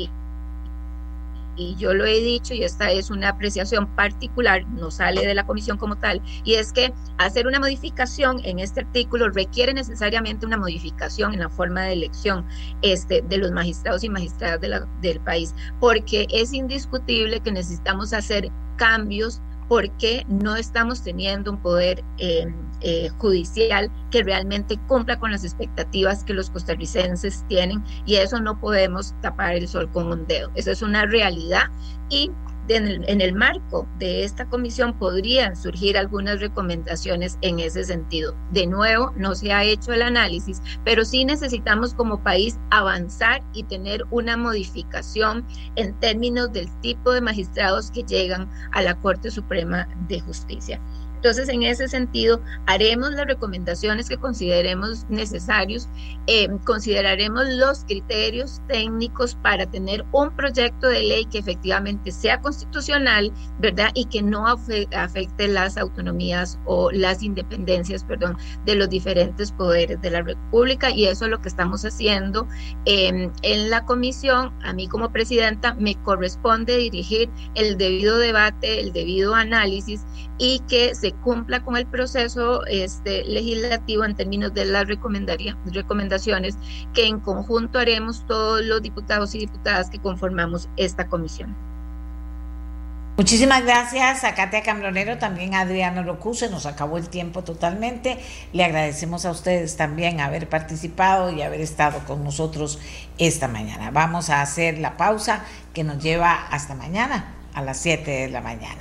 y yo lo he dicho y esta es una apreciación particular, no sale de la comisión como tal, y es que hacer una modificación en este artículo requiere necesariamente una modificación en la forma de elección este, de los magistrados y magistradas del país, porque es indiscutible que necesitamos hacer cambios porque no estamos teniendo un poder eh, eh, judicial que realmente cumpla con las expectativas que los costarricenses tienen y eso no podemos tapar el sol con un dedo. Eso es una realidad y en el, marco de esta comisión podrían surgir algunas recomendaciones en ese sentido. De nuevo, no se ha hecho el análisis, pero sí necesitamos como país avanzar y tener una modificación en términos del tipo de magistrados que llegan a la Corte Suprema de Justicia. Entonces, en ese sentido, haremos las recomendaciones que consideremos necesarios, eh, consideraremos los criterios técnicos para tener un proyecto de ley que efectivamente sea constitucional, ¿verdad? Y que no afecte las autonomías o las independencias, perdón, de los diferentes poderes de la República. Y eso es lo que estamos haciendo em, en la comisión. A mí como presidenta me corresponde dirigir el debido debate, el debido análisis y que cumpla con el proceso este, legislativo en términos de las recomendaciones que en conjunto haremos todos los diputados y diputadas que conformamos esta comisión. Muchísimas gracias a Katia Cambronero, también a Adriano Locuse, nos acabó el tiempo totalmente. Le agradecemos a ustedes también haber participado y haber estado con nosotros esta mañana. Vamos a hacer la pausa que nos lleva hasta mañana a las 7 de la mañana.